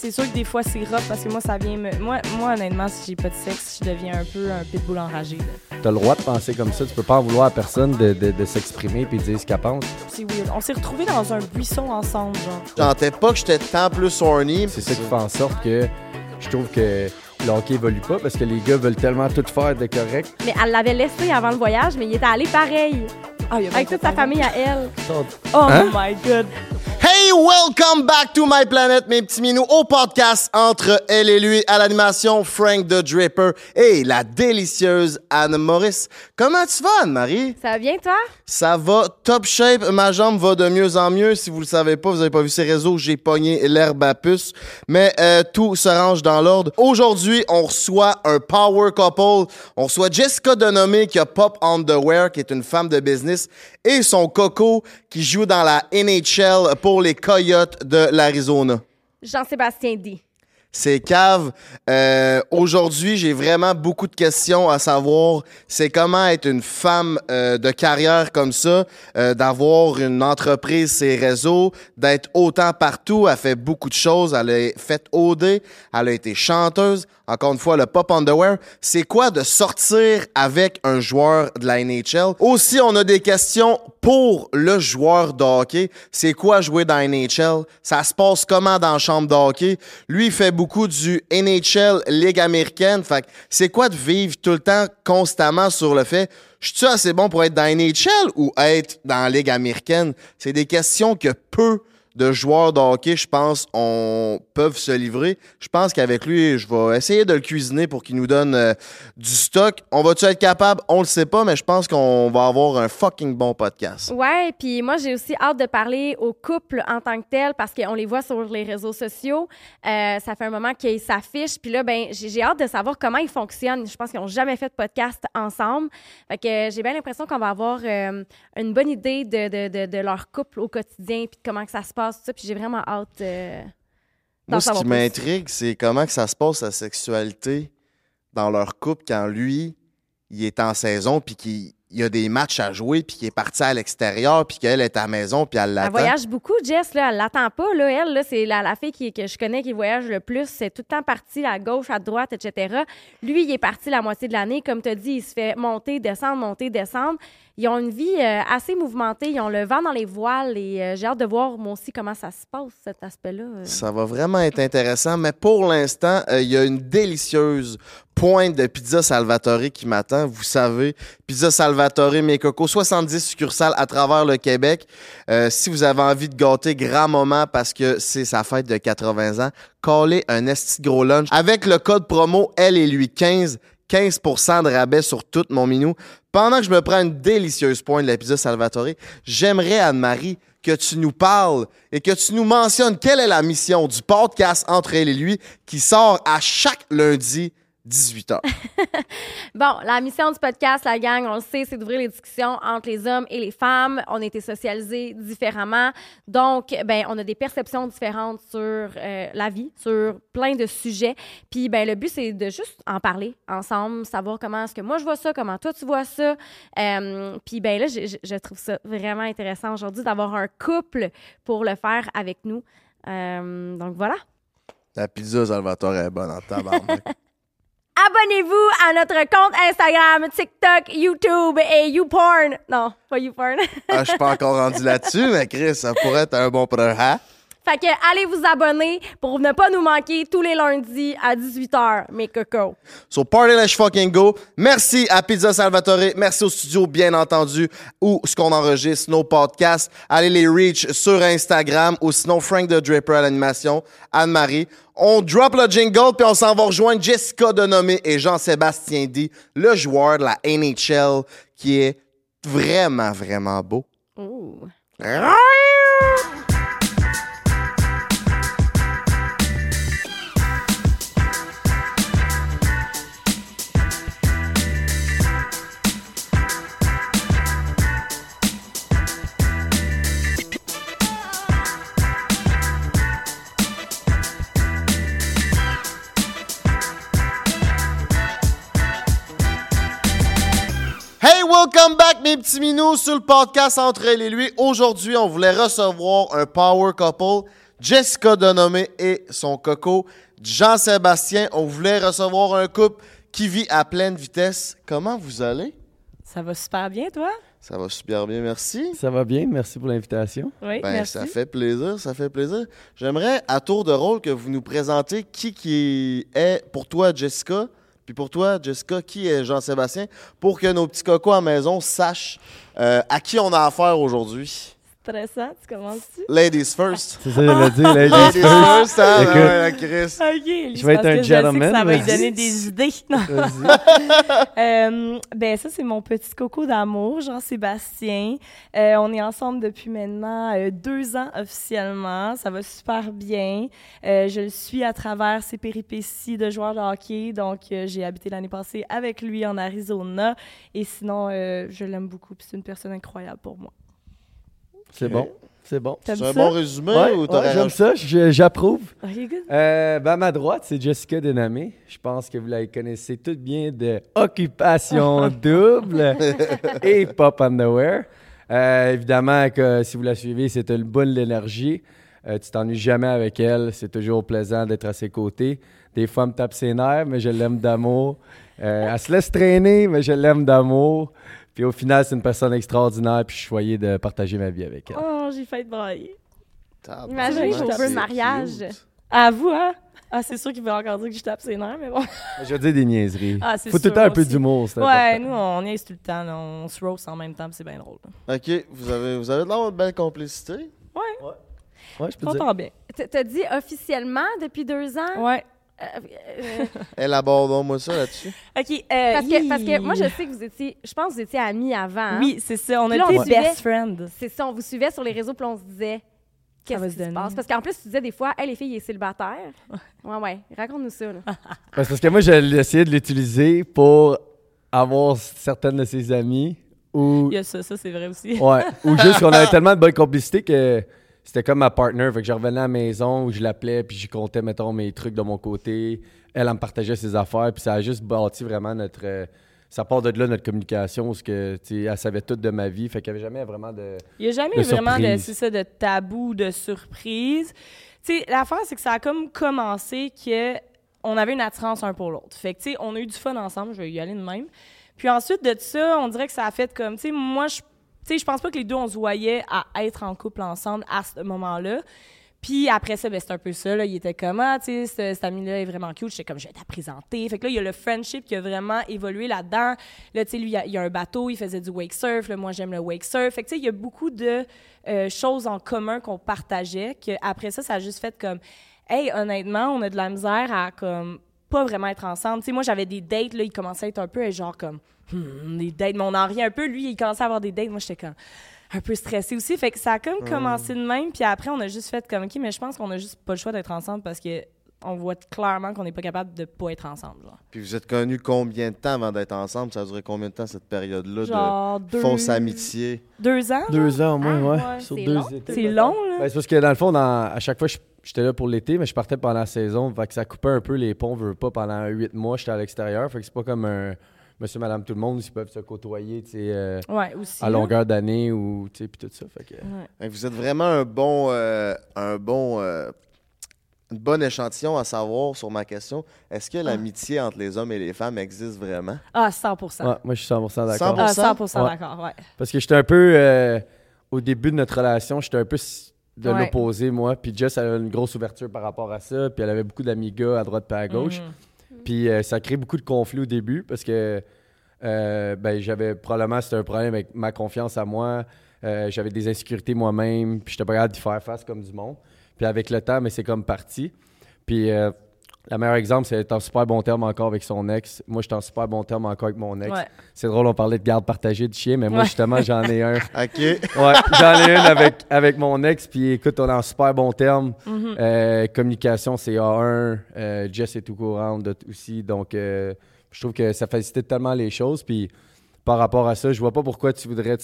c'est sûr que des fois c'est rough parce que moi ça vient me. Moi, moi honnêtement, si j'ai pas de sexe, je deviens un peu un pitbull enragé. T'as le droit de penser comme ça. Tu peux pas en vouloir à personne de, de- de s'exprimer puis de dire ce qu'elle pense. C'est weird. On s'est retrouvés dans un buisson ensemble, genre. Je sentais pas que j'étais tant plus horny. C'est ça qui fait en sorte que je trouve que le hockey évolue pas parce que les gars veulent tellement tout faire de correct. Mais elle l'avait laissé avant le voyage, mais il était allé pareil. Ah, Avec toute sa famille à elle. Oh Hein? my god. Hey, welcome back to my planet, mes petits minous, au podcast entre elle et lui, à l'animation Frank the Draper et la délicieuse Anne Maurice. Comment tu vas, Anne-Marie? Ça va bien, toi? Ça va top shape, ma jambe va de mieux en mieux. Si vous le savez pas, vous avez pas vu ces réseaux, j'ai pogné l'herbe à puce. Mais euh, tout se range dans l'ordre. Aujourd'hui, on reçoit un power couple. On reçoit Jessica Denomé qui a Pop Underwear, qui est une femme de business, et son coco qui joue dans la NHL pour les Coyotes de l'Arizona. Jean-Sébastien D. C'est cave. Euh, Aujourd'hui, j'ai vraiment beaucoup de questions à savoir. C'est comment être une femme euh, de carrière comme ça, euh, d'avoir une entreprise, ses réseaux, d'être autant partout. Elle fait beaucoup de choses. Elle a fait OD, elle a été chanteuse. Encore une fois, le pop underwear. C'est quoi de sortir avec un joueur de la NHL? Aussi, on a des questions pour le joueur de hockey. C'est quoi jouer dans la NHL? Ça se passe comment dans la chambre de hockey? Lui, il fait beaucoup du NHL Ligue américaine. Fait c'est quoi de vivre tout le temps constamment sur le fait je suis assez bon pour être dans la NHL ou être dans la Ligue américaine? C'est des questions que peu de joueurs de hockey, je pense, on peuvent se livrer. Je pense qu'avec lui, je vais essayer de le cuisiner pour qu'il nous donne euh, du stock. On va-tu être capable? On le sait pas, mais je pense qu'on va avoir un fucking bon podcast. Ouais, puis moi, j'ai aussi hâte de parler au couple en tant que tel parce qu'on les voit sur les réseaux sociaux. Euh, ça fait un moment qu'ils s'affichent. Puis là, ben, j'ai hâte de savoir comment ils fonctionnent. Je pense qu'ils n'ont jamais fait de podcast ensemble. J'ai bien l'impression qu'on va avoir euh, une bonne idée de, de, de, de leur couple au quotidien puis de comment que ça se passe, tout ça. Puis j'ai vraiment hâte euh, d'en Moi, ce savoir qui plus. m'intrigue, c'est comment que ça se passe, la sexualité, dans leur couple quand lui, il est en saison, puis qu'il il y a des matchs à jouer, puis qu'il est parti à l'extérieur, puis qu'elle est à la maison, puis elle Elle l'attend. voyage beaucoup, Jess. Là, elle l'attend pas. Là, elle, là, c'est la, la fille qui, que je connais qui voyage le plus. C'est tout le temps parti à gauche, à droite, etc. Lui, il est parti la moitié de l'année. Comme tu as dit, il se fait monter, descendre, monter, descendre. Ils ont une vie euh, assez mouvementée. Ils ont le vent dans les voiles. Et euh, j'ai hâte de voir, moi aussi, comment ça se passe, cet aspect-là. euh. Ça va vraiment être intéressant, mais pour l'instant, euh, il y a une délicieuse pointe de pizza Salvatore qui m'attend. Vous savez, pizza Salvatore, mes cocos, 70 succursales à travers le Québec. Euh, si vous avez envie de gâter grand moment parce que c'est sa fête de 80 ans, collez un esti gros lunch avec le code promo elle et lui 15. 15% de rabais sur tout mon minou. Pendant que je me prends une délicieuse pointe de la pizza Salvatore, j'aimerais, Anne-Marie, que tu nous parles et que tu nous mentionnes quelle est la mission du podcast Entre elle et lui qui sort à chaque lundi 18h. Bon, la mission du podcast, la gang, on le sait, c'est d'ouvrir les discussions entre les hommes et les femmes. On a été socialisés différemment. Donc, ben, on a des perceptions différentes sur euh, la vie, sur plein de sujets. Puis, ben, le but, c'est de juste en parler ensemble, savoir comment est-ce que moi je vois ça, comment toi tu vois ça. Euh, puis, ben là, je trouve ça vraiment intéressant aujourd'hui d'avoir un couple pour le faire avec nous. Euh, donc, voilà. La pizza Salvatore est bonne en tabarnak. Abonnez-vous à notre compte Instagram, TikTok, YouTube et YouPorn. Non, pas YouPorn. ah, je suis pas encore rendu là-dessus, mais Chris, ça pourrait être un bon programme. Fait que allez vous abonner pour ne pas nous manquer tous les lundis à 18h, mes cocos. So, party let's fucking go. Merci à Pizza Salvatore. Merci au studio, bien entendu, où ce qu'on enregistre nos podcasts. Allez les reach sur Instagram ou sinon Frank the Draper à l'animation, Anne-Marie. On drop le jingle puis on s'en va rejoindre Jessica Denomé et Jean-Sébastien D, le joueur de la NHL qui est vraiment, vraiment beau. Ouh. Hey, welcome back, mes petits minous, sur le podcast Entre elle et lui. Aujourd'hui, on voulait recevoir un power couple. Jessica Denomé et son coco Jean-Sébastien. On voulait recevoir un couple qui vit à pleine vitesse. Comment vous allez? Ça va super bien, toi? Ça va super bien, merci. Ça va bien, merci pour l'invitation. Oui, Ben, merci. ça fait plaisir, ça fait plaisir. J'aimerais, à tour de rôle, que vous nous présentez qui, qui est pour toi Jessica, puis pour toi, Jessica, qui est Jean-Sébastien, pour que nos petits cocos à maison sachent euh, à qui on a affaire aujourd'hui? Stressant, tu commences-tu? Ladies first. C'est ça, j'allais dire, ladies Ladies first. first, hein, Écoute. ouais, la Chris. OK, lui, Je vais être un que je sais gentleman, que ça va lui donner des idées. Euh, ben ça, c'est mon petit coco d'amour, Jean-Sébastien. Euh, on est ensemble depuis maintenant euh, deux ans officiellement. Ça va super bien. Euh, je le suis à travers ses péripéties de joueur de hockey. Donc, euh, j'ai habité l'année passée avec lui en Arizona. Et sinon, euh, je l'aime beaucoup. puis c'est une personne incroyable pour moi. C'est bon, c'est bon. C'est un ça? bon résumé Ouais, ou ouais, t'aurais j'aime ça, je- j'approuve. Euh, ben, à ma droite, c'est Jessica Denamé. Je pense que vous la connaissez toutes bien de Occupation Double et Pop Underwear. Euh, évidemment, que si vous la suivez, c'est une bonne l'énergie. Euh, tu t'ennuies jamais avec elle. C'est toujours plaisant d'être à ses côtés. Des fois, elle me tape ses nerfs, mais je l'aime d'amour. Euh, elle se laisse traîner, mais je l'aime d'amour. Puis au final, c'est une personne extraordinaire. Puis je suis choyé de partager ma vie avec elle. Oh, j'ai failli te brailler. Imagine c'est vœux de mariage. cute. À vous, hein? Ah, c'est sûr qu'il veut encore dire que je tape ses nerfs, mais bon. Je veux dire des niaiseries. Ah, c'est Faut tout le sûr, temps un peu d'humour. c'est Ouais, important. nous, on est tout le temps. là. On se roast en même temps, puis c'est bien drôle. là. OK, vous avez, vous avez de l'air de belle complicité. Ouais, je peux dire. bien. T'as dit officiellement depuis deux ans? Ouais. Euh, euh, Élabore-moi ça là-dessus. OK. euh, parce, que, parce que moi, je sais que vous étiez, je pense que vous étiez amis avant. hein? Oui, c'est ça. On a Puis là, on été suivait- best friends. C'est ça, on vous suivait sur les réseaux, puis on se disait, qu'est-ce va qui se se donner. passe? Parce qu'en plus, tu disais des fois, hey, les filles, il est célibataire. Ouais, ouais, raconte-nous ça. Là. Parce parce que moi, j'ai essayé de l'utiliser pour avoir certaines de ses amies ou, Il y a ça, ça c'est vrai aussi. ouais, ou juste qu'on avait tellement de bonne complicité que c'était comme ma partner. Fait que je revenais à la maison où je l'appelais puis j'y comptais, mettons, mes trucs de mon côté. Elle, elle me partageait ses affaires puis ça a juste bâti vraiment notre... euh, ça part de là, notre communication, parce que, elle savait tout de ma vie. Fait qu'il n'y avait jamais vraiment de... Il n'y a jamais eu vraiment de, ça, de tabou, de surprise. Tu sais, l'affaire, c'est que ça a comme commencé que on avait une attirance un pour l'autre. Fait que, tu sais, on a eu du fun ensemble, je vais y aller de même. Puis ensuite de ça, on dirait que ça a fait comme, tu sais, moi, je, je pense pas que les deux, on se voyait à être en couple ensemble à ce moment-là. Puis après ça, ben, c'est un peu ça. Là. Il était comme, ah, tu sais, ce- cet ami-là est vraiment cute. J'étais comme, je vais te présenter. Fait que là, il y a le friendship qui a vraiment évolué là-dedans. Là, tu sais, lui, il y a- un bateau, il faisait du wake surf. Là, moi, j'aime le wake surf. Fait que, tu sais, il y a beaucoup de euh, choses en commun qu'on partageait. Que après ça, ça a juste fait comme, hey, honnêtement, on a de la misère à, comme, pas vraiment être ensemble. Tu sais, moi, j'avais des dates, là, il commençait à être un peu, genre, comme, hmm, des dates, mais on en un peu. Lui, il commençait à avoir des dates. Moi, j'étais comme, un peu stressée aussi. Fait que ça a comme commencé de même. Puis après, on a juste fait comme, OK, mais je pense qu'on a juste pas le choix d'être ensemble parce que on voit clairement qu'on n'est pas capable de pas être ensemble. genre. Puis vous êtes connus combien de temps avant d'être ensemble? Ça a duré combien de temps cette période-là de deux, fausse amitié? deux ans. Deux ans au moins, Ah, ouais. ouais, Sur c'est deux long. étés. C'est long, là. Ben, c'est parce que dans le fond, dans- à chaque fois, j'étais là pour l'été, mais je partais pendant la saison. Fait que ça coupait un peu les ponts, veux pas. Pendant huit mois, j'étais à l'extérieur. Fait que c'est pas comme un monsieur, madame, tout le monde. Ils peuvent se côtoyer, tu sais, euh, Ouais, aussi. à longueur d'année ou, tu sais, puis tout ça. Fait que, Ouais. Fait que Vous êtes vraiment un bon, euh, un bon, euh, une bonne échantillon à savoir sur ma question. Est-ce que l'amitié entre les hommes et les femmes existe vraiment? Ah, 100 ouais, moi, je suis 100% d'accord. 100%? Ah, 100 Ouais. d'accord, ouais. Parce que j'étais un peu, euh, au début de notre relation, j'étais un peu de Ouais. l'opposé, moi. Puis Jess, elle a une grosse ouverture par rapport à ça. Puis elle avait beaucoup d'amis gars à droite et à gauche. Mhm. Puis euh, ça crée beaucoup de conflits au début parce que euh, ben, j'avais probablement c'était un problème avec ma confiance à moi. Euh, j'avais des insécurités moi-même, puis j'étais pas capable d'y faire face comme du monde. Puis avec le temps, mais c'est comme parti. Puis le meilleur exemple, c'est d'être en super bon terme encore avec son ex. Moi, j'étais en super bon terme encore avec mon ex. Ouais. C'est drôle, on parlait de garde partagée de chien, mais moi, Ouais. justement, j'en ai un. OK. Ouais, j'en ai une avec, avec mon ex, puis écoute, on est en super bon terme. Mhm. Euh, communication, c'est A1. Euh, Jess est tout courant de- aussi. Donc, euh, je trouve que ça facilite tellement les choses. Puis, par rapport à ça, je vois pas pourquoi tu voudrais te-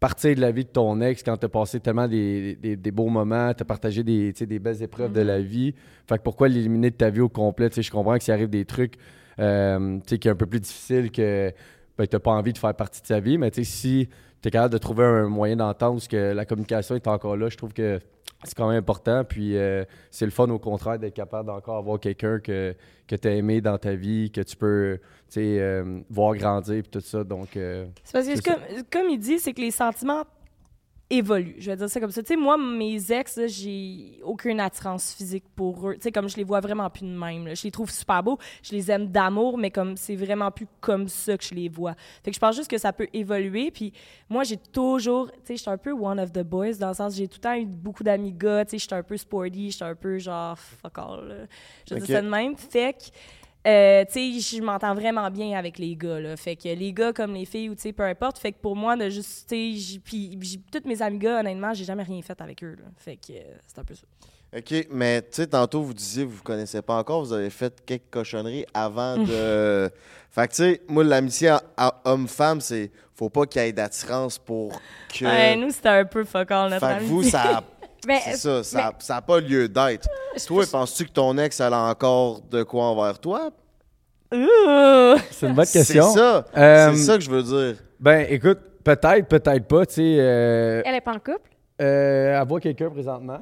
partir de la vie de ton ex quand tu as passé tellement des, des- des beaux moments, tu as partagé des, des belles épreuves de la vie. Fait que pourquoi l'éliminer de ta vie au complet? Je comprends que s'il arrive des trucs euh, qui est un peu plus difficile que ben, tu n'as pas envie de faire partie de sa vie, mais si tu es capable de trouver un moyen d'entendre que la communication est encore là, je trouve que c'est quand même important. Puis euh, c'est le fun, au contraire, d'être capable d'encore avoir quelqu'un que, que tu as aimé dans ta vie, que tu peux euh, voir grandir et tout ça. Donc, euh, C'est parce que, comme, comme il dit, c'est que les sentiments évoluent. Je vais dire ça comme ça. Tu sais, moi, mes ex, j'ai aucune attirance physique pour eux. Tu sais, comme je les vois vraiment plus de même. là. Je les trouve super beaux. Je les aime d'amour, mais comme c'est vraiment plus comme ça que je les vois. Fait que je pense juste que ça peut évoluer. Puis moi, j'ai toujours... Tu sais, j'étais un peu one of the boys, dans le sens j'ai tout le temps eu beaucoup d'amis gars. Tu sais, j'étais un peu sporty. J'étais un peu genre fuck all. là. Je dis Ok. ça de même. Fait que... Euh, tu sais, je m'entends vraiment bien avec les gars, là. Fait que les gars comme les filles, ou tu sais, peu importe. Fait que pour moi, de juste, tu sais, puis toutes mes amis gars, honnêtement, j'ai jamais rien fait avec eux, là. Fait que euh, c'est un peu ça. OK, mais tu sais, tantôt, vous disiez que vous ne connaissez pas encore, vous avez fait quelques cochonneries avant de. fait que, tu sais, moi, l'amitié homme-femme, c'est. Faut pas qu'il y ait d'attirance pour que. Ouais, nous, c'était un peu fuck all, notre fait que vous, amitié. ça. C'est ça, ça n'a pas lieu d'être. Toi, penses-tu que ton ex, elle a encore de quoi envers toi? C'est une bonne C'est question. ça. Euh, C'est ça que je veux dire. Ben, écoute, peut-être, peut-être pas. Tu sais, euh, Elle est pas en couple? euh, avoir quelqu'un présentement.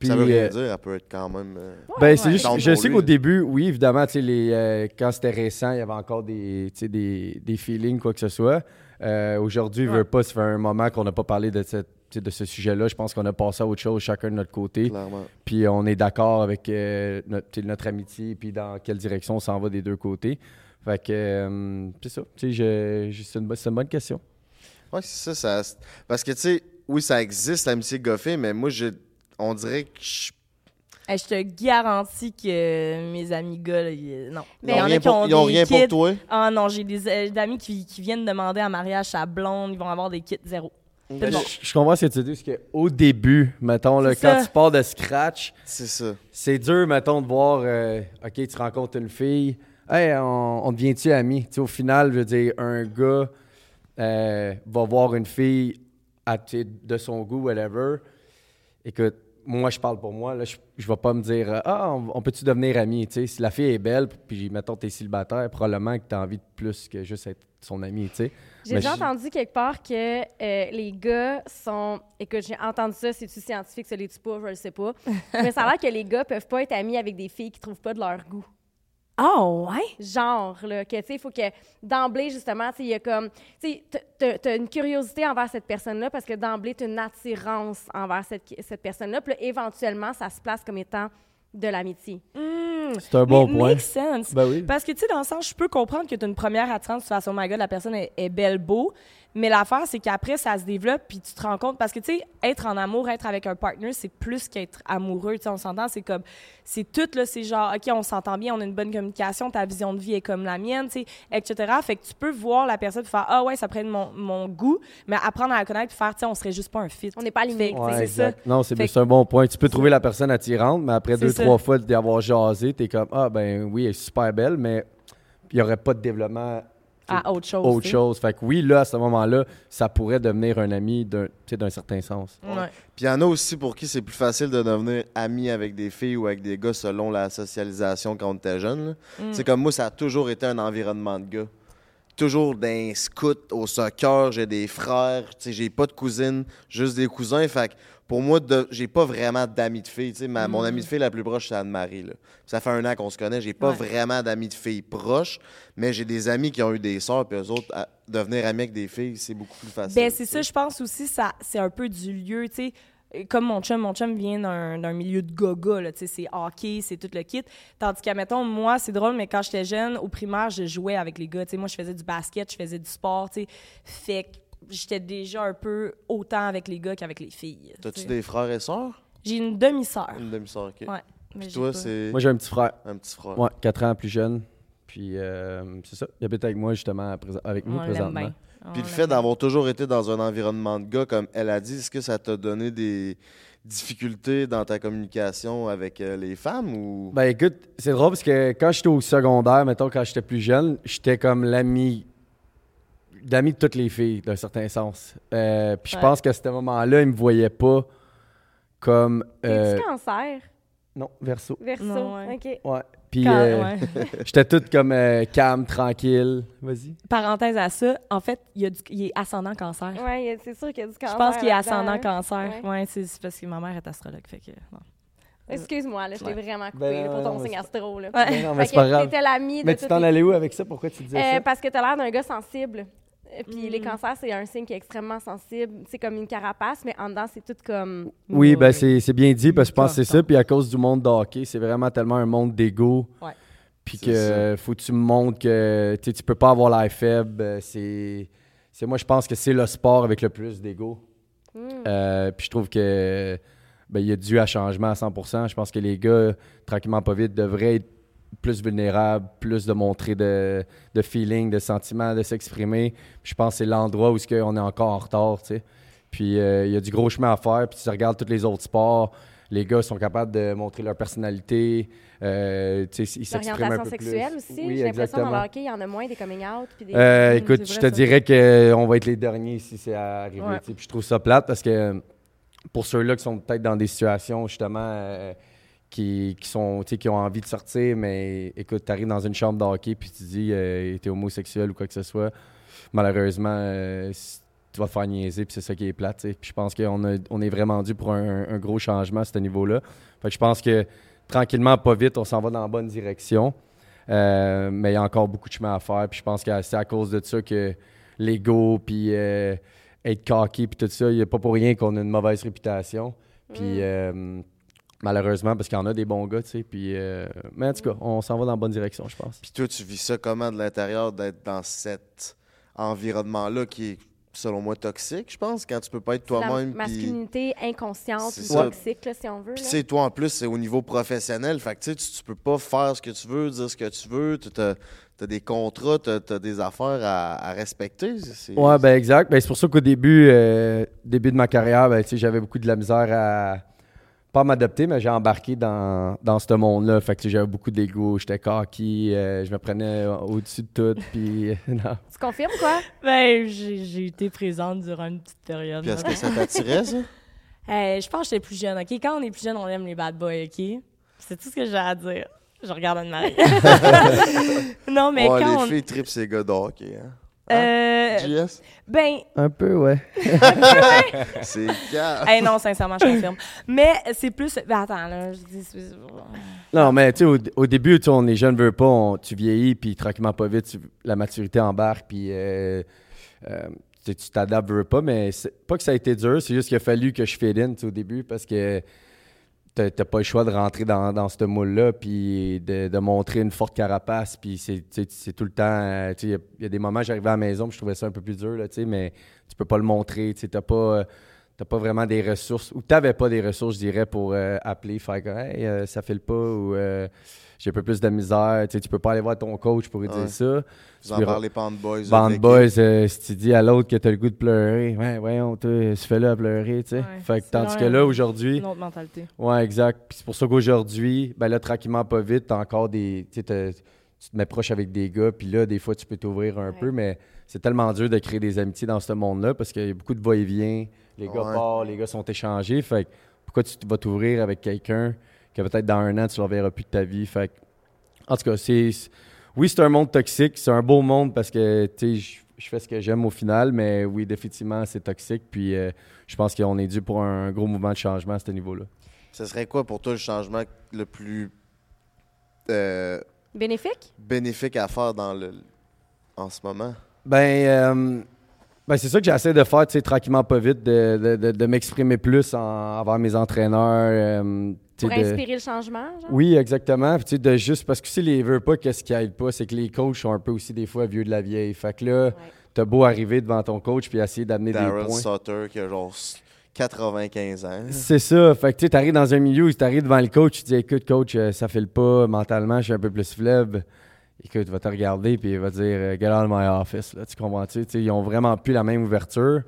Puis, ça veut rien euh, dire, elle peut être quand même. euh, Ben, c'est ouais. juste, je sais qu'au début, oui, évidemment, tu sais, les, euh, quand c'était récent, il y avait encore des, tu sais, des, des feelings, quoi que ce soit. Euh, Aujourd'hui, je Ouais. veux pas, ça fait un moment qu'on n'a pas parlé de, cette, de ce sujet-là. Je pense qu'on a passé à autre chose, chacun de notre côté. clairement. Puis on est d'accord avec euh, notre, amitié, puis dans quelle direction on s'en va des deux côtés. Fait que, euh, c'est ça. C'est une, bonne question. Ouais, c'est ça, ça. Parce que, tu sais, oui, ça existe, l'amitié goffée, mais moi, on dirait que je Hey, je te garantis que mes amis gars, là, ils- non. Ils Il y en ont a rien qui ont pour, ils ont rien pour toi? Ah non, j'ai des euh, amis qui, qui viennent demander en mariage sa blonde, ils vont avoir des kits zéro. Je, C'est bon. je comprends ce que tu dis, parce qu'au début, mettons, là, quand ça. tu pars de scratch, C'est ça. c'est dur, mettons, de voir, euh, OK, tu rencontres une fille, hey, on, on devient-tu amis? Tu sais, au final, je veux dire, un gars euh, va voir une fille à, de son goût, whatever. Écoute, moi, je parle pour moi, là, je, je vais pas me dire, ah, on, on peut-tu devenir amis? Tu sais, si la fille est belle, puis mettons, t'es célibataire, probablement que t'as envie de plus que juste être son ami, tu sais. J'ai déjà je- entendu quelque part que euh, les gars sont. Écoute, j'ai entendu ça, c'est-tu scientifique, ça l'est-tu pas, je le sais pas. Mais ça a l'air que les gars peuvent pas être amis avec des filles qui trouvent pas de leur goût. Oh, ouais? Genre, là, que, tu sais, il faut que d'emblée, justement, tu sais, il y a comme. Tu sais, t'as une curiosité envers cette personne-là parce que d'emblée, t'as une attirance envers cette, cette personne-là. Puis là, éventuellement, ça se place comme étant de l'amitié. C'est un bon Mais point. Makes sense. Ben oui. Parce que, tu sais, dans le sens, je peux comprendre que tu as une première attirance, tu fais, oh my god, la personne est, est belle, beau. Mais l'affaire, c'est qu'après, ça se développe, puis tu te rends compte. Parce que, tu sais, être en amour, être avec un partner, c'est plus qu'être amoureux. Tu sais, on s'entend, c'est comme. C'est tout, là, c'est genre, OK, on s'entend bien, on a une bonne communication, ta vision de vie est comme la mienne, tu sais, etc. Fait que tu peux voir la personne, puis faire, ah ouais, ça prend mon, mon goût, mais apprendre à la connaître, puis faire, tu sais, on serait juste pas un fit. On n'est pas que, Ouais, c'est ça. Non, c'est un bon point. Tu peux trouver la personne attirante, mais après deux, ça. trois fois d'y avoir jasé, t'es comme Ah, ben oui, elle est super belle, mais il n'y aurait pas de développement À autre chose. autre chose. Fait que oui, là, à ce moment-là, ça pourrait devenir un ami d'un tu sais, d'un certain sens. Ouais. Puis il y en a aussi pour qui c'est plus facile de devenir ami avec des filles ou avec des gars selon la socialisation quand on était jeune. Mm. C'est comme moi, ça a toujours été un environnement de gars. Toujours d'un scout au soccer, j'ai des frères, tu sais, j'ai pas de cousines, juste des cousins. Fait que pour moi, de- j'ai pas vraiment d'amis de filles. Ma- Mon amie de fille la plus proche, c'est Anne-Marie. là. Ça fait un an qu'on se connaît. J'ai pas Ouais. vraiment d'amis de filles proches, mais j'ai des amis qui ont eu des sœurs, puis eux autres, à- devenir amis avec des filles, c'est beaucoup plus facile. Ben, c'est ça, je pense aussi, ça, c'est un peu du lieu, tu sais. Comme mon chum, mon chum vient d'un d'un milieu de gaga, là, c'est hockey, c'est tout le kit. Tandis qu'à, mettons, moi, c'est drôle, mais quand j'étais jeune, au primaire, je jouais avec les gars. Moi, je faisais du basket, je faisais du sport, tu sais. Fait que j'étais déjà un peu autant avec les gars qu'avec les filles. tu T'as-tu des frères et sœurs? J'ai une demi-sœur. Une demi-sœur, ok. Ouais. mais Puis toi, c'est Moi, j'ai un petit frère, un petit frère. ouais, 4 ans plus jeune. Puis euh, c'est ça, il habite avec moi, justement, à présent- avec nous présentement. Puis le fait d'avoir toujours été dans un environnement de gars, comme elle a dit, est-ce que ça t'a donné des difficultés dans ta communication avec euh, les femmes ou? Ben écoute, c'est drôle parce que quand j'étais au secondaire, mettons, quand j'étais plus jeune, j'étais comme l'ami l'ami de toutes les filles, d'un certain sens. Euh, puis je Ouais. pense qu'à ce moment-là, ils me voyaient pas comme... euh, T'es-tu cancer? Non, verso. Verso. Non, ouais. OK. Ouais. Puis euh, ouais. j'étais tout comme euh, calme, tranquille. Vas-y. Parenthèse à ça, en fait, il, y a du- il est ascendant cancer. Ouais, c'est sûr qu'il y a du cancer. Je pense qu'il est ascendant hein. cancer. Ouais. Ouais, c'est parce que ma mère est astrologue. Fait que, non. Excuse-moi, là, je t'ai Ouais. vraiment coupé Ben là, pour ton mais signe astro. Là. Mais non, mais c'est pas grave. t'étais l'ami de Mais tu t'en les- allais où avec ça? Pourquoi tu disais Euh, ça? parce que t'as l'air d'un gars sensible. Euh, Puis Mm. les cancers, c'est un signe qui est extrêmement sensible. C'est comme une carapace, mais en dedans, c'est tout comme. Oui, Ouais. ben c'est c'est bien dit, parce que je pense que c'est ça. Puis à cause du monde de hockey, c'est vraiment tellement un monde d'ego. Ouais. Puis que ça. faut que tu me montres que tu tu peux pas avoir l'air faible. Euh, C'est c'est- moi, je pense que c'est le sport avec le plus d'ego. Hmm. Euh, puis je trouve que ben, il y a dû à changement à 100%. Je pense que les gars, tranquillement pas vite, devraient être plus vulnérables, plus de montrer de, de feeling, de sentiments, de s'exprimer. Je pense que c'est l'endroit où est-ce qu'on est encore en retard, tu sais. Puis euh, il y a du gros chemin à faire. Puis tu regardes tous les autres sports, les gars sont capables de montrer leur personnalité. Euh, ils s'expriment un L'orientation peu sexuelle plus. aussi. Oui, J'ai l'impression dans le hockey, il y en a moins des coming out. Puis des... Euh, écoute, je te dirais qu'on va être les derniers si c'est arrivé. Ouais. Puis je trouve ça plate parce que euh, pour ceux-là qui sont peut-être dans des situations justement euh, qui, qui sont qui ont envie de sortir, mais écoute, tu arrives dans une chambre de hockey puis tu dis euh, t'es homosexuel ou quoi que ce soit, malheureusement euh, tu vas te faire niaiser puis c'est ça qui est plate. Puis je pense qu'on a- on est vraiment dû pour un, un gros changement à ce niveau-là. Fait que je pense que tranquillement, pas vite, on s'en va dans la bonne direction. Euh, mais il y a encore beaucoup de chemin à faire. Puis je pense que c'est à cause de ça que l'ego, puis être cocky, puis tout ça, il n'y a pas pour rien qu'on a une mauvaise réputation. Puis euh, malheureusement, parce qu'il y en a des bons gars, tu sais. Puis, euh, mais en tout cas, on s'en va dans la bonne direction, je pense. Puis toi, tu vis ça comment de l'intérieur d'être dans cet environnement-là qui est, selon moi, toxique, je pense, quand tu peux pas être toi-même. Masculinité inconsciente ou ça. toxique, là, si on veut. Puis, tu sais, toi, en plus, c'est au niveau professionnel. Fait que, tu sais, tu peux pas faire ce que tu veux, dire ce que tu veux. Tu as, des contrats, tu as, des affaires à, à respecter. Ouais, ben exact. Ben, c'est pour ça qu'au début, euh, début de ma carrière, ben, tu sais, j'avais beaucoup de la misère à pas m'adapter, mais j'ai embarqué dans, dans ce monde-là. Fait que j'avais beaucoup d'ego, j'étais cocky, euh, je me prenais au-dessus de tout. Puis, non. Tu confirmes, quoi? Ben, j'ai j'ai été présente durant une petite période. Puis est-ce que ça t'attirait, ça? Euh, je pense que j'étais plus jeune, OK? Quand on est plus jeune, on aime les bad boys, OK? C'est tout ce que j'ai à dire. Je regarde Anne-Marie. non, mais ouais, quand les on... filles tripent ces gars de hockey, hein? Euh, JS? ben, Un peu, ouais. C'est calme. hey, non, sincèrement, je confirme. Mais c'est plus... Ben, attends, là, je dis... Non, mais tu sais, au, au début, tu on est jeune, veut pas, on- tu vieillis, puis tranquillement, pas vite, tu- la maturité embarque, puis euh, euh, tu t'adaptes, veux pas, mais c'est pas que ça a été dur, c'est juste qu'il a fallu que je fade in, au début, parce que t'as pas le choix de rentrer dans, dans ce moule-là, puis de, de montrer une forte carapace, puis c'est tout le temps, euh, il y a- des moments, j'arrivais à la maison, je trouvais ça un peu plus dur, là, mais tu peux pas le montrer, tu t'as pas... euh, T'as pas vraiment des ressources, ou t'avais pas des ressources, je dirais, pour euh, appeler, faire Hey, euh, ça file pas, j'ai un peu plus de misère. Tu sais, tu peux pas aller voir ton coach pour lui Ouais. dire ça. Vous en Tu parlez pas en boys. Band avec boys, euh, si tu dis à l'autre que t'as le goût de pleurer, ouais, voyons, toi, se fais là à pleurer, tu sais. Ouais, fait que, tandis que là, aujourd'hui, Une autre mentalité. ouais, exact. Puis c'est pour ça qu'aujourd'hui, ben là, tranquillement, pas vite, t'as encore des. Tu sais, tu te mets proche avec des gars, puis là, des fois, tu peux t'ouvrir un Ouais. peu, mais c'est tellement dur de créer des amitiés dans ce monde-là parce qu'il y a beaucoup de va-et-vient. Les gars partent, les gars sont échangés. Fait que pourquoi tu vas t'ouvrir avec quelqu'un que peut-être dans un an, tu ne le verras plus de ta vie? Fait que, en tout cas, c'est. Oui, c'est un monde toxique. C'est un beau monde parce que, tu sais, je- je fais ce que j'aime au final, mais oui, définitivement, c'est toxique. Puis euh, je pense qu'on est dû pour un gros mouvement de changement à ce niveau-là. Ce serait quoi pour toi le changement le plus euh, Bénéfique? bénéfique à faire dans le en ce moment? Ben, euh, ben c'est ça que j'essaie de faire, tu sais, tranquillement, pas vite, de, de- de- de m'exprimer plus en, envers mes entraîneurs. euh, Pour de- inspirer le changement, genre? Oui, exactement. Puis, tu sais, de juste parce que si les veut pas, qu'est-ce qui aide pas, c'est que les coachs sont un peu aussi des fois vieux de la vieille. Fait que là, Ouais. t'as beau arriver devant ton coach puis essayer d'amener des Darren points. Sutter qui a genre 95 ans. C'est ça. Fait que tu sais, t'arrives dans un milieu où t'arrives devant le coach, tu dis écoute, coach, euh, ça file pas mentalement, je suis un peu plus faible. Écoute, va te regarder puis il va dire euh, Get out of my office. Là, tu comprends-tu? Ils ont vraiment plus la même ouverture.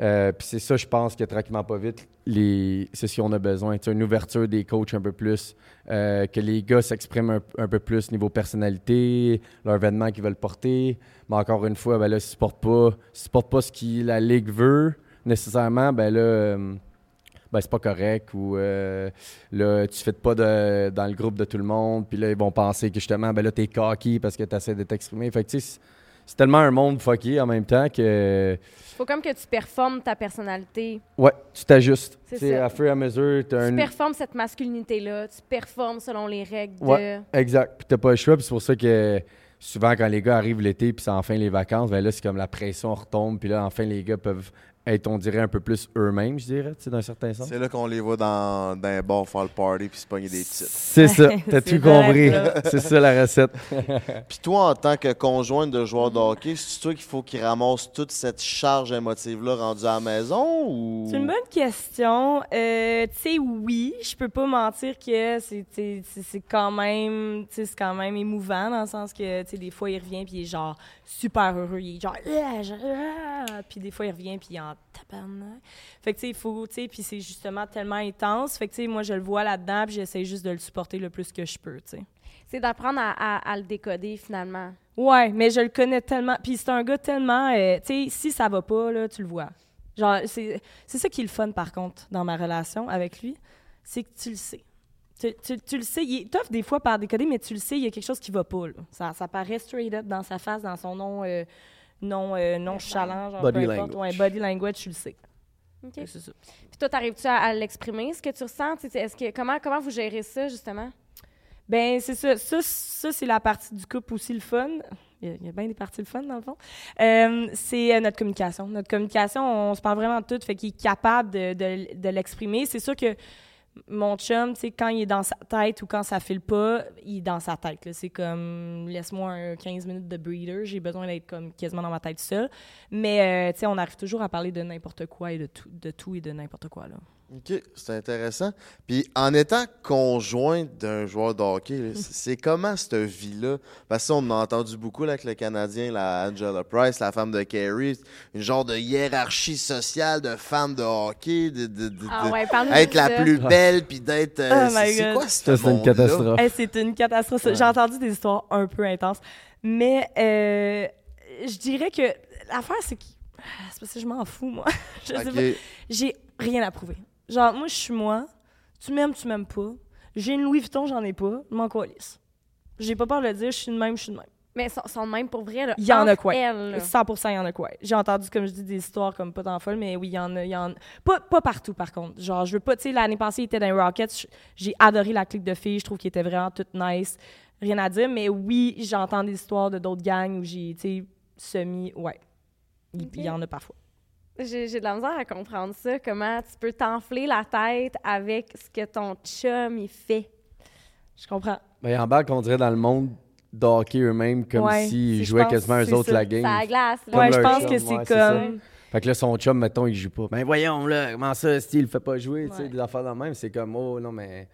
Euh, puis c'est ça, je pense que tranquillement pas vite, c'est ce qu'on a besoin. Une ouverture des coachs un peu plus, euh, que les gars s'expriment un, peu plus niveau personnalité, leur vêtement qu'ils veulent porter. Mais encore une fois, ben là, s'ils ne portent pas, pas ce que la ligue veut nécessairement, ben là, ben, c'est pas correct ou euh, là, tu fais pas de, dans le groupe de tout le monde, puis là, ils vont penser que justement, ben là, t'es cocky parce que tu essaies de t'exprimer. Fait que, tu sais, c'est- tellement un monde fucké en même temps que, Faut comme que tu performes ta personnalité. ouais, tu t'ajustes. C'est à fur et à mesure, Tu un. performes cette masculinité-là. Tu performes selon les règles Ouais. Exact. Puis t'as pas le choix, puis c'est pour ça que souvent, quand les gars arrivent l'été, puis c'est enfin les vacances, ben là, c'est comme la pression retombe, puis là, enfin, les gars peuvent être, on dirait, un peu plus eux-mêmes, je dirais, tu sais, d'un certain sens. C'est là qu'on les voit dans, dans un bar faire le party puis se pogner des titres. C'est ça, t'as tout compris. C'est ça la recette. Puis toi, en tant que conjointe de joueur de hockey, c'est toi qu'il faut qu'il ramasse toute cette charge émotive-là rendue à la maison ou? C'est une bonne question. Euh, tu sais, oui, je peux pas mentir que c'est quand même tu sais, c'est quand même émouvant dans le sens que tu sais des fois il revient puis il est genre super heureux, il est genre je- puis des fois il revient puis il est en tabarnak. Fait que tu sais il faut tu sais puis c'est justement tellement intense. Fait que tu sais moi je le vois là-dedans puis j'essaie juste de le supporter le plus que je peux, tu sais. C'est d'apprendre à, à- à le décoder finalement. Ouais, mais je le connais tellement. Puis c'est un gars tellement. euh, tu sais, si ça va pas, là, tu le vois. Genre, c'est c'est ça qui est le fun, par contre, dans ma relation avec lui. C'est que tu le sais. Tu, tu- tu le sais. Il est tough des fois par décoder, mais tu le sais, il y a quelque chose qui va pas. là. Ça, ça paraît straight up dans sa face, dans son nom. euh, non, euh, non chalant, genre, Body peu importe. language. Ouais, body language, tu le sais. OK. C'est ça. Puis toi, t'arrives-tu à, à l'exprimer, ce que tu ressens? Est-ce que, comment, comment vous gérez ça, justement? Ben, c'est ça. Ça, ça, c'est la partie du couple aussi le fun. Il y a, il y a bien des parties le fun, dans le fond. Euh, c'est euh, notre communication. Notre communication, on se parle vraiment de tout, fait qu'il est capable de, de- de l'exprimer. C'est sûr que mon chum, tu sais, quand il est dans sa tête ou quand ça file pas, il est dans sa tête. C'est comme, laisse-moi un 15 minutes de breather. J'ai besoin d'être comme quasiment dans ma tête seule. Mais, euh, tu sais, on arrive toujours à parler de n'importe quoi et de tout, de tout et de n'importe quoi, là. OK, c'est intéressant. Puis en étant conjoint d'un joueur de hockey, c'est comment cette vie-là? Parce que ça, on en a entendu beaucoup là, avec le Canadien, la Angela Price, la femme de Carey, une genre de hiérarchie sociale de femme de hockey, de, de- de- Ah ouais, être la ça. plus belle, puis d'être... euh, Oh c'est quoi ce Ça, c'est une monde-là? catastrophe. Hey, c'est une catastrophe. J'ai entendu des histoires un peu intenses. Mais euh, je dirais que l'affaire, c'est que. Ah, C'est parce que je m'en fous, moi. je sais OK. pas. J'ai rien à prouver. Genre, moi, je suis moi. Tu m'aimes, tu m'aimes pas. J'ai une Louis Vuitton, j'en ai pas. Je m'en coalisse. J'ai pas peur de le dire, je suis de même, je suis de même. Mais sont, sont de même pour vrai, là. Il y en a quoi? elles, là. 100 il y en a quoi? J'ai entendu, comme je dis, des histoires comme pas tant folles, mais oui, il y en a. Y en... Pas, pas partout, par contre. Genre, je veux pas, tu sais, l'année passée, il était dans les Rockets. J'ai adoré la clique de filles. Je trouve qu'il était vraiment toute nice. Rien à dire, mais oui, j'entends des histoires de d'autres gangs où j'ai, tu sais, semi. Ouais. Il il y en a parfois. J'ai de la misère à comprendre ça. Comment tu peux t'enfler la tête avec ce que ton chum, il fait. Je comprends. Ben, ils embarquent, on dirait, dans le monde de hockey eux-mêmes, comme Ouais, s'ils c'est- jouaient quasiment eux autres ça. la game. Ça à glace, ouais, je pense chum, que c'est comme. Fait que là, son chum, mettons, il joue pas. Ben voyons, là, comment ça, style, il fait pas jouer, tu sais, Ouais. des affaires de même. C'est comme, oh non, mais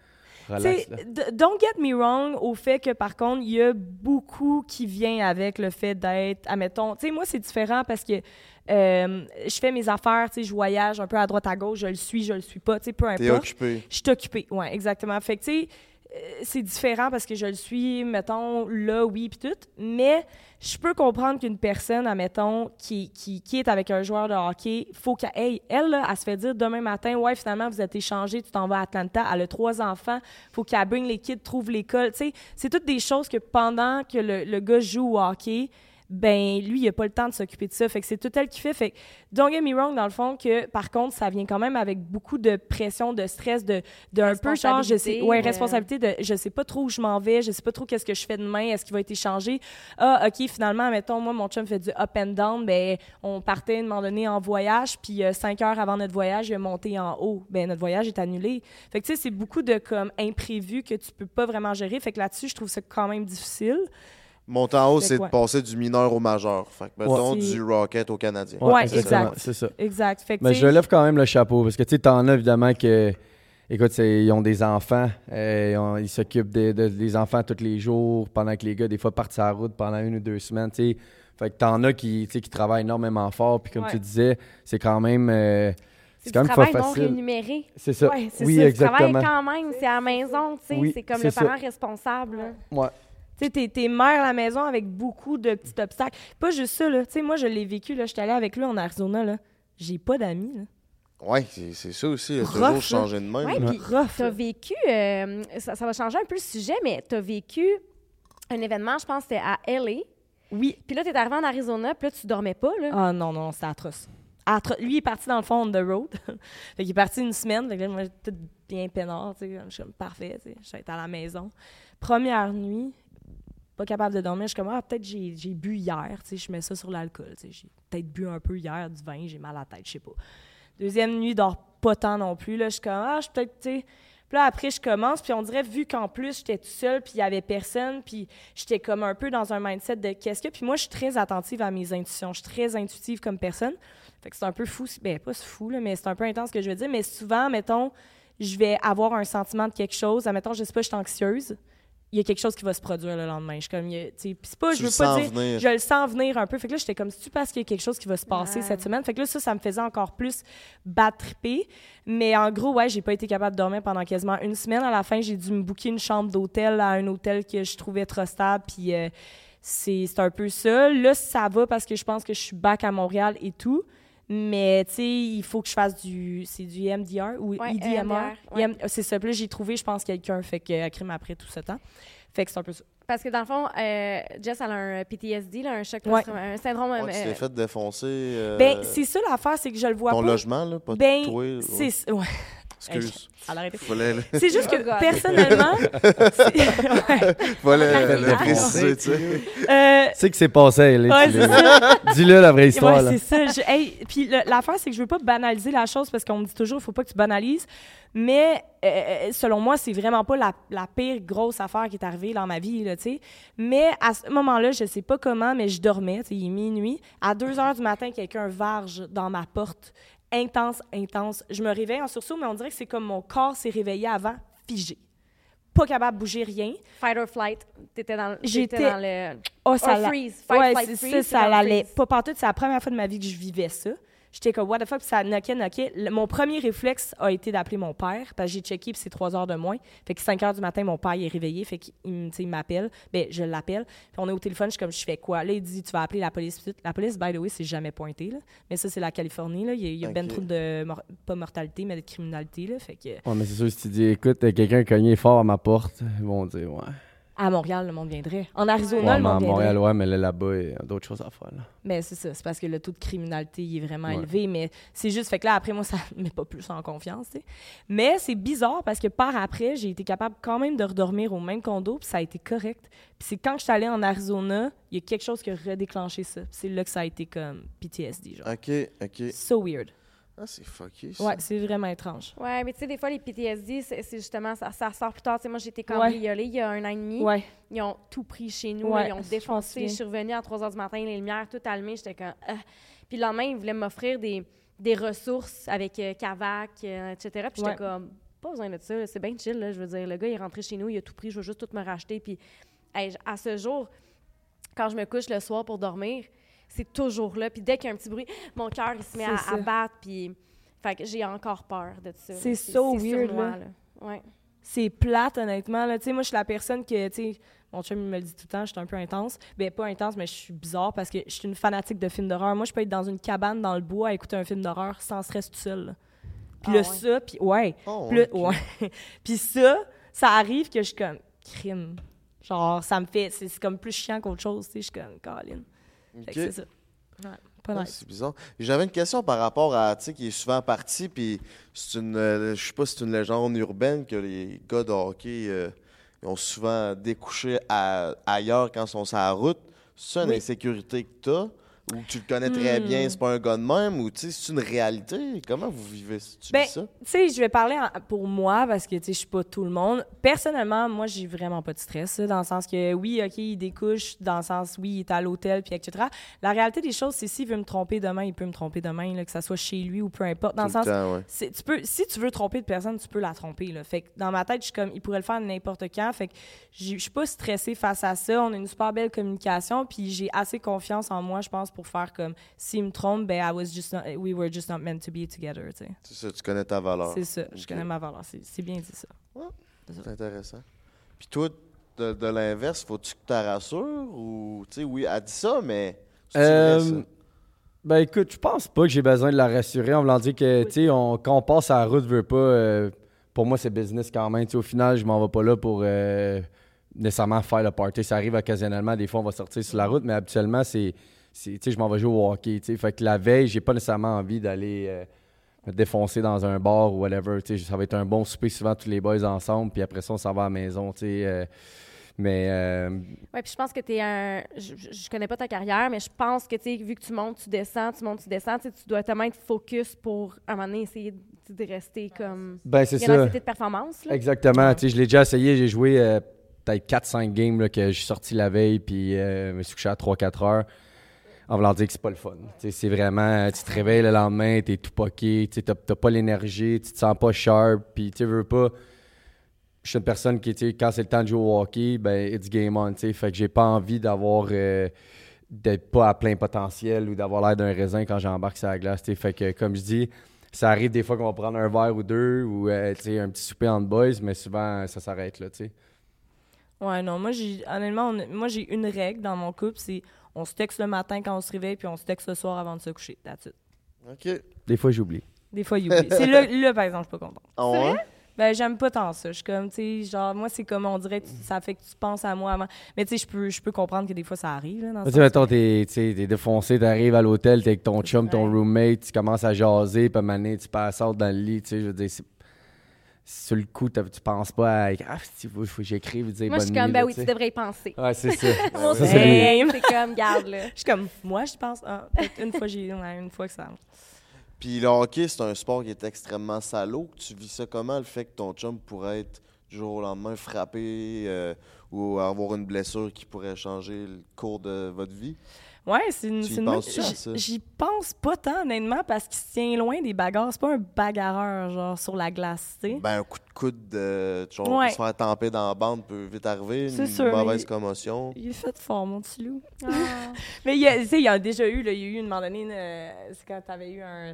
relax, don't get me wrong au fait que, par contre, il y a beaucoup qui vient avec le fait d'être, admettons, tu sais, moi, c'est différent parce que euh, je fais mes affaires, tu sais, je voyage un peu à droite, à gauche, je le suis, je le suis pas, tu sais, peu T'es importe. occupé. Je suis occupée, ouais, exactement. Fait que, tu sais, euh, c'est différent parce que je le suis, mettons, là, oui, puis tout. Mais je peux comprendre qu'une personne, admettons, qui, qui, qui est avec un joueur de hockey, faut qu'elle, hey, elle, là, elle se fait dire demain matin, ouais, finalement, vous êtes échangé, tu t'en vas à Atlanta, elle a trois enfants, faut qu'elle bring les kids, trouve l'école. Tu c'est toutes des choses que pendant que le gars joue au hockey, ben lui, il a pas le temps de s'occuper de ça. Fait que c'est tout elle qui fait. Fait que, don't get me wrong, dans le fond, que par contre, ça vient quand même avec beaucoup de pression, de stress, de, de un peu genre, je sais, ouais, euh. responsabilité de, je sais pas trop où je m'en vais, je sais pas trop qu'est-ce que je fais demain, est-ce qu'il va être échangé? Ah, OK, finalement, mettons, moi, mon chum fait du up and down, ben, on partait à un moment donné en voyage, puis euh, cinq heures avant notre voyage, il est monté en haut. Ben, notre voyage est annulé. Fait que, tu sais, c'est beaucoup de, comme, imprévus que tu peux pas vraiment gérer. Fait que là-dessus, je trouve ça quand même difficile. Monter en haut, c'est de passer du mineur au majeur. Fait que, mettons, Ouais. du Rocket au Canadien. Ouais, exactement, exact. C'est ça. Exact. Fait que, Mais tu je lève quand même le chapeau parce que tu sais, t'en as évidemment que. Écoute, ils ont des enfants. euh, ils ont- ils s'occupent des, de- des enfants tous les jours pendant que les gars, des fois, partent sur la route pendant une ou deux semaines. tu sais. Fait que t'en as qui, tu sais, qui travaillent énormément fort. Puis comme Ouais. tu disais, c'est quand même. euh, C'est c'est quand même pas travail non facile. rémunéré. C'est ça. Ouais, c'est oui, ça, Tu travailles exactement. quand même, c'est à la maison, tu sais. Oui, c'est comme le ça. parent responsable. là. Ouais. Tu sais, t'es, mère à la maison avec beaucoup de petits obstacles. Pas juste ça, là. Tu sais, moi, je l'ai vécu, là. J'étais allée avec lui en Arizona, là. J'ai pas d'amis, là. Ouais, c'est ça aussi. Rough, toujours là. changer de même. Là. puis Rough. t'as vécu, euh, ça, ça va changer un peu le sujet, mais t'as vécu un événement, je pense que c'était à LA. Oui. Puis là, t'es arrivé en Arizona, puis là, tu dormais pas, là. Ah non, non, c'était atroce. Atro- Lui, il est parti dans le fond on the road. fait qu'il est parti une semaine. Fait que là, moi, j'étais toute bien peinard, tu sais. Je suis comme parfait, tu sais. Je suis à la maison. Première nuit, pas capable de dormir. Je suis comme, ah, peut-être j'ai bu hier, tu sais. Je mets ça sur l'alcool, tu sais. J'ai peut-être bu un peu hier du vin, j'ai mal à la tête, je sais pas. Deuxième nuit, dors pas tant non plus. Là, je suis comme, ah, je peut-être, tu sais. Puis là, après, je commence, puis on dirait, vu qu'en plus, j'étais toute seule, puis il y avait personne, puis j'étais comme un peu dans un mindset de qu'est-ce que. Puis moi, je suis très attentive à mes intuitions. Je suis très intuitive comme personne. Fait que c'est un peu fou. Ben, pas fou, là, mais c'est un peu intense ce que je veux dire. Mais souvent, mettons, je vais avoir un sentiment de quelque chose. Mettons, je sais pas, je suis anxieuse. Il y a quelque chose qui va se produire le lendemain. Je suis comme, tu c'est pas, Tu je le veux pas sens dire, venir. je le sens venir un peu. Fait que là, j'étais comme, c'est-tu parce qu'il y a quelque chose qui va se passer Ouais. cette semaine? Fait que là, ça, ça me faisait encore plus battre triper. Mais en gros, ouais, j'ai pas été capable de dormir pendant quasiment une semaine. À la fin, j'ai dû me booker une chambre d'hôtel à un hôtel que je trouvais trop stable. Puis euh, c'est c'est un peu ça. Là, ça va parce que je pense que je suis back à Montréal et tout. Mais, tu sais, il faut que je fasse du... C'est du EMDR ou Ouais, EDMR? EMDR, ouais. EM c'est ça. Puis j'ai trouvé, je pense, quelqu'un. Fait que, à crime après tout ce temps. Fait que c'est un peu ça. Parce que dans le fond, euh, Jess, elle a un PTSD, là, un choc Ouais. un syndrome. Ouais, tu euh, t'es fait défoncer euh, Ben, c'est ça l'affaire, c'est que je le vois ton pas. logement, là, pas ben, toi. ouais. c'est... Ouais. Excuse. Fallait, C'est juste Oh que, God. personnellement... c'est- ouais. fallait le préciser, tu sais. Euh, Tu sais que c'est passé, là. Ouais, dis-le. c'est ça. Dis-le, la vraie histoire, Ouais, c'est ça. Je- hey, puis l'affaire, c'est que je veux pas banaliser la chose parce qu'on me dit toujours, il faut pas que tu banalises. Mais euh, selon moi, c'est vraiment pas la, la pire grosse affaire qui est arrivée dans ma vie, là, tu sais. Mais à ce moment-là, je sais pas comment, mais je dormais, tu sais, il est minuit. À 2 heures du matin, quelqu'un varge dans ma porte. Intense, intense. Je me réveille en sursaut, mais on dirait que c'est comme mon corps s'est réveillé avant, figé. Pas capable de bouger rien. Fight or flight. T'étais dans, J'étais- dans le. Oh, Or ça l'a- freeze. Fight, ouais, flight, freeze. ça, c'est ça l'allait pas partout. C'est la première fois de ma vie que je vivais ça. J'étais comme, what the fuck, puis ça knockait, knockait. Le- mon premier réflexe a été d'appeler mon père, parce que j'ai checké, puis c'est 3 heures de moins. Fait que 5 heures du matin, mon père il est réveillé, fait qu'il il m'appelle. Ben, je l'appelle. Puis on est au téléphone, je suis comme, je fais quoi? Là, il dit, tu vas appeler la police. La police, by the way, c'est jamais pointé, là. Mais ça, c'est la Californie, là. Il y a, il y a ben Ok. trop de, mor- pas mortalité, mais de criminalité, là. Fait que, Ouais, mais c'est sûr, si tu dis, écoute, quelqu'un a cogné fort à ma porte, ils vont dire, ouais. À Montréal, le monde viendrait. En Ouais, Arizona, mais le monde à viendrait. Montréal, ouais, mais là, là-bas, il y a d'autres choses à faire, là. Mais c'est ça, c'est parce que le taux de criminalité il est vraiment Ouais. élevé. Mais c'est juste, fait que là, après, moi, ça me met pas plus en confiance. Mais c'est bizarre parce que par après, j'ai été capable quand même de redormir au même condo, puis ça a été correct. Puis c'est quand je suis allée en Arizona, il y a quelque chose qui a redéclenché ça. Puis c'est là que ça a été comme PTSD, genre. OK, OK. So weird. Ah, c'est fucké, ça. Ouais, c'est vraiment étrange. Ouais, mais tu sais, des fois, les PTSD, c'est justement, ça, ça sort plus tard. Tu sais, moi, j'ai été cambriolée il y a un an et demi. Ouais. Ils ont tout pris chez nous. Ouais, ils ont défoncé. Je suis revenue à 3 h du matin, les lumières tout allumées. J'étais comme. Ah. Puis le lendemain, ils voulaient m'offrir des, des ressources avec euh, Cavac, euh, etc. Puis j'étais Ouais. comme. Pas besoin de ça. C'est bien chill. Là, je veux dire, le gars, il est rentré chez nous, il a tout pris. Je veux juste tout me racheter. Puis hey, à ce jour, quand je me couche le soir pour dormir, c'est toujours là. Puis dès qu'il y a un petit bruit, mon cœur, il se met à, battre. Puis. Fait que j'ai encore peur de ça. C'est so weird, sournois, là. là. Ouais. c'est plate, honnêtement. Là. Tu sais, moi, je suis la personne que, tu mon chum, il me le dit tout le temps, je suis un peu intense. Ben, pas intense, mais je suis bizarre parce que je suis une fanatique de films d'horreur. Moi, je peux être dans une cabane dans le bois à écouter un film d'horreur sans stress tout seul. Puis Ah là, ouais. ça, puis ouais. Oh, Puis ouais. ça, ça arrive que je suis comme, crime. Genre, ça me fait, c'est c'est comme plus chiant qu'autre chose, tu sais. Je suis comme, Colin. C'est ça. Ouais, pas Ah. C'est bizarre. J'avais une question par rapport à, tu sais, qui est souvent parti, puis c'est une, euh, je sais pas si c'est une légende urbaine que les gars de hockey euh, ont souvent découché à- ailleurs quand ils sont sur la route. C'est une Oui. insécurité que tu as, ou tu le connais très Hmm. bien, c'est pas un gars de même, ou tu sais, c'est une réalité? Comment vous vivez tu Ben, vis ça? Tu sais, je vais parler en- pour moi parce que, tu sais, je suis pas tout le monde. Personnellement, moi, j'ai vraiment pas de stress, dans le sens que, oui, OK, il découche, dans le sens, oui, il est à l'hôtel, puis etc. La réalité des choses, c'est s'il veut me tromper demain, il peut me tromper demain, là, que ça soit chez lui ou peu importe. Dans Tout le le sens, temps, ouais. c'est- tu peux, si tu veux tromper de personne, tu peux la tromper. Là. Fait que dans ma tête, je suis comme, il pourrait le faire n'importe quand. Fait que je suis pas stressée face à ça. On a une super belle communication, puis j'ai assez confiance en moi, je pense, pour faire comme, s'il me trompe, ben, I was just not- we were just not meant to be together, tu sais. C'est ça, tu connais ta valeur. C'est ça, je connais ma valeur. C'est c'est bien dit ça. C'est intéressant. Puis toi, de, de l'inverse, faut-tu que tu la rassures, ou, tu sais, oui, elle dit ça, mais... Euh, ça? Ben écoute, je pense pas que j'ai besoin de la rassurer en voulant dire que, tu sais, on- quand on passe à la route, veut pas, euh, pour moi, c'est business quand même. Tu sais, au final, je m'en vais pas là pour euh, nécessairement faire le party. Ça arrive occasionnellement, des fois, on va sortir sur la route, mais habituellement, c'est, je m'en vais jouer au hockey, tu sais. Fait que la veille, j'ai pas nécessairement envie d'aller euh, me défoncer dans un bar ou whatever, tu sais. Ça va être un bon souper souvent, tous les boys ensemble, puis après ça, on s'en va à la maison, tu sais. euh, mais euh, Ouais, puis je pense que tu es un. Je, je- connais pas ta carrière, mais je pense que, tu sais, vu que tu montes, tu descends, tu montes, tu descends, tu dois tellement être focus pour, à un moment donné, essayer de, de rester comme. ben c'est ça. de performance, là. Exactement. Tu sais, je l'ai déjà essayé. J'ai joué euh, peut-être 4-5 games là, que je suis sorti la veille, puis euh, je me suis couché à 3-4 heures. En voulant dire que c'est pas le fun. C'est vraiment, tu te réveilles le lendemain, t'es tout poqué, t'as pas l'énergie, tu te sens pas sharp, puis tu veux pas. Je suis une personne qui, quand c'est le temps de jouer au hockey, ben, it's game on, tu. Fait que j'ai pas envie d'avoir. euh, d'être pas à plein potentiel ou d'avoir l'air d'un raisin quand j'embarque sur la glace, tu sais. Fait que, comme je dis, ça arrive des fois qu'on va prendre un verre ou deux ou euh, un petit souper entre boys, mais souvent ça s'arrête là, tu sais. Ouais, non, moi, j'ai, honnêtement, on- moi, j'ai une règle dans mon couple, c'est on se texte le matin quand on se réveille, puis on se texte le soir avant de se coucher. That's it. OK. Des fois j'oublie. Des fois, il oublie. c'est là, là, par exemple, je suis pas contente. Ah ouais? Ben, j'aime pas tant ça. Je suis comme, tu sais, genre, moi, c'est comme, on dirait, que ça fait que tu penses à moi avant. Mais tu sais, je peux, je peux comprendre que des fois, ça arrive, là, dans Tu ce sais, mettons, t'es, t'es défoncé, t'arrives à l'hôtel, t'es avec ton chum, ton roommate, tu commences à jaser, puis à un moment donné, tu passes dans le lit, tu sais, je veux dire, c'est- sur le coup, tu penses pas à « Ah, il faut, faut que j'écrive, dire Moi, je suis comme, nuit, ben là, oui, tu devrais y penser. Ouais, c'est ça. C'est comme, garde, là. Je suis comme, moi, je pense, ah, une fois, j'ai, ouais, une fois que ça. Puis le hockey, c'est un sport qui est extrêmement salaud. Tu vis ça comment, le fait que ton chum pourrait être du jour au lendemain frappé euh, ou avoir une blessure qui pourrait changer le cours de votre vie? Ouais, c'est une. Tu y? J'y pense pas tant, honnêtement, parce qu'il se tient loin des bagarres. C'est pas un bagarreur, genre, sur la glace, tu sais. Ben, un coup de coude, de, tu vois, Ouais. se faire tamper dans la bande peut vite arriver. C'est Une sûr, mauvaise mais- commotion. Il est fait fort, mon petit loup. Ah. Mais il y a, tu sais, il y a déjà eu, là, il y a eu une moment donné, une, euh, c'est quand t'avais eu un.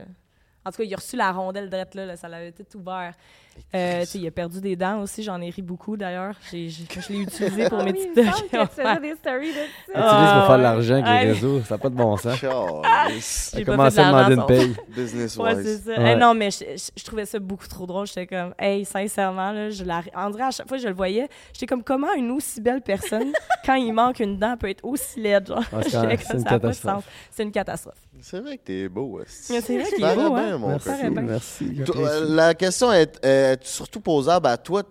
En tout cas, il a reçu la rondelle drette là, là, ça l'avait tout ouvert. Euh, il a perdu des dents aussi, j'en ai ri beaucoup d'ailleurs. J'ai- j'ai- je l'ai utilisé pour Ah mes petites que tu faisais des stories de ça. Utilise pour faire de l'argent avec Ouais. les réseaux, ça n'a pas de bon sens. J'ai commencé à demander une paye. Business Ouais, wise. c'est ça. Ouais. Eh non, mais je, je- je trouvais ça beaucoup trop drôle. J'étais comme, hey, sincèrement, là, je la... André, à chaque fois que je le voyais, j'étais comme, comment une aussi belle personne, quand il manque une dent, peut être aussi laide? Genre, Ouais, c'est une ça a pas de catastrophe. sens. C'est une catastrophe. C'est vrai que t'es beau. c'est vrai qu'il Ça est beau, paraît hein? bien, mon Merci, euh, la question est, est surtout posable à toi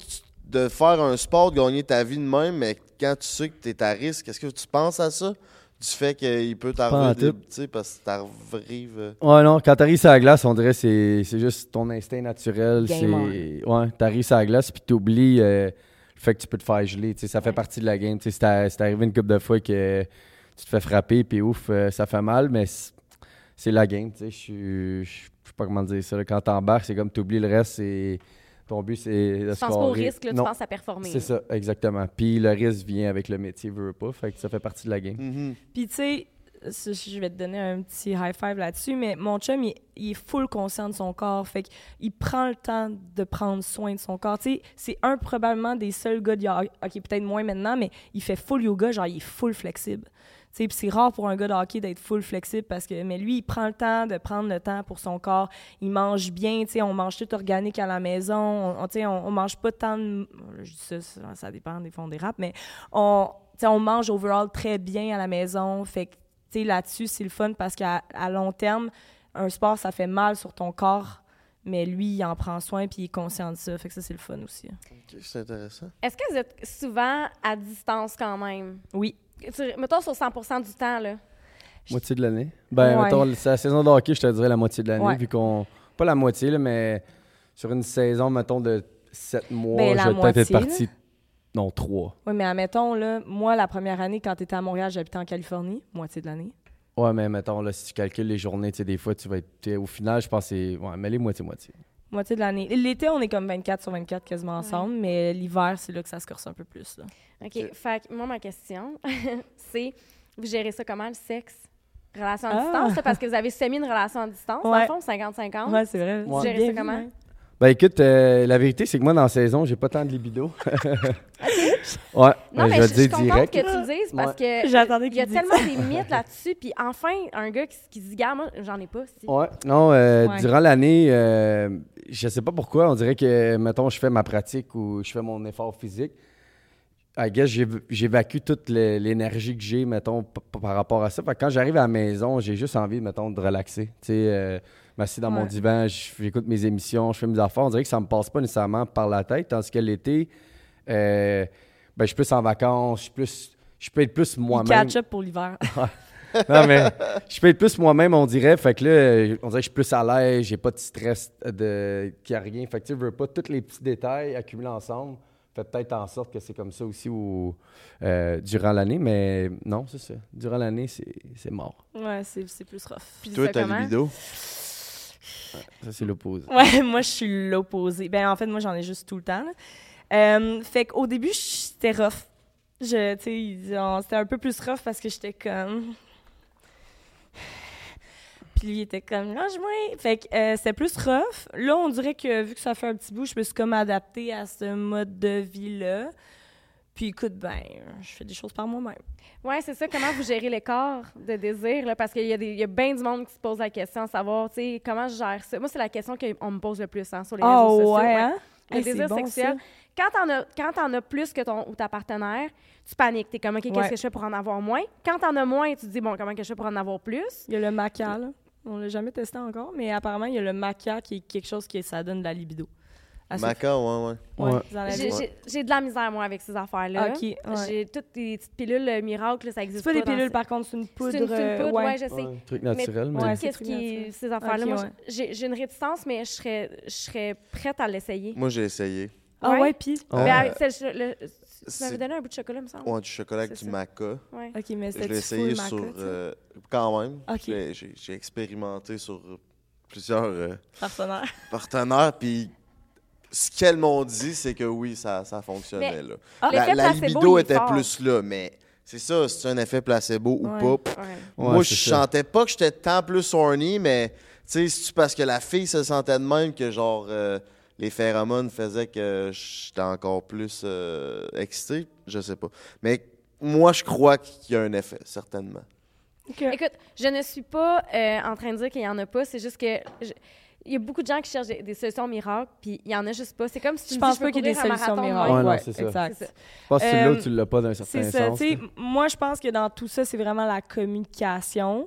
de faire un sport, de gagner ta vie de même, mais quand tu sais que tu es à risque, est-ce que tu penses à ça? Du fait qu'il peut t'arriver tu sais, parce que t'arrives. euh, Ouais, non, quand t'arrives sur la glace, on dirait que c'est c'est juste ton instinct naturel. C'est Ouais, t'arrives sur la glace puis t'oublies euh, le fait que tu peux te faire geler. tu sais, ça fait Ouais. partie de la game. tu sais, C'est à- c'est arrivé une couple de fois que tu te fais frapper puis ouf, euh, ça fait mal, mais c'est- c'est la game. tu sais, Je suis- je sais pas comment dire ça. là. Quand t'embarques, c'est comme t'oublies le reste. c'est Ton but, c'est de Tu penses pas au risque, là, tu Non, penses à performer. C'est ça, exactement. Puis le risque vient avec le métier, veut pas. Fait que ça fait partie de la game. mhm. Puis, tu sais, je vais te donner un petit high five là-dessus, mais mon chum, il, il est full conscient de son corps. Fait qu'il prend le temps de prendre soin de son corps. Tu sais, c'est un probablement des seuls gars de hockey. OK, peut-être moins maintenant, mais il fait full yoga, genre, il est full flexible. Tu sais, puis c'est rare pour un gars de hockey d'être full flexible parce que, mais lui, il prend le temps de prendre le temps pour son corps. Il mange bien, tu sais, on mange tout organique à la maison. On, on- tu sais, on, on mange pas tant de. Je dis ça, ça, dépend, des fois on dérape, mais on, tu sais, on mange overall très bien à la maison. Fait que, tu sais, là-dessus, c'est le fun parce qu'à à long terme, un sport, ça fait mal sur ton corps, mais lui, il en prend soin puis il est conscient de ça. Fait que ça, c'est le fun aussi. Ok, c'est intéressant. Est-ce que vous êtes souvent à distance quand même? Oui. Mettons sur 100% du temps, là. Moitié de l'année. Ben, Ouais. mettons, c'est la saison de hockey, je te dirais la moitié de l'année, Ouais. vu qu'on. Pas la moitié, là, mais sur une saison, mettons, de 7 mois, Ben, je vais peut-être être parti. Non, 3. Oui, mais admettons, là, moi, la première année, quand tu étais à Montréal, j'habitais en Californie, moitié de l'année. Ouais, mais mettons, là, si tu calcules les journées, tu sais, des fois, tu vas être. Au final, je pense que c'est. Ouais, mais les moitié-moitié. Moitié de l'année. L'été, on est comme 24 sur 24 quasiment ensemble, mais l'hiver, c'est là que ça se corse un peu plus. Là. OK. Ok. Fait que moi, ma question, c'est vous gérez ça comment, le sexe? Relation à Ah. distance, parce que vous avez semi une relation à distance, dans le Ouais. fond, 50-50. Ouais, c'est vrai. Vous gérez ça vu, comment? hein. Ben, écoute, euh, la vérité, c'est que moi, dans la saison, j'ai pas tant de libido. Ouais, Non, ben, mais je vais je, suis contente que tu le dises parce que J'attendais il y a qu'il tellement des mythes là-dessus. Puis enfin, un gars qui, qui se dit, gars, moi, j'en ai pas. Si. Ouais. Non, euh, Ouais. durant l'année, euh, je sais pas pourquoi, on dirait que, mettons, je fais ma pratique ou je fais mon effort physique. I guess j'év- j'évacue toute l'énergie que j'ai, mettons, par rapport à ça. Fait que quand j'arrive à la maison, j'ai juste envie, mettons, de relaxer. Tu sais, euh, m'asseoir dans mon divan, je- j'écoute mes émissions, je fais mes affaires. On dirait que ça me passe pas nécessairement par la tête, tandis que l'été, euh, ben, je suis plus en vacances, je suis plus... Je peux être plus moi-même. catch up pour l'hiver. Non, mais je peux être plus moi-même, on dirait. Fait que là, on dirait que je suis plus à l'aise, j'ai pas de stress de qu'il y a rien. Fait que tu veux pas tous les petits détails accumulés ensemble. Fait peut-être en sorte que c'est comme ça aussi au- euh, durant l'année, mais non, c'est ça. Durant l'année, c'est c'est mort. Ouais, c'est c'est plus rough. Puis Toi, ça ta libido? Ça, c'est l'opposé. Ouais, moi, je suis l'opposé. Ben, en fait, moi, j'en ai juste tout le temps. Euh, fait qu'au début, je- c'était rough. Je, c'était un peu plus rough parce que j'étais comme. Puis lui, il était comme, lâche-moi. Fait que euh, c'était plus rough. Là, on dirait que vu que ça fait un petit bout, je me suis comme adaptée à ce mode de vie-là. Puis écoute, ben, je fais des choses par moi-même. Ouais, c'est ça. Comment vous gérez l'écart de désir? Là, parce qu'il y a, des- y a bien du monde qui se pose la question, savoir, tu sais, comment je gère ça? Moi, c'est la question qu'on me pose le plus hein, sur les réseaux Oh, sociaux. ouais, ouais. hein? Le Hey, désir bon, sexuel. Quand t'en as, quand t'en as plus que ton ou ta partenaire, tu paniques. T'es comme, OK, qu'est-ce Ouais. que je fais pour en avoir moins? Quand t'en as moins, tu te dis, bon, comment que je fais pour en avoir plus? Il y a le maca, là. On l'a jamais testé encore, mais apparemment, il y a le maca qui est quelque chose qui ça donne de la libido. Maca, ouais, ouais. En J'ai de la misère, moi, avec ces affaires-là. Ok, ouais. J'ai toutes les petites pilules euh, miracles, ça existe C'est pas des pilules, ce- par contre, c'est une poudre. C'est une, c'est une euh, poudre, ouais. ouais, je sais. Ouais, truc naturel, mais. Ouais, c'est Qu'est-ce truc qui ces affaires-là? Moi, j'ai une réticence, mais je serais, je serais prête à l'essayer. Moi, j'ai essayé. Ah Ouais. ouais, puis? Ben, Euh, c'est le- le- tu m'avais donné un bout de chocolat, me semble. Ouais, du chocolat avec du ça. maca. Ouais. Ok, mais Je c'était l'ai essayé full sur. maca, euh, quand même. Ok. Je l'ai- J'ai expérimenté sur euh, plusieurs euh, Partenaire. partenaires. Puis ce qu'elles m'ont dit, c'est que oui, ça, ça fonctionnait. Mais- là. Ah, la libido il était fort. plus là, mais c'est ça, c'est un effet placebo ou Ouais. pas. Ouais. Moi, Ouais, je sentais pas que j'étais tant plus horny, mais tu sais, c'est parce que la fille se sentait de même que genre euh, les phéromones faisaient que j'étais encore plus euh, excité, je sais pas. Mais moi, je crois qu'il y a un effet, certainement. Écoute, je ne suis pas euh, en train de dire qu'il n'y en a pas, c'est juste que. je- Il y a beaucoup de gens qui cherchent des, des solutions miracles, puis il n'y en a juste pas. C'est comme si tu Je me pense dis, je pas qu'il y ait des solutions miracles. Ouais, non, Ouais, c'est ça. Je pense que tu l'as ou Euh, tu l'as pas d'un certain C'est ça. sens. moi, je pense que dans tout ça, c'est vraiment la communication.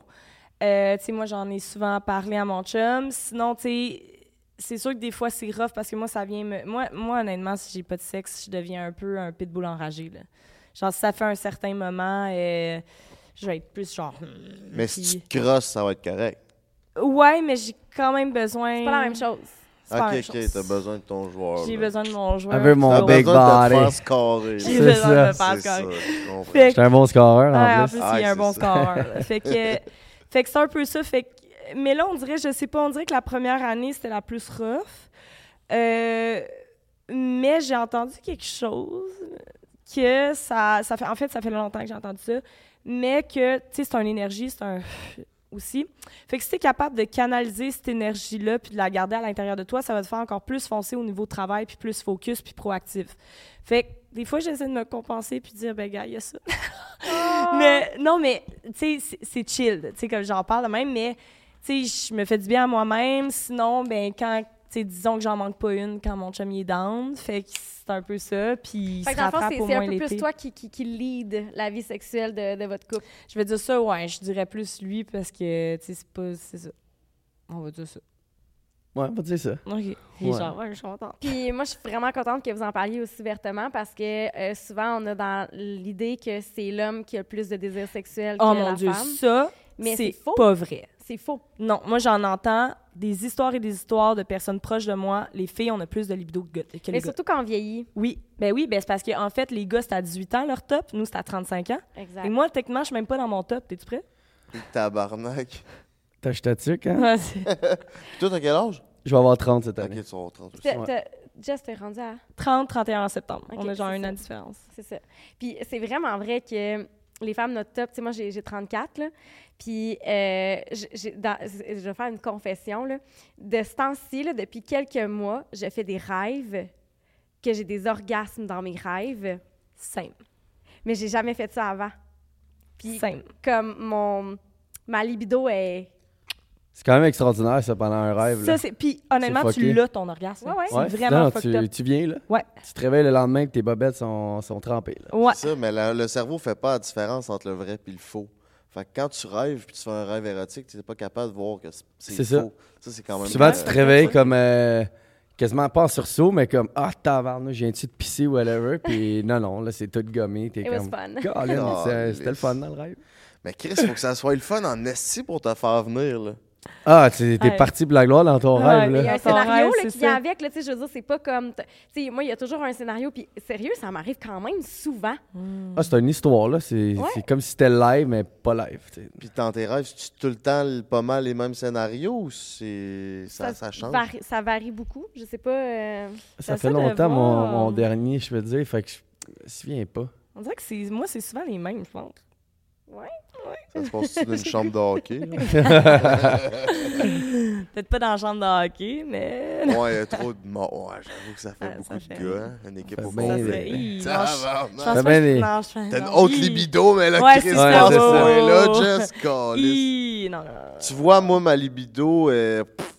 Euh, tu sais, moi, j'en ai souvent parlé à mon chum. Sinon, tu sais, c'est sûr que des fois, c'est rough parce que moi, ça vient me. Moi, moi honnêtement, si j'ai pas de sexe, je deviens un peu un pitbull enragé. Là. Genre, si ça fait un certain moment, euh, je vais être plus genre. hmm, Mais si puis- tu te crosses, ça va être correct. Ouais, mais j'ai quand même besoin. C'est pas la même chose. C'est Ok, ok, t'as besoin de ton joueur. J'ai besoin de mon joueur. Elle veut mon big besoin de te body. faire scorer. J'ai C'est besoin ça. de me faire C'est ça, scorer. J'étais un bon scoreur en en plus. plus, Ah, il est un c'est bon scoreur. fait que, fait que c'est un peu ça. Fait que, mais là, on dirait, je sais pas, on dirait que la première année, c'était la plus rough. Euh, mais j'ai entendu quelque chose que ça, ça fait, en fait, ça fait longtemps que j'ai entendu ça, mais que, tu sais, c'est une énergie, c'est un aussi. Fait que si tu es capable de canaliser cette énergie-là puis de la garder à l'intérieur de toi, ça va te faire encore plus foncer au niveau travail puis plus focus puis proactif. Fait que des fois, j'essaie de me compenser puis de dire, ben, gars, il y a ça. mais non, mais, tu sais, c'est- c'est chill. Tu sais, comme j'en parle de même, mais, tu sais, je me fais du bien à moi-même. Sinon, ben, quand, tu sais, disons que j'en manque pas une quand mon chum est down. Fait que c'est un peu ça. Puis il Fait que dans le c'est c'est un peu plus toi qui, qui, qui lead la vie sexuelle de, de votre couple. Je vais dire ça, ouais. Je dirais plus lui parce que, tu sais, c'est pas. C'est ça. On va dire ça. Ouais, on va dire ça. OK. Ouais. genre, ouais, je suis contente. Puis moi, je suis vraiment contente que vous en parliez aussi vertement parce que euh, souvent, on a dans l'idée que c'est l'homme qui a le plus de désir sexuel Oh que mon la Dieu, femme. ça, Mais c'est c'est faux. pas vrai. C'est faux. Non, moi, j'en entends des histoires et des histoires de personnes proches de moi. Les filles, on a plus de libido que, que les Mais gars. surtout quand on vieillit. Oui, ben oui, ben c'est parce qu'en fait, les gars, c'est à 18 ans leur top. Nous, c'est à 35 ans. Exact. Et moi, techniquement, je suis même pas dans mon top. T'es-tu prêt? Tabarnak. T'as acheté dessus, hein? Ouais, toi, t'as quel âge? Je vais avoir 30 cette Ok, année. tu vas avoir 30 aussi. T'as- Ouais. t'as- Jess, t'es rendu à... 30, 31 septembre. Ok, on a genre c'est un ça. an de différence. C'est ça. Puis c'est vraiment vrai que les femmes, notre top, tu sais, moi, j'ai j'ai 34, là. Puis euh, dans- je vais faire une confession, là. De ce temps-ci, depuis quelques mois, je fais des rêves, que j'ai des orgasmes dans mes rêves. Same. Mais j'ai jamais fait ça avant. Puis, Same. comme mon. Ma libido est. C'est quand même extraordinaire, ça, pendant un rêve. Ça, c'est... Puis honnêtement, C'est tu l'as ton orgasme. Ouais, ouais. C'est Ouais. vraiment Non, non, fucked tu, up. tu viens, là. Ouais. Tu te réveilles le lendemain que tes bobettes sont, sont trempées. Là. Ouais. C'est ça, mais la- le cerveau fait pas la différence entre le vrai et le faux. Fait que quand tu rêves puis tu fais un rêve érotique, tu n'es pas capable de voir que c'est- c'est C'est ça. faux. Ça, c'est quand même. Souvent, tu te réveilles comme euh, quasiment pas en sursaut, mais comme Ah, tabarnak, je viens-tu de pisser ou whatever. Puis non, non, là, c'est tout gommé. T'es It was comme. fun. Colin, Oh, c'est- C'était le fun dans le rêve. Mais Chris, faut que ça soit le fun en esti pour te faire venir. Là. Ah, tu- t'es Ouais. parti pour la gloire dans ton Ouais, rêve, Il y a un scénario rêve, là, c'est qui vient ça. avec, là, tu sais, je veux dire, c'est pas comme. t- Tu sais, moi, il y a toujours un scénario, puis sérieux, ça m'arrive quand même souvent. Ah, c'est une histoire, là. C'est Ouais. comme si c'était live, mais pas live. tu. Puis dans tes rêves, c'est tout le temps pas mal les mêmes scénarios ou c'est ça, ça change? varie, ça varie beaucoup. Je sais pas. euh, Ça fait longtemps, mon, dernier, je veux dire. Fait que je me souviens pas. On dirait que c'est... Moi, c'est souvent les mêmes, je pense. Ça se passe d'une chambre de hockey? là? Peut-être pas dans la chambre de hockey, mais... Ouais, il y a trop de morts. Ouais, j'avoue que ça fait Ouais, beaucoup ça de fait- gars, hein? Une équipe au fait Ça. Hi, Ça va, man. fait T'as une non. autre Hi. libido, mais là, ça. ce Ouais. point-là, Jess. Tu vois, moi, ma libido, pff,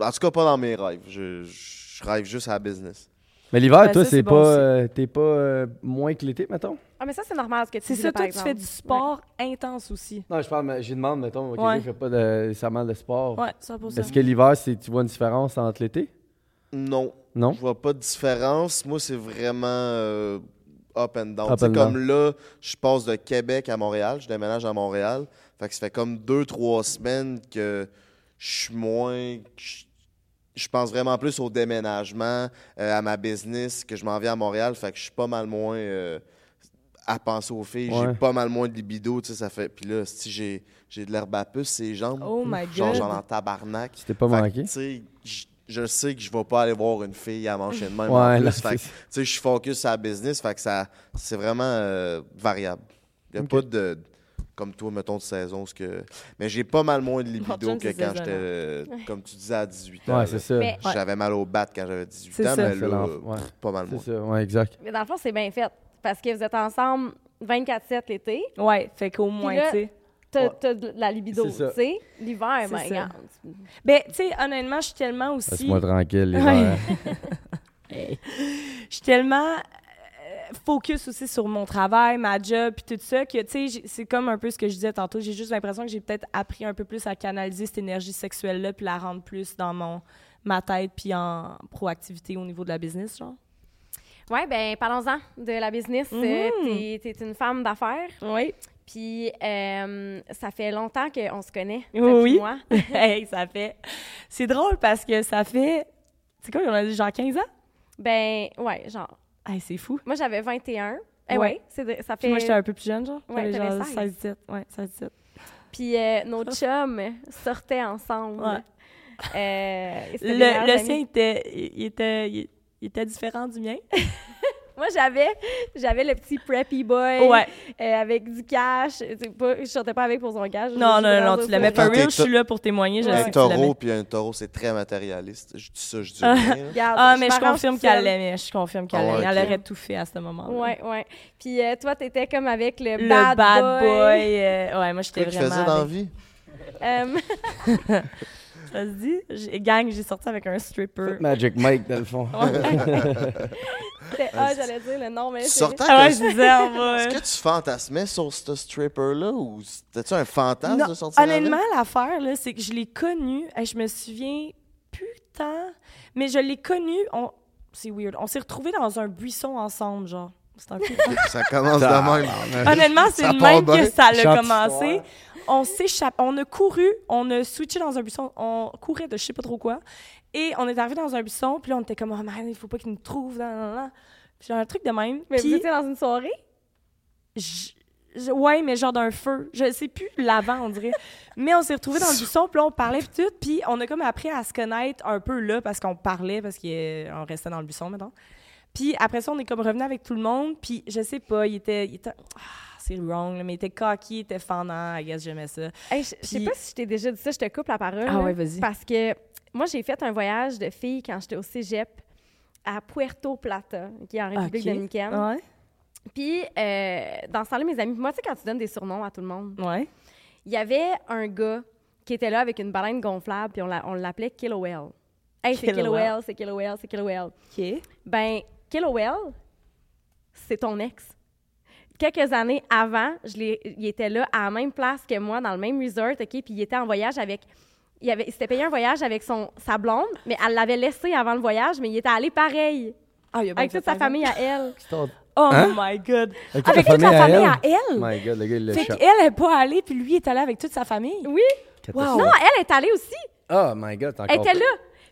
en tout cas pas dans mes rêves. Je, je rêve juste à la business. Mais l'hiver, Ben, toi, c'est pas, euh, t'es pas euh, moins que l'été, mettons? Ah, mais ça, c'est normal ce que tu C'est dis, ça, là, par toi, tu fais du sport intense aussi. Non, je parle, mais j'y demande, mettons, quelqu'un Ouais. qui fait pas de, nécessairement de sport. Ouais, ça pour ça. Est-ce que l'hiver, c'est- tu vois une différence entre l'été? Non. Non? Je vois pas de différence. Moi, c'est vraiment euh, up and down. Up Tu sais, and comme là, je passe de Québec à Montréal. Je déménage à Montréal. Fait que ça fait comme deux, trois semaines que je suis moins. Je, je pense vraiment plus au déménagement, euh, à ma business, que je m'en viens à Montréal. Fait que je suis pas mal moins euh, à penser aux filles. Ouais. J'ai pas mal moins de libido. Tu sais, ça fait. Puis là, si j'ai j'ai de l'herbe à puce, ces jambes. Oh my Genre, God. genre en tabarnak. C'était pas manqué? tu sais, je- sais que je vais pas aller voir une fille à manger de même. Ouais, en plus. là, Fait que, c'est- tu sais, je suis focus sur la business, fait que ça, c'est vraiment euh, variable. Il n'y a pas de, comme toi, mettons, de saison. Ce que... Mais j'ai pas mal moins de libido que c'est quand j'étais, euh, comme tu disais, à 18 ans. Ouais, c'est ça. J'avais mal au bat quand j'avais 18 C'est ans, ça. mais C'est là, ouais. pas mal C'est moins. ça, ouais, exact. Mais dans le fond, c'est bien fait. Parce que vous êtes ensemble 24-7 l'été. Ouais, fait qu'au moins, tu sais. T'as Ouais. de la libido, tu sais. L'hiver, ben, regarde. Ben, tu sais, honnêtement, je suis tellement aussi... Laisse-moi tranquille, l'hiver. Ouais. Je suis tellement euh, focus aussi sur mon travail, ma job, puis tout ça, que, tu sais, c'est comme un peu ce que je disais tantôt. J'ai juste l'impression que j'ai peut-être appris un peu plus à canaliser cette énergie sexuelle-là, puis la rendre plus dans mon ma tête, puis en proactivité au niveau de la business, genre. Ouais, ben parlons-en de la business. Euh, T'es t'es une femme d'affaires. Oui. Puis euh, ça fait longtemps qu'on se connaît. Oui, toi oui. moi. hey, ça fait... C'est drôle parce que ça fait... C'est quoi, on a dit genre 15 ans? Ben, ouais, genre. Hey, c'est fou. Moi, j'avais 21. Eh Ouais. ouais, c'est de- ça Puis moi, fait. j'étais un peu plus jeune, genre. Ouais, genre 16. 16 17 Ouais, 16 17 Puis euh, nos chums sortaient ensemble. Ouais. Euh, Le, le sien était, il était, il, il était différent du mien. Moi, j'avais, j'avais le petit preppy boy Ouais. euh, avec du cash. Pas, je sortais pas avec pour son cash. Non, je- non, je non, tu for t'es real. Je suis là pour témoigner. Je Ouais. sais Un que tu l'aimais. taureau, puis un taureau, c'est très matérialiste. Je dis ça, je dis rien. là. Regarde, Ah, mais je confirme qu'elle l'aimait. Je confirme qu'elle Ah ouais, l'aimait. Elle aurait tout fait à ce moment-là. Ouais, ouais. Puis euh, toi, t'étais comme avec le, Le bad, bad, boy. boy. euh, ouais, moi, j'étais que tu vraiment. faisais dans la vie? Ça se dit? J'ai- Gang, j'ai sorti avec un stripper. Magic Mike, dans le fond. c'était- ah, j'allais dire le nom, mais Tu c'est- sortais Ah ouais, avec je disais, on va. Est-ce que tu fantasmais sur ce stripper-là ou c'était-tu un fantasme Non, de sortir avec? Honnêtement, l'affaire, là, c'est que je l'ai connu. et je me souviens plus tant, mais je l'ai connu. On... C'est weird. On s'est retrouvés dans un buisson ensemble, genre. C'est un peu. Ça commence de même. Honnêtement, c'est le même bien. que ça a Chante commencé. On s'échappe. On a couru, on a switché dans un buisson, on courait de je sais pas trop quoi. Et on est arrivé dans un buisson, puis là, on était comme, oh man, il faut pas qu'il nous trouve. Nan, nan, nan. Puis un truc de même. Mais Puis vous étiez dans une soirée? je- je- ouais, mais genre d'un feu. Je sais plus l'avant, on dirait. mais on s'est retrouvés dans le buisson, puis là, on parlait puis tout. Puis on a comme appris à se connaître un peu là, parce qu'on parlait, parce qu'on restait dans le buisson, maintenant. Puis après ça, on est comme revenu avec tout le monde. Puis je sais pas, il était. Il était ah, c'est wrong, là, mais il était cocky, il était fendant. I guess j'aimais ça. Hey, je sais Puis- pas si je t'ai déjà dit ça, je te coupe la parole. Ah ouais, vas-y. Parce que moi, j'ai fait un voyage de filles quand j'étais au cégep à Puerto Plata, qui est en République dominicaine. Ouais. Puis, euh, dans ce temps-là, mes amis, moi, tu sais, quand tu donnes des surnoms à tout le monde, Ouais. il y avait un gars qui était là avec une baleine gonflable, puis on l'a- on l'appelait Killowell. Hey, c'est Killowell. Killowell, c'est Killowell, c'est Killowell. OK. Ben, Killowell, c'est ton ex. Quelques années avant, je il était là à la même place que moi, dans le même resort, OK? Puis il était en voyage avec. Il, avait, il s'était payé un voyage avec son, sa blonde, mais elle l'avait laissé avant le voyage, mais il était allé pareil, Ah, il a bien avec toute sa famille à elle. Oh Hein? my God. Avec Avec toute sa famille à elle? My God, le gars, il Fait qu'elle est pas allée, puis lui est allé avec toute sa famille. Oui. Non, elle est allée aussi. Oh my God, t'es Elle encore était là.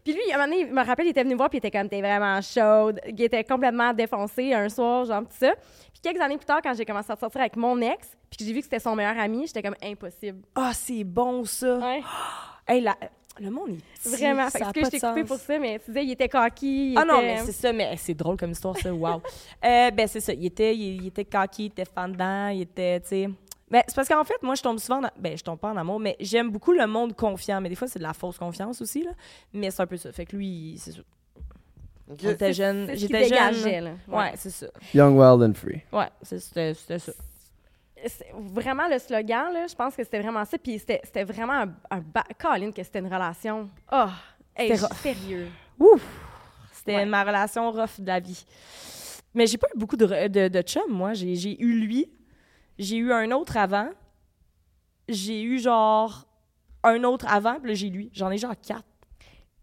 Puis lui, à un moment donné, il me rappelle, il était venu me voir, puis il était comme, t'es vraiment chaude. Il était complètement défoncé un soir, genre, tout ça. Puis quelques années plus tard, quand j'ai commencé à sortir avec mon ex, puis que j'ai vu que c'était son meilleur ami, j'étais comme, impossible. Ah, c'est bon, ça. Ouais, Hey, la- le monde est vraiment. ça a que pas je t'ai coupé pour ça, mais tu disais, il était coquille. il Ah non, mais c'est ça, mais c'est drôle comme histoire, ça. Wow. euh, ben, c'est ça. Il était, il, il était cocky, il était fendant, il était, tu sais. Ben, c'est parce qu'en fait, moi, je tombe souvent dans... Ben, je tombe pas en amour, mais j'aime beaucoup le monde confiant. Mais des fois, c'est de la fausse confiance aussi, là. Mais c'est un peu ça. Fait que lui, c'est ça. Était jeune. J'étais jeune. là. Ouais, c'est ça. Young, wild and free. Ouais, c'était c'était ça. Vraiment, le slogan, là, je pense que c'était vraiment ça. Puis c'était c'était vraiment un, un ba- Colin, que c'était une relation. Oh, hey, C'était rough. sérieux. Ouf! C'était Ouais. ma relation rough de la vie. Mais j'ai pas eu beaucoup de, de, de chums, moi. J'ai j'ai eu lui. J'ai eu un autre avant. J'ai eu genre un autre avant, puis là, j'ai lui. J'en ai genre quatre.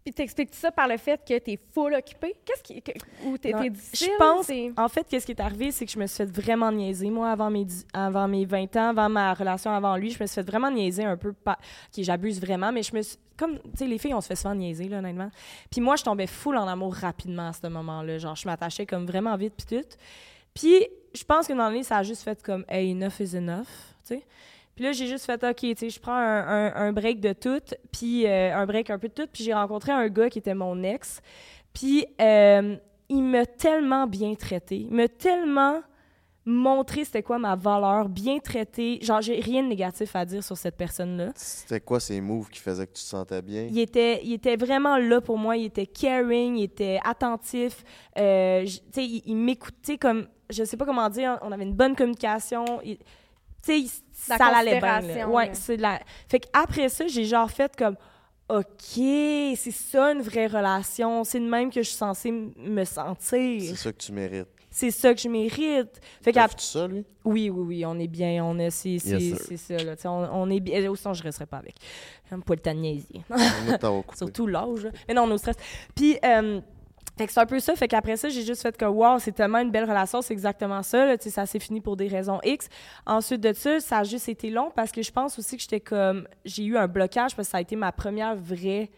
Puis t'expliques ça par le fait que t'es full occupé? Qu'est-ce qui. que- ou t'es difficile? Je pense, en fait, qu'est-ce qui est arrivé, c'est que je me suis fait vraiment niaiser. Moi, avant mes, avant mes 20 ans, avant ma relation avant lui, je me suis fait vraiment niaiser un peu. Pas, j'abuse vraiment, mais je me suis. Comme, tu sais, les filles, on se fait souvent niaiser, là, honnêtement. Puis moi, je tombais full en amour rapidement à ce moment-là. Genre, je m'attachais comme vraiment vite, puis tout. Puis je pense que dans le lit, ça a juste fait comme, hey, enough is enough, tu sais. Puis là, j'ai juste fait, OK, tu sais, je prends un, un- un break de tout, puis euh, un break un peu de tout. Puis j'ai rencontré un gars qui était mon ex. Puis euh, il m'a tellement bien traité. Il m'a tellement montré c'était quoi ma valeur, bien traité. Genre, j'ai rien de négatif à dire sur cette personne-là. C'était quoi ces moves qui faisaient que tu te sentais bien? Il était, il était vraiment là pour moi. Il était caring, il était attentif. Euh, tu sais, il, il m'écoutait comme, je sais pas comment dire, on avait une bonne communication. Tu sais, ça allait bien. là. Ouais, c'est la. Fait qu'après ça, j'ai genre fait comme, OK, c'est ça une vraie relation. C'est de même que je suis censée me C'est sentir. ça que tu mérites. C'est ça que je mérite. Fait qu'à ça, lui? oui, oui, oui, on est bien. On est, c'est, c'est, Yes, c'est ça, là. On, on est bien. Au sens, je resterai pas avec. J'aime pas le temps de niaiser. Surtout l'âge. là. Mais non, on est au stress. Puis, euh, fait que c'est un peu ça. Fait qu'après ça, j'ai juste fait que, wow, c'est tellement une belle relation. C'est exactement ça. Là, Tu sais, ça s'est fini pour des raisons X. Ensuite de ça, ça a juste été long parce que je pense aussi que j'étais comme. J'ai eu un blocage parce que ça a été ma première vraie.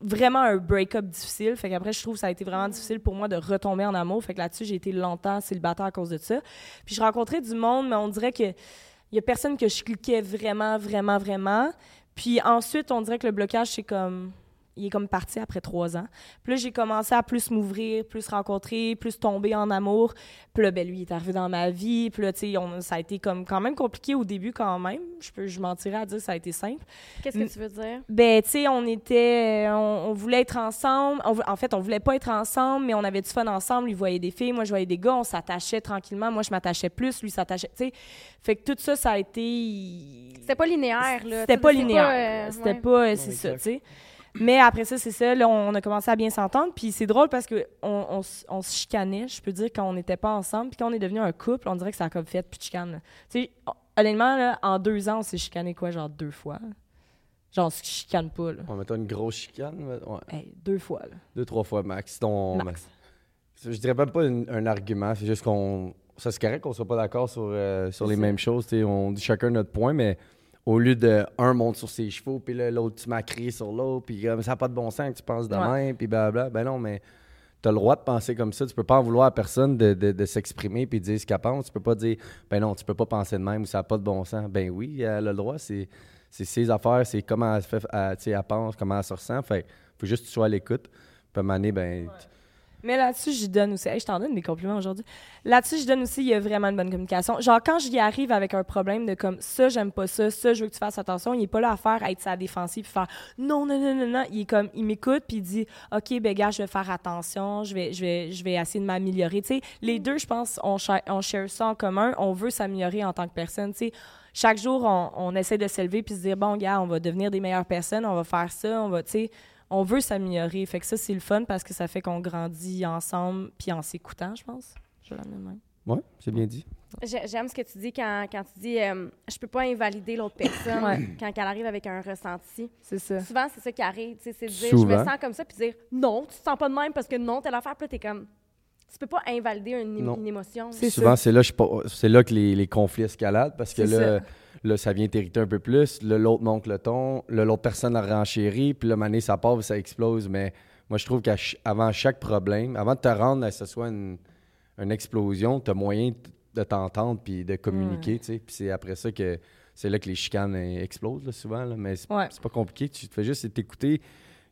Vraiment un break-up difficile. Fait qu'après, je trouve que ça a été vraiment difficile pour moi de retomber en amour. Fait que là-dessus, j'ai été longtemps célibataire à cause de ça. Puis je rencontrais du monde, mais on dirait que il y a personne que je cliquais vraiment, vraiment, vraiment. Puis ensuite, on dirait que le blocage, c'est comme. Il est comme parti après trois ans. Puis là, j'ai commencé à plus m'ouvrir, plus rencontrer, plus tomber en amour. Puis là, ben, lui, il est arrivé dans ma vie. Puis là, tu sais, on- ça a été comme quand même compliqué au début quand même. Je, peux, je mentirais à dire que ça a été simple. Qu'est-ce que tu veux dire? Ben, tu sais, on était. On, on voulait être ensemble. On en fait, on voulait pas être ensemble, mais on avait du fun ensemble. Lui voyait des filles, moi je voyais des gars. On s'attachait tranquillement. Moi, je m'attachais plus. Lui s'attachait. Tu sais. Fait que tout ça, ça a été. C'était pas linéaire, là. C'était pas linéaire. euh, C'était ouais. pas. euh, C'est ça, tu sais. Mais après ça, c'est ça. Là, on a commencé à bien s'entendre. Puis c'est drôle parce que on, on, se chicanait, je peux dire, quand on n'était pas ensemble. Puis quand on est devenu un couple, on dirait que ça a comme fait puis de chicane. Tu sais, honnêtement, là, en deux ans, on s'est chicané quoi, genre deux fois? Genre, on se chicane pas, là. On mettait une grosse chicane. mais- Ouais. Hey, deux fois, là. Deux, trois fois max. Ton, Max. Je dirais même pas un argument, c'est juste qu'on. Ça, c'est correct qu'on soit pas d'accord sur, euh, sur les ça. mêmes choses. tu sais, On dit chacun notre point, mais au lieu de un monte sur ses chevaux, puis là, l'autre, tu m'as crié sur l'autre, puis comme ça n'a pas de bon sens que tu penses de Ouais. même, puis blablabla. Ben non, mais tu as le droit de penser comme ça. Tu peux pas en vouloir à personne de, de- de s'exprimer puis de dire ce qu'elle pense. Tu peux pas dire, ben non, tu peux pas penser de même ou ça n'a pas de bon sens. Ben oui, elle a le droit. C'est, c'est ses affaires, c'est comment elle, fait, elle, elle pense, comment elle se ressent. Fait faut juste que tu sois à l'écoute. Puis à un moment donné, ben. Mais là-dessus, je donne aussi. Hey, je t'en donne des compliments aujourd'hui. Là-dessus, je donne aussi, il y a vraiment une bonne communication. Genre, quand j'y arrive avec un problème de comme ça, j'aime pas ça, ça, je veux que tu fasses attention, il est pas là à faire être sa défensive puis faire non, non, non, non, non. Il est comme, il m'écoute puis il dit, OK, ben, gars, je vais faire attention, je vais, je vais, je vais essayer de m'améliorer. Tu sais, les deux, je pense, on, share, on share ça en commun. On veut s'améliorer en tant que personne. Tu sais, chaque jour, on, on essaie de s'élever puis se dire, bon, gars, on va devenir des meilleures personnes, on va faire ça, on va, tu sais, on veut s'améliorer. Fait que ça, c'est le fun parce que ça fait qu'on grandit ensemble puis en s'écoutant, je pense. Je l'amène même. Ouais, c'est bien dit. J'ai- J'aime ce que tu dis quand, quand tu dis euh, je peux pas invalider l'autre personne Ouais. quand elle arrive avec un ressenti. C'est ça. Souvent, c'est ça qui arrive. tu sais, C'est de dire je me sens comme ça, puis dire non, tu te sens pas de même parce que non, telle affaire. Puis là, t'es comme. Tu peux pas invalider une, une émotion. C'est Souvent, c'est là, je suis pas- c'est là que les, les conflits escaladent parce que là, là, ça vient t'irriter un peu plus. Là, l'autre monte le ton. Là, l'autre personne a renchéri. Puis là, mané, ça part et ça explose. Mais moi, je trouve qu'avant chaque problème, avant de te rendre à ce que ce soit une, une explosion, tu as moyen de- t'entendre puis de communiquer. tu sais. Puis c'est après ça que c'est là que les chicanes euh, explosent, là, souvent. là. Mais c'est Ouais. pas compliqué. Tu te fais juste t'écouter.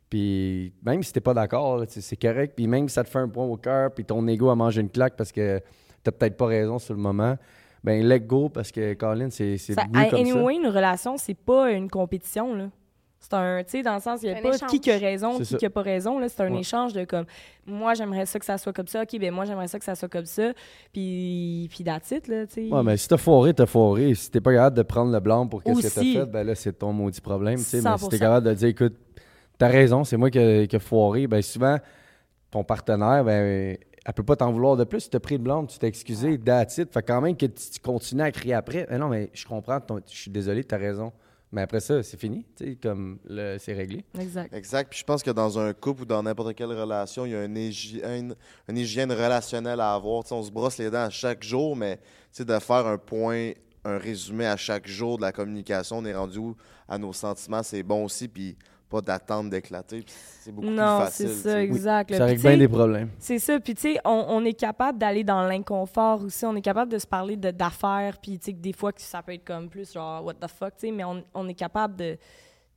Puis même si t'es pas d'accord, c'est correct. Puis même si ça te fait un point au cœur, puis ton ego a mangé une claque parce que t'as peut-être pas raison sur le moment, ben let go parce que Colin, c'est c'est Ça- voulu comme anyway, une relation, c'est pas une compétition, là. C'est un, tu sais, dans le sens, il n'y a Un pas échange. qui qui a raison, C'est qui ça. qui a pas raison, là. C'est un Ouais. échange de comme, moi, j'aimerais ça que ça soit comme ça, OK, ben moi, j'aimerais ça que ça soit comme ça, puis, puis it, là, tu sais. Ouais, mais si t'as foiré, t'as foiré. Si t'es pas capable de prendre le blanc pour qu'est-ce que t'as fait, ben là, c'est ton maudit problème. tu sais. Mais si 100%. t'es capable de dire, écoute, t'as raison, c'est moi qui ai qui ai foiré, ben souvent, ton partenaire, ben elle peut pas t'en vouloir de plus. Tu t'as pris le blanc, tu t'es excusé, it. Fait quand même que tu tu continues à crier après. Mais non, mais je comprends, ton- je suis désolé, t'as raison. Mais après ça, c'est fini, tu sais, comme le- c'est réglé. Exact. Exact. Puis je pense que dans un couple ou dans n'importe quelle relation, il y a une hygiène, une hygiène relationnelle à avoir. Tu on se brosse les dents à chaque jour, mais tu de faire un point, un résumé à chaque jour de la communication, on est rendu où? À nos sentiments, c'est bon aussi. Puis pas d'attendre d'éclater. puis C'est beaucoup Non, plus c'est facile. ça, tu sais. exact. là. Ça règle bien des problèmes. C'est ça. Puis, tu sais, on, on est capable d'aller dans l'inconfort aussi. On est capable de se parler de- d'affaires. Puis, tu sais, que des fois, que ça peut être comme plus genre, what the fuck, tu sais, mais on, on est capable de,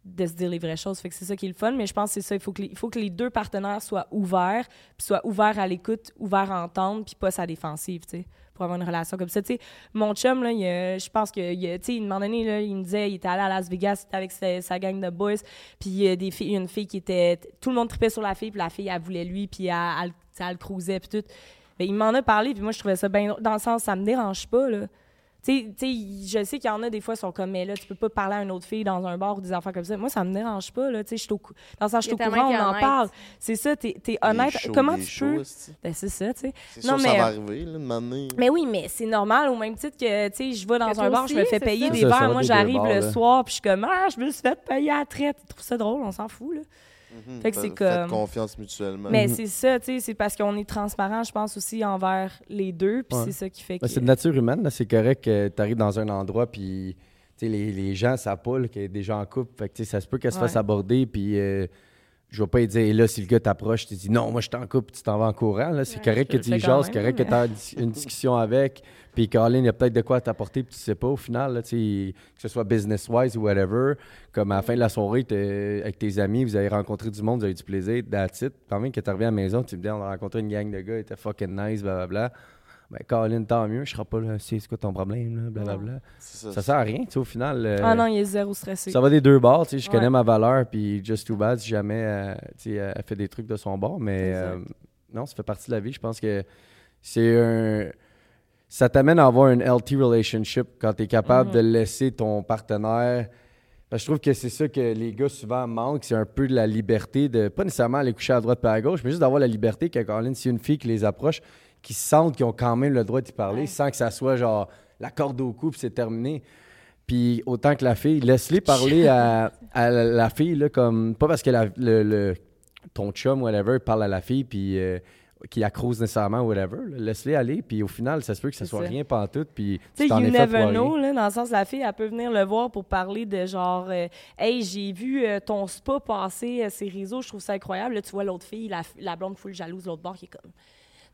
de se dire les vraies choses. Fait que c'est ça qui est le fun. Mais je pense que c'est ça. Il faut que, les, il faut que les deux partenaires soient ouverts, puis soient ouverts à l'écoute, ouverts à entendre, puis pas sa défensive, tu sais, pour avoir une relation comme ça. Mon chum, a- je pense que, il tu sais, à un moment donné, là, il me disait, il était allé à Las Vegas, avec sa, gang de boys, puis il y a des filles, une fille qui était, tout le monde tripait sur la fille, puis la fille, elle voulait lui, puis elle, le cruisait, puis tout. Il m'en a parlé, puis moi, je trouvais ça bien. Dans le sens, ça me dérange pas. Tu sais- je sais qu'il y en a des fois qui sont comme, mais là, tu peux pas parler à une autre fille dans un bar ou des affaires comme ça. Moi, ça me dérange pas, là. Tu sais, je Dans sens, je suis au courant, on en parle. C'est ça, t'es es honnête. Comment tu chaud, peux. Ben, c'est ça, tu sais. C'est Non, sûr que ça mais- va arriver, là, de. Mais oui, mais c'est normal, au même titre que, tu sais, je vais dans Que un bar, aussi, je me fais payer ça. des Ça, ça verres. Moi, j'arrive le soir, puis je suis comme, ah, je me suis fait payer à la traite. Tu trouves ça drôle? On s'en fout, là. Mhm. fait que c'est comme- Faites confiance mutuellement. Mais c'est ça, tu sais, c'est parce qu'on est transparent, je pense, aussi envers les deux, puis Ouais. c'est ça qui fait que. Ben, c'est de nature humaine, là. c'est correct que tu arrives dans un endroit puis tu sais, les, les gens savent pas là, qu'il y a des gens en couple. Fait que, tu sais, ça se peut qu'elle se Ouais. fasse aborder puis euh, je vais pas dire et là si le gars t'approche, tu dis non, moi je suis en couple, puis tu t'en vas en courant là, c'est Ouais, correct que tu y jases, c'est correct mais- que tu as une discussion avec puis Colin, il y a peut-être de quoi t'apporter puis tu sais pas au final là, que ce soit business wise ou whatever, comme à la fin de la soirée t'es- avec tes amis, vous avez rencontré du monde, vous avez eu du plaisir, that's it. Que tu reviens à la maison, tu me dis on a rencontré une gang de gars, ils étaient fucking nice blablabla. Ben, Colin, tant mieux, je serai pas là, c'est quoi ton problème, là, blablabla. C'est Ça sert à rien, tu sais, au final. euh, Ah non, il est zéro stressé. ça va des deux bords, tu sais, je connais Ouais. ma valeur, puis just too bad si jamais euh, tu sais, elle fait des trucs de son bord, mais euh, non, ça fait partie de la vie. Je pense que c'est un. Ça t'amène à avoir une healthy relationship quand tu es capable Mhm. de laisser ton partenaire. Parce que je trouve que c'est ça que les gars souvent manquent, c'est un peu de la liberté de, pas nécessairement aller coucher à droite pas à gauche, mais juste d'avoir la liberté que Colin, si une fille qui les approche, qui sentent qu'ils ont quand même le droit d'y parler Ouais. sans que ça soit genre la corde au cou puis c'est terminé. Puis autant que la fille, laisse-les parler à, à la, fille, là, comme, pas parce que la- le, le- ton chum, whatever, parle à la fille, puis euh, qui accrose nécessairement, whatever. Laisse-les aller, puis au final, ça se peut que ça soit ça. rien pantoute, puis Tu sais, t'en you es fait never foirer. know, là, dans le sens, la fille, elle peut venir le voir pour parler de genre, euh, hey, j'ai vu euh, ton spa passer euh, ces réseaux, je trouve ça incroyable. Là, tu vois l'autre fille, la, la blonde full jalouse, l'autre bord qui est comme.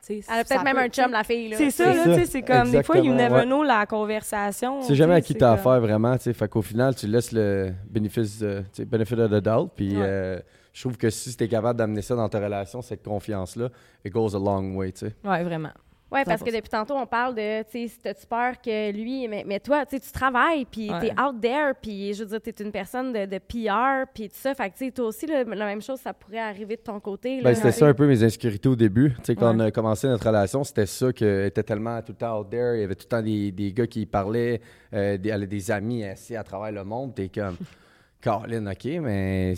Elle a peut-être même peut- un chum, la fille. là. C'est ça, C'est là, ça. tu sais, c'est comme, des fois, you never ouais. know la conversation. Tu sais jamais à qui c'est t'as comme- affaire vraiment, tu sais. Fait qu'au final, tu laisses le bénéfice, de- tu sais, benefit of the doubt, puis Ouais. euh, je trouve que si tu es capable d'amener ça dans ta relation, cette confiance-là, it goes a long way, tu sais. Ouais, vraiment. Oui, parce que 100%. depuis tantôt, on parle de, tu sais, t'as-tu peur que lui, mais, mais toi, tu sais, tu travailles, puis Ouais. t'es out there, puis je veux dire, t'es une personne de, de PR, puis tout ça. Fait que, tu sais, toi aussi, là, la même chose, ça pourrait arriver de ton côté. Ben, c'était tu ça un peu mes insécurités au début. Tu sais, quand Ouais. on a commencé notre relation, c'était ça qu'elle était tellement tout le temps out there. Il y avait tout le temps des, des gars qui parlaient, euh, des, elle a des amis assis à travers le monde. T'es comme, Caroline, OK, mais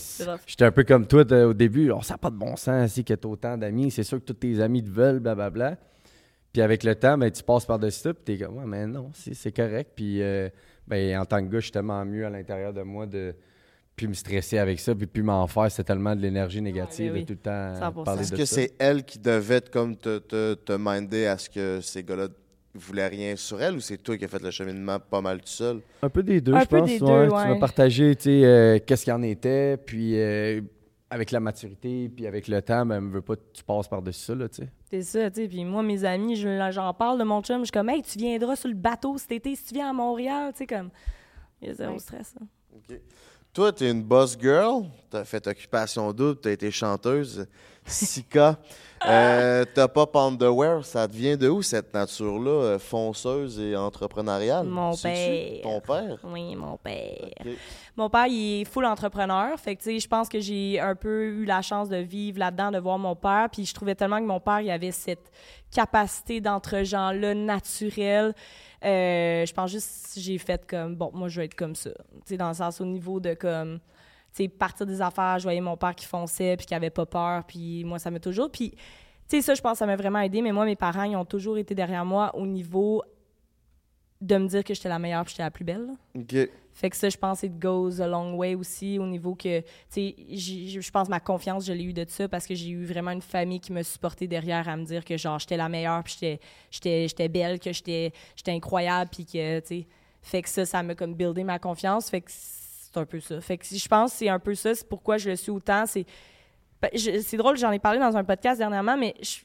j'étais un peu comme toi au début. On sent pas de bon sens si que t'as autant d'amis. C'est sûr que tous tes amis te veulent, blablabla. Puis avec le temps, ben, tu passes par-dessus ça, puis t'es comme, ouais, mais non, c'est c'est correct. Puis euh, ben, en tant que gars, je suis tellement mieux à l'intérieur de moi de plus me stresser avec ça, puis plus m'en faire. C'est tellement de l'énergie négative oui, oui. de tout le temps 100%. parler Est-ce de que ça. c'est elle qui devait comme te, te, te minder à ce que ces gars-là voulaient rien sur elle ou c'est toi qui as fait le cheminement pas mal tout seul? Un peu des deux, Un je peu pense. des ouais. deux, Tu ouais. m'as partagé, tu sais, euh, qu'est-ce qu'il en était, puis euh, avec la maturité, puis avec le temps, ben, me veux pas que tu passes par-dessus ça, là, tu sais. C'est ça, tu sais. Puis moi, mes amis, je- j'en parle de mon chum. Je suis comme, hey, tu viendras sur le bateau cet été si tu viens à Montréal, tu sais, comme. Il y a zéro Ouais. stress. hein. OK. Toi, tu es une boss girl, tu as fait occupation double, tu as été chanteuse. Sika, euh, t'as pas underwear, ça te vient de où cette nature-là, euh, fonceuse et entrepreneuriale? Mon père. Ton père? Oui, mon père. Mon père, il est full entrepreneur. Fait que, tu sais, je pense que j'ai un peu eu la chance de vivre là-dedans, de voir mon père. Puis je trouvais tellement que mon père, il avait cette capacité d'entre-gens-là naturelle. Euh, je pense juste, j'ai fait comme, bon, moi, je vais être comme ça. Tu sais, dans le sens au niveau de comme, tu sais, partir des affaires, je voyais mon père qui fonçait, puis qui avait pas peur. Puis moi, ça m'a toujours. Puis, tu sais, ça, je pense ça m'a vraiment aidé. Mais moi, mes parents, ils ont toujours été derrière moi au niveau de me dire que j'étais la meilleure puis j'étais la plus belle. Fait que ça, je pense, it goes a long way aussi au niveau que, tu sais, je pense ma confiance, je l'ai eu de ça parce que j'ai eu vraiment une famille qui me supportait derrière à me dire que, genre, j'étais la meilleure, puis j'étais- belle, que j'étais incroyable, puis que, tu sais, fait que ça, ça m'a comme buildé ma confiance. Fait que c'est un peu ça. Fait que je pense que c'est un peu ça. C'est pourquoi je le suis autant. C'est ben, drôle, j'en ai parlé dans un podcast dernièrement, mais je-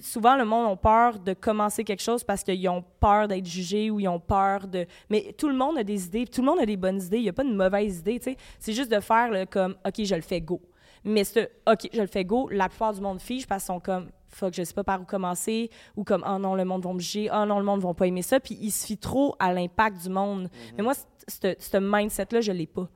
souvent le monde a peur de commencer quelque chose parce qu'ils ont peur d'être jugés ou ils ont peur de. Mais tout le monde a des idées, tout le monde a des bonnes idées. Il n'y a pas de mauvaise idée, tu sais. C'est juste de faire le comme, OK, je le fais go. Mais ce OK, je le fais go, la plupart du monde fige parce qu'ils sont comme, fuck, je sais pas par où commencer, ou comme, oh non, le monde va me juger, oh non, le monde va pas aimer ça. Puis il se fie trop à l'impact du monde. Mais moi, ce mindset-là, je l'ai pas.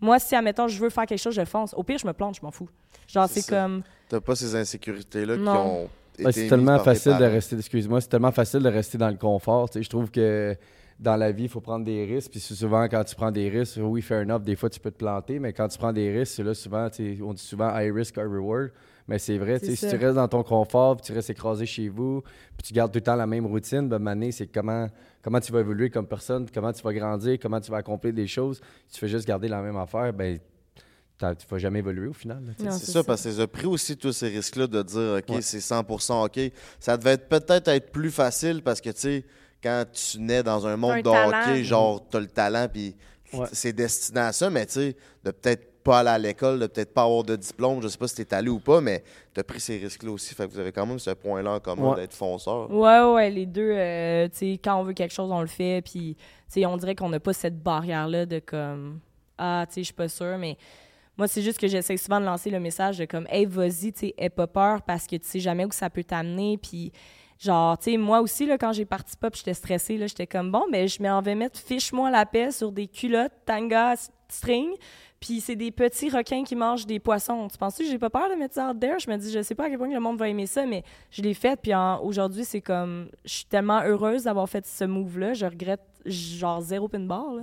Moi, si, admettons, je veux faire quelque chose, je fonce. Au pire, je me plante, je m'en fous. Genre, C'est comme. T'as pas ces insécurités-là qui ont Ouais, c'est tellement facile de rester, excuse-moi, c'est tellement facile de rester dans le confort. Je trouve que dans la vie, il faut prendre des risques. Puis souvent, quand tu prends des risques, oui, fair enough, des fois, tu peux te planter, mais quand tu prends des risques, c'est là souvent, on dit souvent high risk, high reward. Mais c'est vrai, si tu restes dans ton confort, puis tu restes écrasé chez vous, puis tu gardes tout le temps la même routine, ben, mané, c'est comment, comment tu vas évoluer comme personne, comment tu vas grandir, comment tu vas accomplir des choses. Si tu fais juste garder la même affaire, ben, tu vas jamais évoluer au final. là, tu sais. Non, C'est ça, parce que ça a pris aussi tous ces risques-là de dire, OK, Ouais. c'est 100% OK. Ça devait être peut-être être plus facile parce que, tu sais, quand tu nais dans un monde un de talent. hockey, genre, t'as le talent, puis Ouais. c'est destiné à ça, mais tu sais, de peut-être pas aller à l'école, de peut-être pas avoir de diplôme, je sais pas si t'es allé ou pas, mais t'as pris ces risques-là aussi. Fait que vous avez quand même ce point-là en commun Ouais. d'être fonceur. Ouais, ouais, les deux, euh, tu sais, quand on veut quelque chose, on le fait. Puis, tu sais, on dirait qu'on n'a pas cette barrière-là de comme, ah, tu sais, je suis pas sûre, mais moi, c'est juste que j'essaie souvent de lancer le message de comme, hey, vas-y, tu sais, pas peur parce que tu sais jamais où ça peut t'amener. Puis, genre, tu sais, moi aussi, là, quand j'ai parti pop, j'étais stressée, là, j'étais comme, bon, ben, je m'en vais mettre fiche-moi la paix sur des culottes, tanga, string. Puis c'est des petits requins qui mangent des poissons. Tu penses que j'ai pas peur de mettre ça out there? Je me dis, je sais pas à quel point le monde va aimer ça, mais je l'ai fait. Puis aujourd'hui, c'est comme, je suis tellement heureuse d'avoir fait ce move-là. Je regrette genre zéro pinball. Là.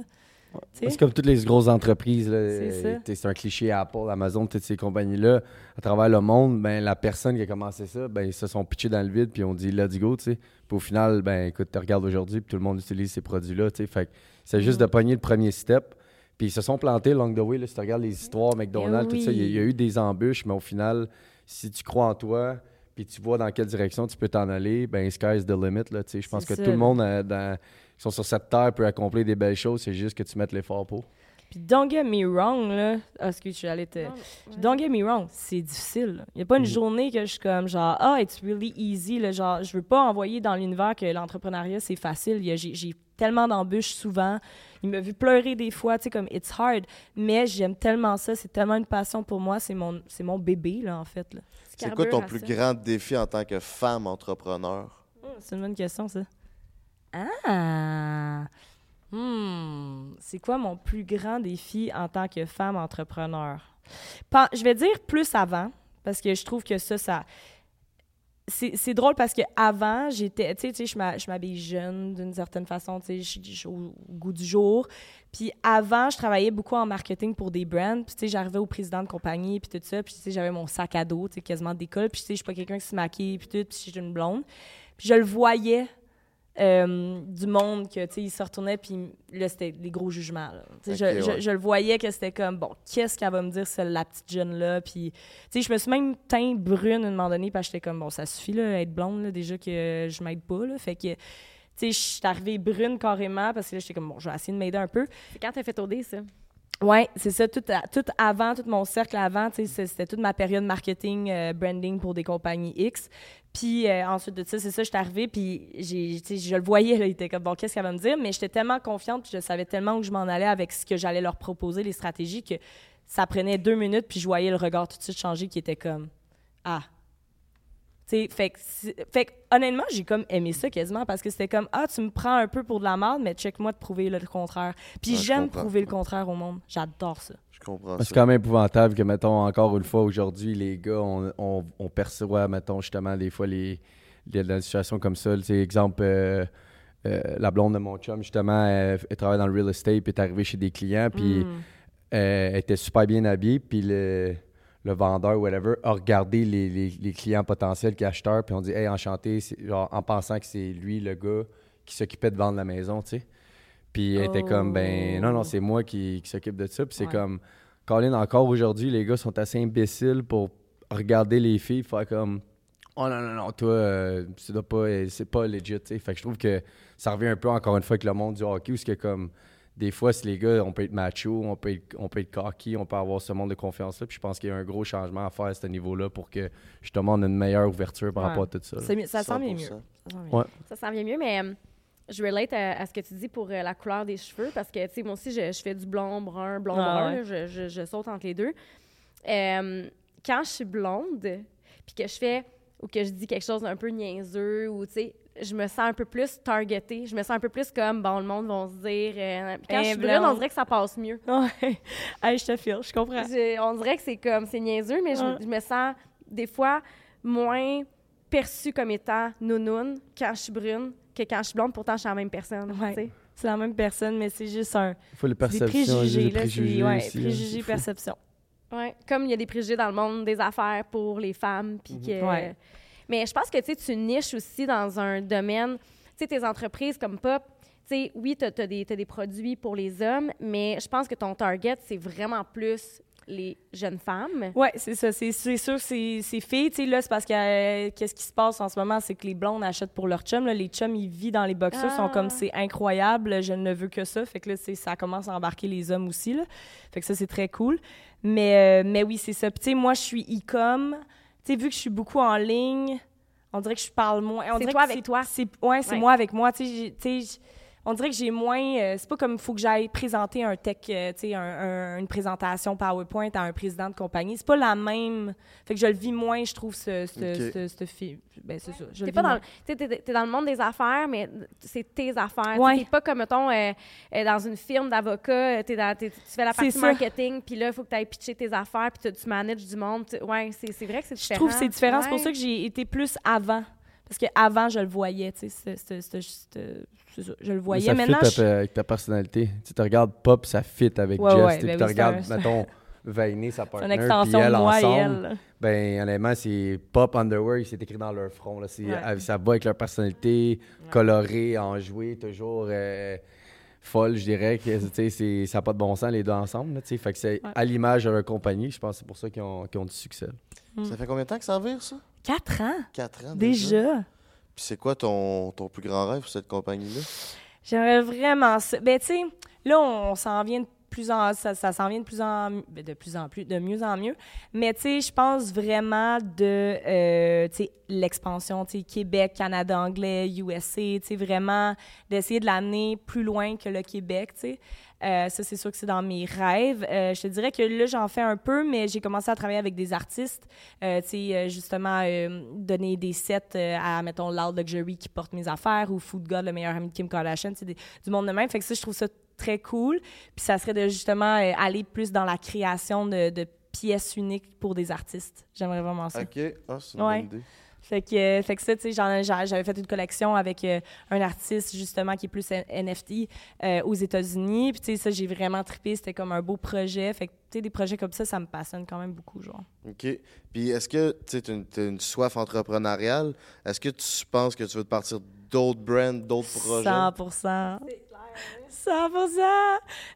C'est comme toutes les grosses entreprises. C'est euh, C'est un cliché Apple, Amazon, toutes ces compagnies-là. À travers le monde, ben, la personne qui a commencé ça, ben, ils se sont pitchés dans le vide puis on dit let's go. Puis au final, ben, écoute, tu regardes aujourd'hui puis tout le monde utilise ces produits-là. Fait que c'est juste de pogner le premier step. Puis ils se sont plantés along the way. Là, si tu regardes les histoires, McDonald's, Eh tout ça, il y a- y, a eu des embûches, mais au final, si tu crois en toi puis tu vois dans quelle direction tu peux t'en aller, ben sky's the limit. Là. Je pense que tout le monde euh, dans- qui sont sur cette terre peut accomplir des belles choses. C'est juste que tu mettes l'effort pour. Puis don't get me wrong, là. Ah, excuse, je suis allée te. Puis Don't get me wrong, c'est difficile. Il n'y a pas une journée que je suis comme genre, ah, it's really easy. Là, genre, je veux pas envoyer dans l'univers que l'entrepreneuriat, c'est facile. Il y a- J'ai tellement d'embûches souvent. Il m'a vu pleurer des fois, tu sais, comme it's hard. Mais j'aime tellement ça, c'est tellement une passion pour moi. C'est mon, c'est mon bébé, là, en fait. C'est quoi ton plus ça. grand défi en tant que femme entrepreneur? Hmm, c'est une bonne question, ça. Ah! Hmm. C'est quoi mon plus grand défi en tant que femme entrepreneur? Je vais dire plus avant, parce que je trouve que ça, ça. C'est drôle parce que avant j'étais, tu sais, je m'habille jeune d'une certaine façon, tu sais, au goût du jour. Puis avant, je travaillais beaucoup en marketing pour des brands. Puis, tu sais, j'arrivais au président de compagnie, puis tout ça. Puis, tu sais, j'avais mon sac à dos, tu sais, quasiment d'école. Puis, tu sais, je suis pas quelqu'un qui se maquille, puis tout. Puis, je suis une blonde. Puis, je le voyais euh, du monde que, tu sais, il se retournait, puis là, c'était des gros jugements, là. Tu sais, Ok, je, je- le voyais que c'était comme, bon, qu'est-ce qu'elle va me dire, celle, la petite jeune-là? Puis, tu sais, je me suis même teint brune à un moment donné, parce que j'étais comme, bon, ça suffit, là, être blonde, là, déjà que je m'aide pas, là. Fait que, tu sais, je suis arrivée brune carrément, parce que là, j'étais comme, bon, je vais essayer de m'aider un peu. C'est quand t'as fait OD, ça? Oui, c'est ça. Tout, à- tout avant, tout mon cercle avant, tu sais, c'est- c'était toute ma période marketing, euh, branding pour des compagnies X. Puis euh, ensuite de ça, c'est ça, je suis arrivée, puis j'ai, je le voyais, là, il était comme, bon, qu'est-ce qu'elle va me dire? Mais j'étais tellement confiante, puis je savais tellement où je m'en allais avec ce que j'allais leur proposer, les stratégies, que ça prenait deux minutes, puis je voyais le regard tout de suite changer, qui était comme, ah. Tu sais, fait que, fait que, honnêtement, j'ai comme aimé ça quasiment parce que c'était comme Ah, tu me prends un peu pour de la merde, mais check-moi de prouver le contraire. Puis Ouais, j'aime prouver le contraire au monde. J'adore ça. Je comprends C'est ça. quand même épouvantable que, mettons, encore une fois, aujourd'hui, les gars, on, on, on perçoit, mettons, justement, des fois, les, les- dans des situations comme ça. Exemple, euh, euh, la blonde de mon chum, justement, elle, elle travaille dans le real estate, puis est arrivée chez des clients, puis Mm. euh, elle était super bien habillée, puis le, le vendeur, whatever, a regardé les, les- les clients potentiels qui acheteurs, puis on dit, hey, enchanté, genre, en pensant que c'est lui, le gars, qui s'occupait de vendre la maison, tu sais. Puis elle était comme, ben, non, non, c'est moi qui, qui s'occupe de ça. Puis c'est Ouais. comme, Colin, encore aujourd'hui, les gars sont assez imbéciles pour regarder les filles, faire comme, oh non, non, non, toi, euh, pas, euh, c'est pas legit, tu sais. Fait que je trouve que ça revient un peu encore une fois avec le monde du hockey, où c'est que comme, des fois, si les gars, on peut être macho, on peut être, on peut être cocky, on peut avoir ce monde de confiance-là. Puis je pense qu'il y a un gros changement à faire à ce niveau-là pour que, justement, on ait une meilleure ouverture par Ouais. rapport à tout ça. ça sent bien mieux. 100%. Ça sent. Ouais. Ça s'en vient mieux, mais euh, je relate à, à ce que tu dis pour euh, la couleur des cheveux parce que, tu sais, moi aussi, je, je fais du blond, brun, blond, Ah brun. ouais. je, je- je saute entre les deux. Euh, quand je suis blonde, puis que je fais ou que je dis quelque chose d'un peu niaiseux ou, tu sais, je me sens un peu plus targetée. Je me sens un peu plus comme, bon, le monde va se dire... euh, quand Eh, je suis brune, on blonde. dirait que ça passe mieux. Ouais. Hey, je te file, je comprends. Je- on dirait que c'est comme, c'est niaiseux, mais je, Ouais. je me sens des fois moins perçue comme étant nounoun quand je suis brune que quand je suis blonde. Pourtant, je suis la même personne. Ouais. tu sais. C'est la même personne, mais c'est juste un. Il faut les c'est des perceptions, préjugés, là. c'est- préjugés ouais, aussi, là. préjugés, C'est fou. perception. Ouais. Comme il y a des préjugés dans le monde des affaires pour les femmes. puis que- Ouais. Mais je pense que tu niches aussi dans un domaine. Tu sais, tes entreprises comme Pop, tu sais, oui, tu as, des, produits pour les hommes, mais je pense que ton target, c'est vraiment plus les jeunes femmes. Ouais, c'est ça. C'est sûr, c'est filles. Tu sais, là, c'est parce que euh, qu'est-ce qui se passe en ce moment, c'est que les blondes achètent pour leurs chums. Là. Les chums, ils vivent dans les boxers, Ah. sont comme c'est incroyable, je ne veux que ça. Fait que là, ça commence à embarquer les hommes aussi. Là. Fait que ça, c'est très cool. Mais, euh, mais oui, c'est ça. Puis, tu sais, moi, je suis e-com. Tu sais, vu que je suis beaucoup en ligne, on dirait que je parle moins. C'est toi avec toi. C'est, ouais, c'est Ouais. moi avec moi. Tu sais, on dirait que j'ai moins. euh, c'est pas comme il faut que j'aille présenter un tech, euh, tu sais, un- un- une présentation PowerPoint à un président de compagnie. C'est pas la même. Fait que je le vis moins, je trouve, ce, ce, Ok. ce, ce fi- Ben, c'est ça. Je T'es le pas vis dans, t'es- t'es dans le monde des affaires, mais c'est tes affaires. Ouais. Tu T'es pas comme, mettons, euh, dans une firme d'avocats, t'es dans- t'es- tu fais la partie marketing, puis là, il faut que tu ailles pitcher tes affaires, puis tu- manages du monde. Ouais, c'est c'est vrai que c'est Je différent. trouve que c'est différent. C'est pour ça que j'ai été plus avant. Parce qu'avant, je le voyais, tu sais. C'est- ça, Je le Mais voyais. ça Maintenant, fit je- avec ta personnalité. Tu te regardes Pop, ça fit avec Ouais, Jess. ouais, tu ben te oui, c'est regardes, un- mettons, Vainé, sa une puis extension elle de moi et ensemble. elle. là. Ben, honnêtement, c'est Pop Underwear, c'est écrit dans leur front. Là. Ouais. Ça va avec leur personnalité, colorée, enjouée, toujours euh, folle, je dirais. Que, tu sais, c'est- ça n'a pas de bon sens, les deux ensemble. Là, tu sais. fait que c'est Ouais. à l'image de leur compagnie. Je pense que c'est pour ça qu'ils ont, qu'ils ont du succès. Ça fait combien de temps que ça vire, ça? Quatre ans, Quatre ans déjà? C'est quoi ton, ton plus grand rêve pour cette compagnie-là? J'aimerais vraiment ça. Ben, tu sais, là, on, s'en vient de plus en, ça, s'en vient de plus en, de plus en plus, de mieux en mieux. Mais tu sais, je pense vraiment de, euh, l'expansion, tu sais, Québec, Canada anglais, USA, tu sais, vraiment d'essayer de l'amener plus loin que le Québec, tu sais. Euh, ça, c'est sûr que c'est dans mes rêves. Euh, je te dirais que là, j'en fais un peu, mais j'ai commencé à travailler avec des artistes. Euh, tu sais, justement, donner des sets à, mettons, Loud Luxury qui porte mes affaires ou Food God, le meilleur ami de Kim Kardashian, tu sais, des- du monde de même. Fait que ça, je trouve ça très cool. Puis ça serait de justement aller plus dans la création de, de pièces uniques pour des artistes. J'aimerais vraiment ça. OK. Ah, c'est une Ouais. bonne idée. Fait que, euh, fait que ça, tu sais, j'avais fait une collection avec euh, un artiste, justement, qui est plus NFT euh, aux États-Unis. Puis, tu sais, ça, j'ai vraiment trippé. C'était comme un beau projet. Fait que, tu sais, des projets comme ça, ça me passionne quand même beaucoup, genre. OK. Puis est-ce que tu as une, soif entrepreneuriale? Est-ce que tu penses que tu veux te partir d'autres brands, d'autres projets? 100 100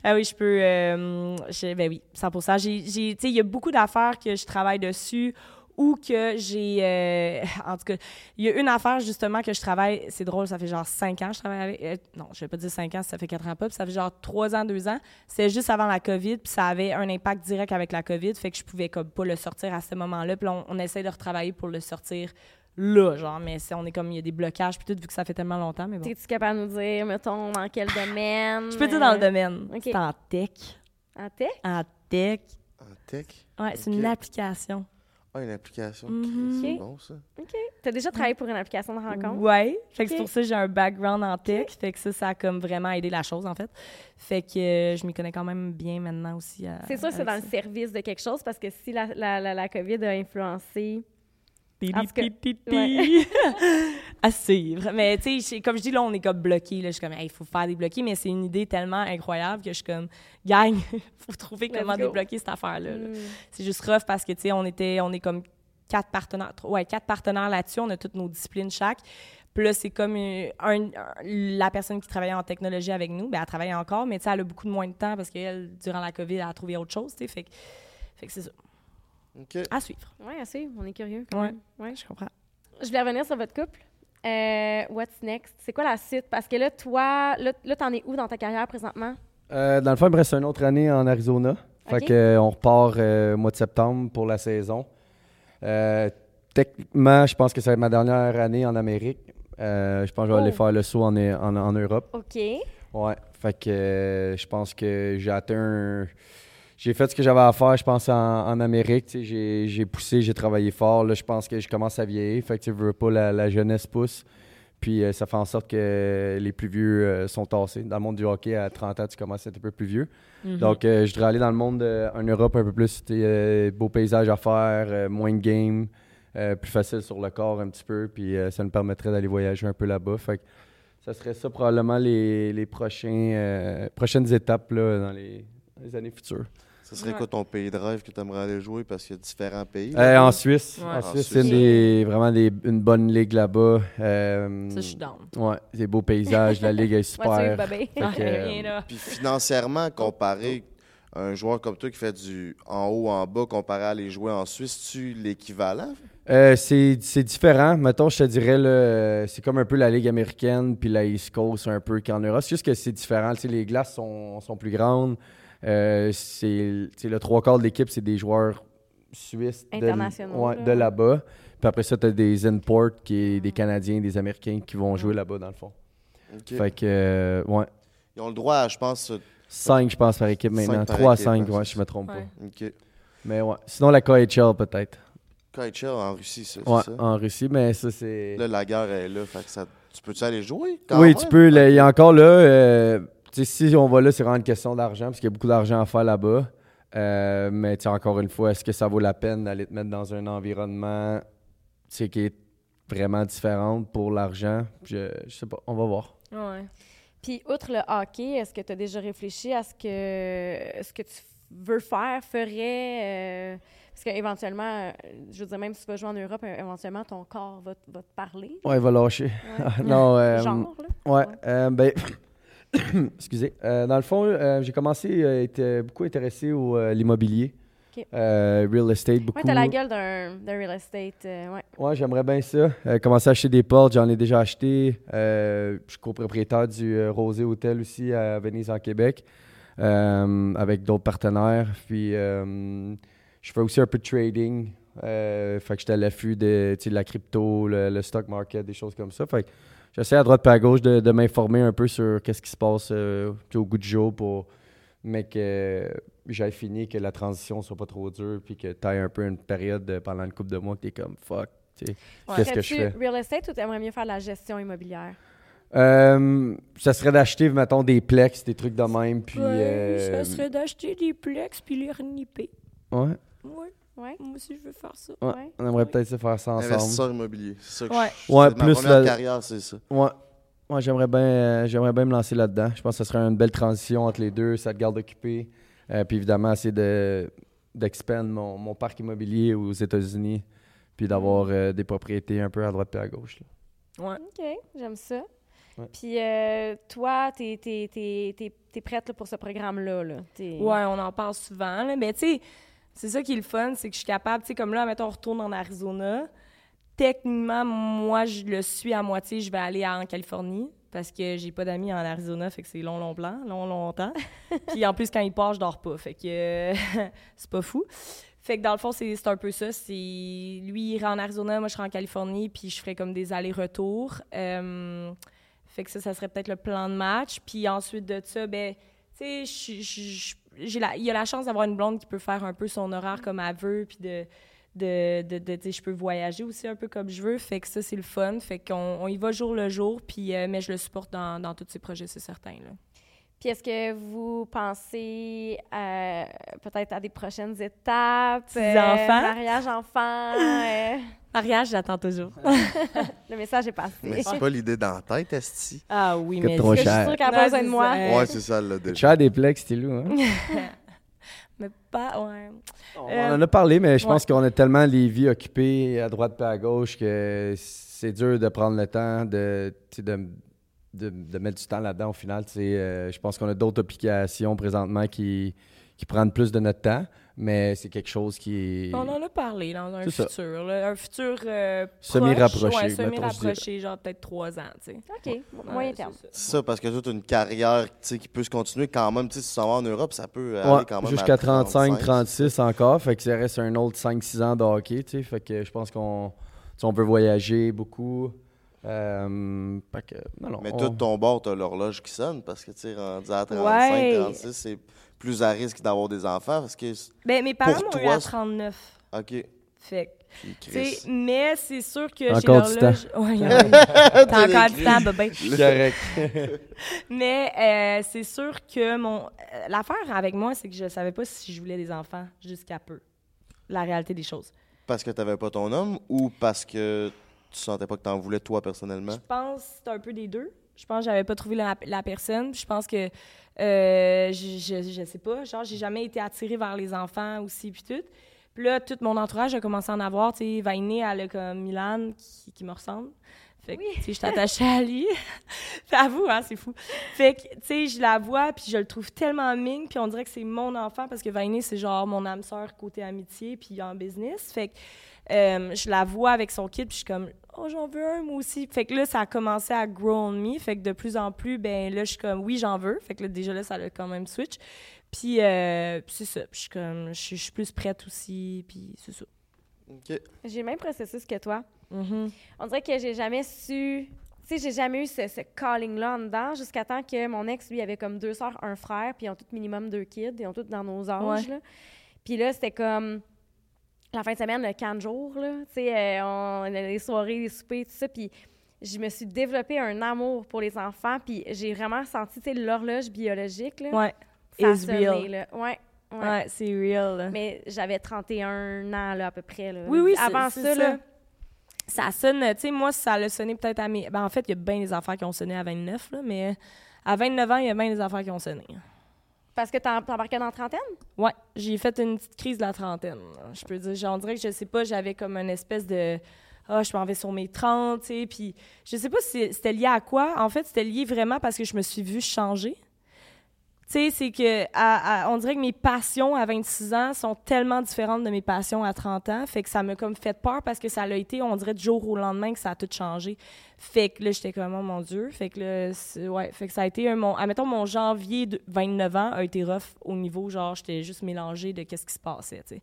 Ah oui, je peux. euh, ben oui, 100 J'ai, sais, il y a beaucoup d'affaires que je travaille dessus ou que j'ai. euh, en tout cas, il y a une affaire justement que je travaille. C'est drôle, ça fait genre 5 ans que je travaille avec. euh, non, je vais pas dire 5 ans, ça fait 4 ans pas. Puis ça fait genre 3 ans, 2 ans. C'était juste avant la COVID, puis ça avait un impact direct avec la COVID. Fait que je pouvais comme pas le sortir à ce moment-là. Puis on, on essaie de retravailler pour le sortir là, genre. Mais c'est- on est comme. Il y a des blocages, puis tout, vu que ça fait tellement longtemps. Mais bon. Es-tu capable de nous dire, mettons, dans quel domaine? Je peux dire dans le domaine. ok. C'est en tech. En tech? En tech. En tech? Ouais, c'est une application. Ah, une application. Mhm. C'est Ok. bon, ça. T'as déjà travaillé pour une application de rencontre? Ouais. Fait que c'est Ok. pour ça que j'ai un background en tech. Fait que ça, ça a comme vraiment aidé la chose, en fait. Fait que euh, je m'y connais quand même bien maintenant aussi. à- C'est sûr que c'est dans le service de quelque chose parce que si la, la, la, la COVID a influencé. À suivre. Mais tu sais, comme je dis, là, on est comme bloqué. Je suis comme, il faut faire débloquer, mais c'est une idée tellement incroyable que je suis comme, gang, faut trouver Let's comment go. débloquer cette affaire-là. là. Hmm. C'est juste rough parce que, tu sais, on était, on est comme quatre partenaires, ouais, quatre partenaires là-dessus. On a toutes nos disciplines chaque. Puis là, c'est comme euh, un- un- la personne qui travaillait en technologie avec nous, ben, elle travaille encore, mais tu sais, elle a beaucoup de moins de temps parce qu'elle, durant la COVID, elle a trouvé autre chose, tu sais. Fait que, fait que c'est ça. À suivre. Ouais, assez. On est curieux. quand Ouais. Je comprends. Je voulais revenir sur votre couple. Euh, what's next? C'est quoi la suite? Parce que là, toi, là, là t'en es où dans ta carrière présentement? Euh, dans le fond, il me reste une autre année en Arizona. Fait que, on repart euh, au mois de septembre pour la saison. Euh, techniquement, je pense que ça va être ma dernière année en Amérique. Euh, je pense que je vais Oh. aller faire le saut en, en, en Europe. OK. Ouais. Fait que euh, je pense que j'ai atteint. un- J'ai fait ce que j'avais à faire, je pense, en, en Amérique. J'ai poussé, j'ai travaillé fort. Là, je pense que je commence à vieillir. Fait que tu veux pas, la, la jeunesse pousse. Puis euh, ça fait en sorte que les plus vieux euh, sont tassés. Dans le monde du hockey, à 30 ans, tu commences à être un peu plus vieux. Mhm. Donc, euh, je voudrais aller dans le monde en Europe un peu plus. beaux paysages à faire, moins de game, plus facile sur le corps un petit peu. Puis ça nous permettrait d'aller voyager un peu là-bas. Fait que ça serait ça probablement les, les prochains, prochaines étapes là, dans les, les années futures. Ce serait Ouais. quoi ton pays de rêve que tu aimerais aller jouer? Parce qu'il y a différents pays? Euh, en Suisse. Ouais. En Suisse, c'est des- vraiment des- une bonne ligue là-bas. Euh, Ça, je suis down. Ouais, des beaux paysages. la ligue est super. Euh. Puis financièrement, comparé à un joueur comme toi qui fait du en haut, en bas, comparé à aller jouer en Suisse, tu l'équivalent? Euh, c'est différent. Mettons, je te dirais, c'est comme un peu la Ligue américaine puis la East Coast un peu qu'en Europe. C'est juste que c'est différent. Tu sais, les glaces sont, sont plus grandes. Euh, c'est le trois quarts de l'équipe, c'est des joueurs suisses. de- ouais, de là-bas. Puis après ça, tu as des imports, qui est des Canadiens, des Américains qui vont jouer là-bas, dans le fond. Fait que, euh, ouais. Ils ont le droit, à, je pense. euh, 5, je pense, par équipe maintenant. par 3 à équipe, 5, hein, ouais, je me trompe Ouais. Pas. Mais ouais. Sinon, la KHL, peut-être. KHL en Russie, c'est Ouais, ça? en Russie, mais ça, c'est. Là, la guerre est là. Fait que ça, tu peux-tu aller jouer? quand Oui, même? tu peux. Il y a encore là. euh, si on va là, c'est vraiment une question d'argent, parce qu'il y a beaucoup d'argent à faire là-bas. Euh, mais encore une fois, est-ce que ça vaut la peine d'aller te mettre dans un environnement qui est vraiment différent pour l'argent? Je, je sais pas, on va voir. Ouais. Puis, outre le hockey, est-ce que tu as déjà réfléchi à ce que, ce que tu veux faire, ferais? euh, parce qu'éventuellement, euh, je veux dire, même si tu vas jouer en Europe, euh, éventuellement, ton corps va, te- va te parler. Ouais, il va lâcher. Ouais. non, euh, Genre, là. Ouais, Ouais. euh, ben, excusez. Euh, dans le fond, euh, j'ai commencé à être beaucoup intéressé au euh, l'immobilier, real estate, beaucoup. Ouais, t'as la gueule d'un real estate. ouais. Ouais, j'aimerais bien ça. Commencer à acheter des portes, j'en ai déjà acheté. Je suis copropriétaire du Rosé Hotel aussi à Venise, en Québec. avec d'autres partenaires. Puis je fais aussi un peu de trading. Fait que j'étais à l'affût de, de la crypto, le, le stock market, des choses comme ça. Fait que j'essaie à droite et à gauche de, de m'informer un peu sur qu'est-ce qui se passe euh, au goût du jour pour mais que j'aille fini, que la transition soit pas trop dure, puis que tu aies un peu une période de- pendant une couple de mois que tu es comme fuck. tu sais, Qu'est-ce que je fais? real estate ou t'aimerais mieux faire de la gestion immobilière? Euh, ça serait d'acheter, mettons, des plex, des trucs de même, puis. Ouais, euh, ça serait d'acheter des plex puis les renipper. ouais, Ouais, Ouais. moi aussi, je veux faire ça. ouais, Ouais. on aimerait peut-être se faire ça ensemble. Investisseur immobilier. C'est ça que Ouais. je- Ouais, ma plus première la- carrière, c'est ça. Ouais. Ouais, j'aimerais bien, euh, j'aimerais bien me lancer là-dedans. Je pense que ce serait une belle transition entre les deux. Ça te garde occupé. Euh, puis évidemment, essayer de, d'expand mon, mon parc immobilier aux États-Unis. Puis d'avoir euh, des propriétés un peu à droite et à gauche. là. Ouais. OK, j'aime ça. Ouais. Puis euh, toi, t'es, t'es, t'es, t'es, t'es prête là, pour ce programme-là? Là? Ouais, on en parle souvent. Là. Mais tu sais, c'est ça qui est le fun, c'est que je suis capable, tu sais, comme là, mettons, on retourne en Arizona. Techniquement, moi, je le suis à moitié. Je vais aller en Californie parce que j'ai pas d'amis en Arizona, fait que c'est long, long plan, long, longtemps. Puis en plus, quand il part, je dors pas, fait que c'est pas fou. Fait que dans le fond, c'est un peu ça. C'est lui il ira en Arizona, moi je serai en Californie, puis je ferai comme des allers-retours. Euh, fait que ça, ça serait peut-être le plan de match. Puis ensuite de ça, ben, tu sais, je- j'ai la- il y a la chance d'avoir une blonde qui peut faire un peu son horaire comme elle veut, puis de, de, de, de- sais, je peux voyager aussi un peu comme je veux. Fait que ça, c'est le fun. Fait qu'on on y va jour le jour, puis, euh, mais je le supporte dans, dans tous ses projets, c'est certain. Là. Puis est-ce que vous pensez euh, peut-être à des prochaines étapes? Petits euh, enfants? Mariage, enfant. Mariage, j'attends toujours. le message est passé. Mais c'est pas l'idée dans la tête, Esti. Ah oui, mais... trop que je suis cher. sûre qu'elle a besoin de c'est moi? Ouais, c'est ça, là, déjà. Cher des plex, c'était loup, hein? mais pas... Ouais. On Euh, en a parlé, mais je ouais. pense qu'on a tellement les vies occupées à droite et à gauche que c'est dur de prendre le temps de, de, de, de mettre du temps là-dedans. Au final, euh, je pense qu'on a d'autres applications présentement qui, qui prennent plus de notre temps, mais c'est quelque chose qui est On en a parlé dans un futur. là, un futur euh, Semi-rapproché, proche, Ouais, semi-rapproché, genre peut-être trois ans, tu sais. OK, moyen terme. c'est ça. C'est ça, parce que toute une carrière tu sais, qui peut se continuer quand même. Tu sais, si tu s'en vas en Europe, ça peut Ouais, aller quand même. jusqu'à à 35, 35. 36 encore. Fait que ça reste un autre 5-6 ans de hockey. tu sais. Fait que je pense qu'on on veut voyager beaucoup. Euh, que, non, non, Mais on- tout ton bord, t'as l'horloge qui sonne parce que, tu sais, rendu à 35, Ouais. 36, c'est plus à risque d'avoir des enfants parce que. Ben, mes parents Pour m'ont eu toi, à c'est- 39. OK. Fait mais c'est sûr que j'ai Encore du l'horloge... Ouais, T'as encore du temps, bébé. Correct. Mais euh, c'est sûr que mon... euh, L'affaire avec moi, c'est que je savais pas si je voulais des enfants jusqu'à peu. La réalité des choses. Parce que t'avais pas ton homme ou parce que tu sentais pas que t'en voulais toi personnellement? Je pense que c'est un peu des deux. Je pense que j'avais pas trouvé la, la personne. Puis Je pense que euh, je, je, je sais pas, genre j'ai jamais été attirée vers les enfants aussi puis tout. Puis là, tout mon entourage a commencé à en avoir. Tu sais, Vainé, elle a comme Milan qui, qui me ressemble. Fait que, tu sais, je suis attachée à lui. Puis avoue, hein, c'est fou. Fait que, tu sais, je la vois, puis je le trouve tellement ming, puis on dirait que c'est mon enfant, parce que Vainé, c'est genre mon âme sœur côté amitié, puis en business. Fait que euh, je la vois avec son kid, puis je suis comme, oh, j'en veux un, moi aussi. Fait que là, ça a commencé à grow on me. Fait que de plus en plus, ben là, je suis comme, oui, j'en veux. Fait que là, déjà là, ça a quand même switch. Puis, euh, c'est ça. Puis je suis comme, je suis- je suis plus prête aussi, puis c'est ça. OK. J'ai le même processus que toi. Mhm. On dirait que j'ai jamais su. Tu sais, j'ai jamais eu ce, ce calling-là en dedans jusqu'à temps que mon ex, lui, avait comme deux sœurs, un frère, puis ils ont tous minimum deux kids, ils ont tous dans nos âges. Ouais. là. Puis là, c'était comme la fin de semaine, le camp de jour, là. Tu sais, euh, on, les soirées, les soupers, tout ça. Puis je me suis développé un amour pour les enfants, puis j'ai vraiment senti, tu sais, l'horloge biologique, là. Ouais. ça a is sonné, real. là. Ouais. ouais. Ouais, c'est real. là. Mais j'avais 31 ans, là, à peu près, là. Oui, oui, c'est- Avant ça, ça. là. Ça sonne, tu sais, moi, ça l'a sonné peut-être à mes. Ben, en fait, il y a bien des affaires qui ont sonné à 29, là, mais à 29 ans, il y a bien des affaires qui ont sonné. Parce que t'embarquais dans la trentaine? Ouais, j'ai fait une petite crise de la trentaine. Je peux dire, on dirait que je sais pas, j'avais comme une espèce de. Ah, je m'en vais sur mes 30, tu sais. Puis je sais pas si c'était lié à quoi. En fait, c'était lié vraiment parce que je me suis vue changer. Tu sais, c'est que à- à- on dirait que mes passions à 26 ans sont tellement différentes de mes passions à 30 ans. Fait que ça m'a comme fait peur parce que ça l'a été, on dirait, du jour au lendemain que ça a tout changé. Fait que là, j'étais comme, oh mon Dieu. Fait que là, ouais. Fait que ça a été un. Mon, admettons, mon janvier de 29 ans a été rough au niveau, genre, j'étais juste mélangée de qu'est-ce qui se passait, tu sais.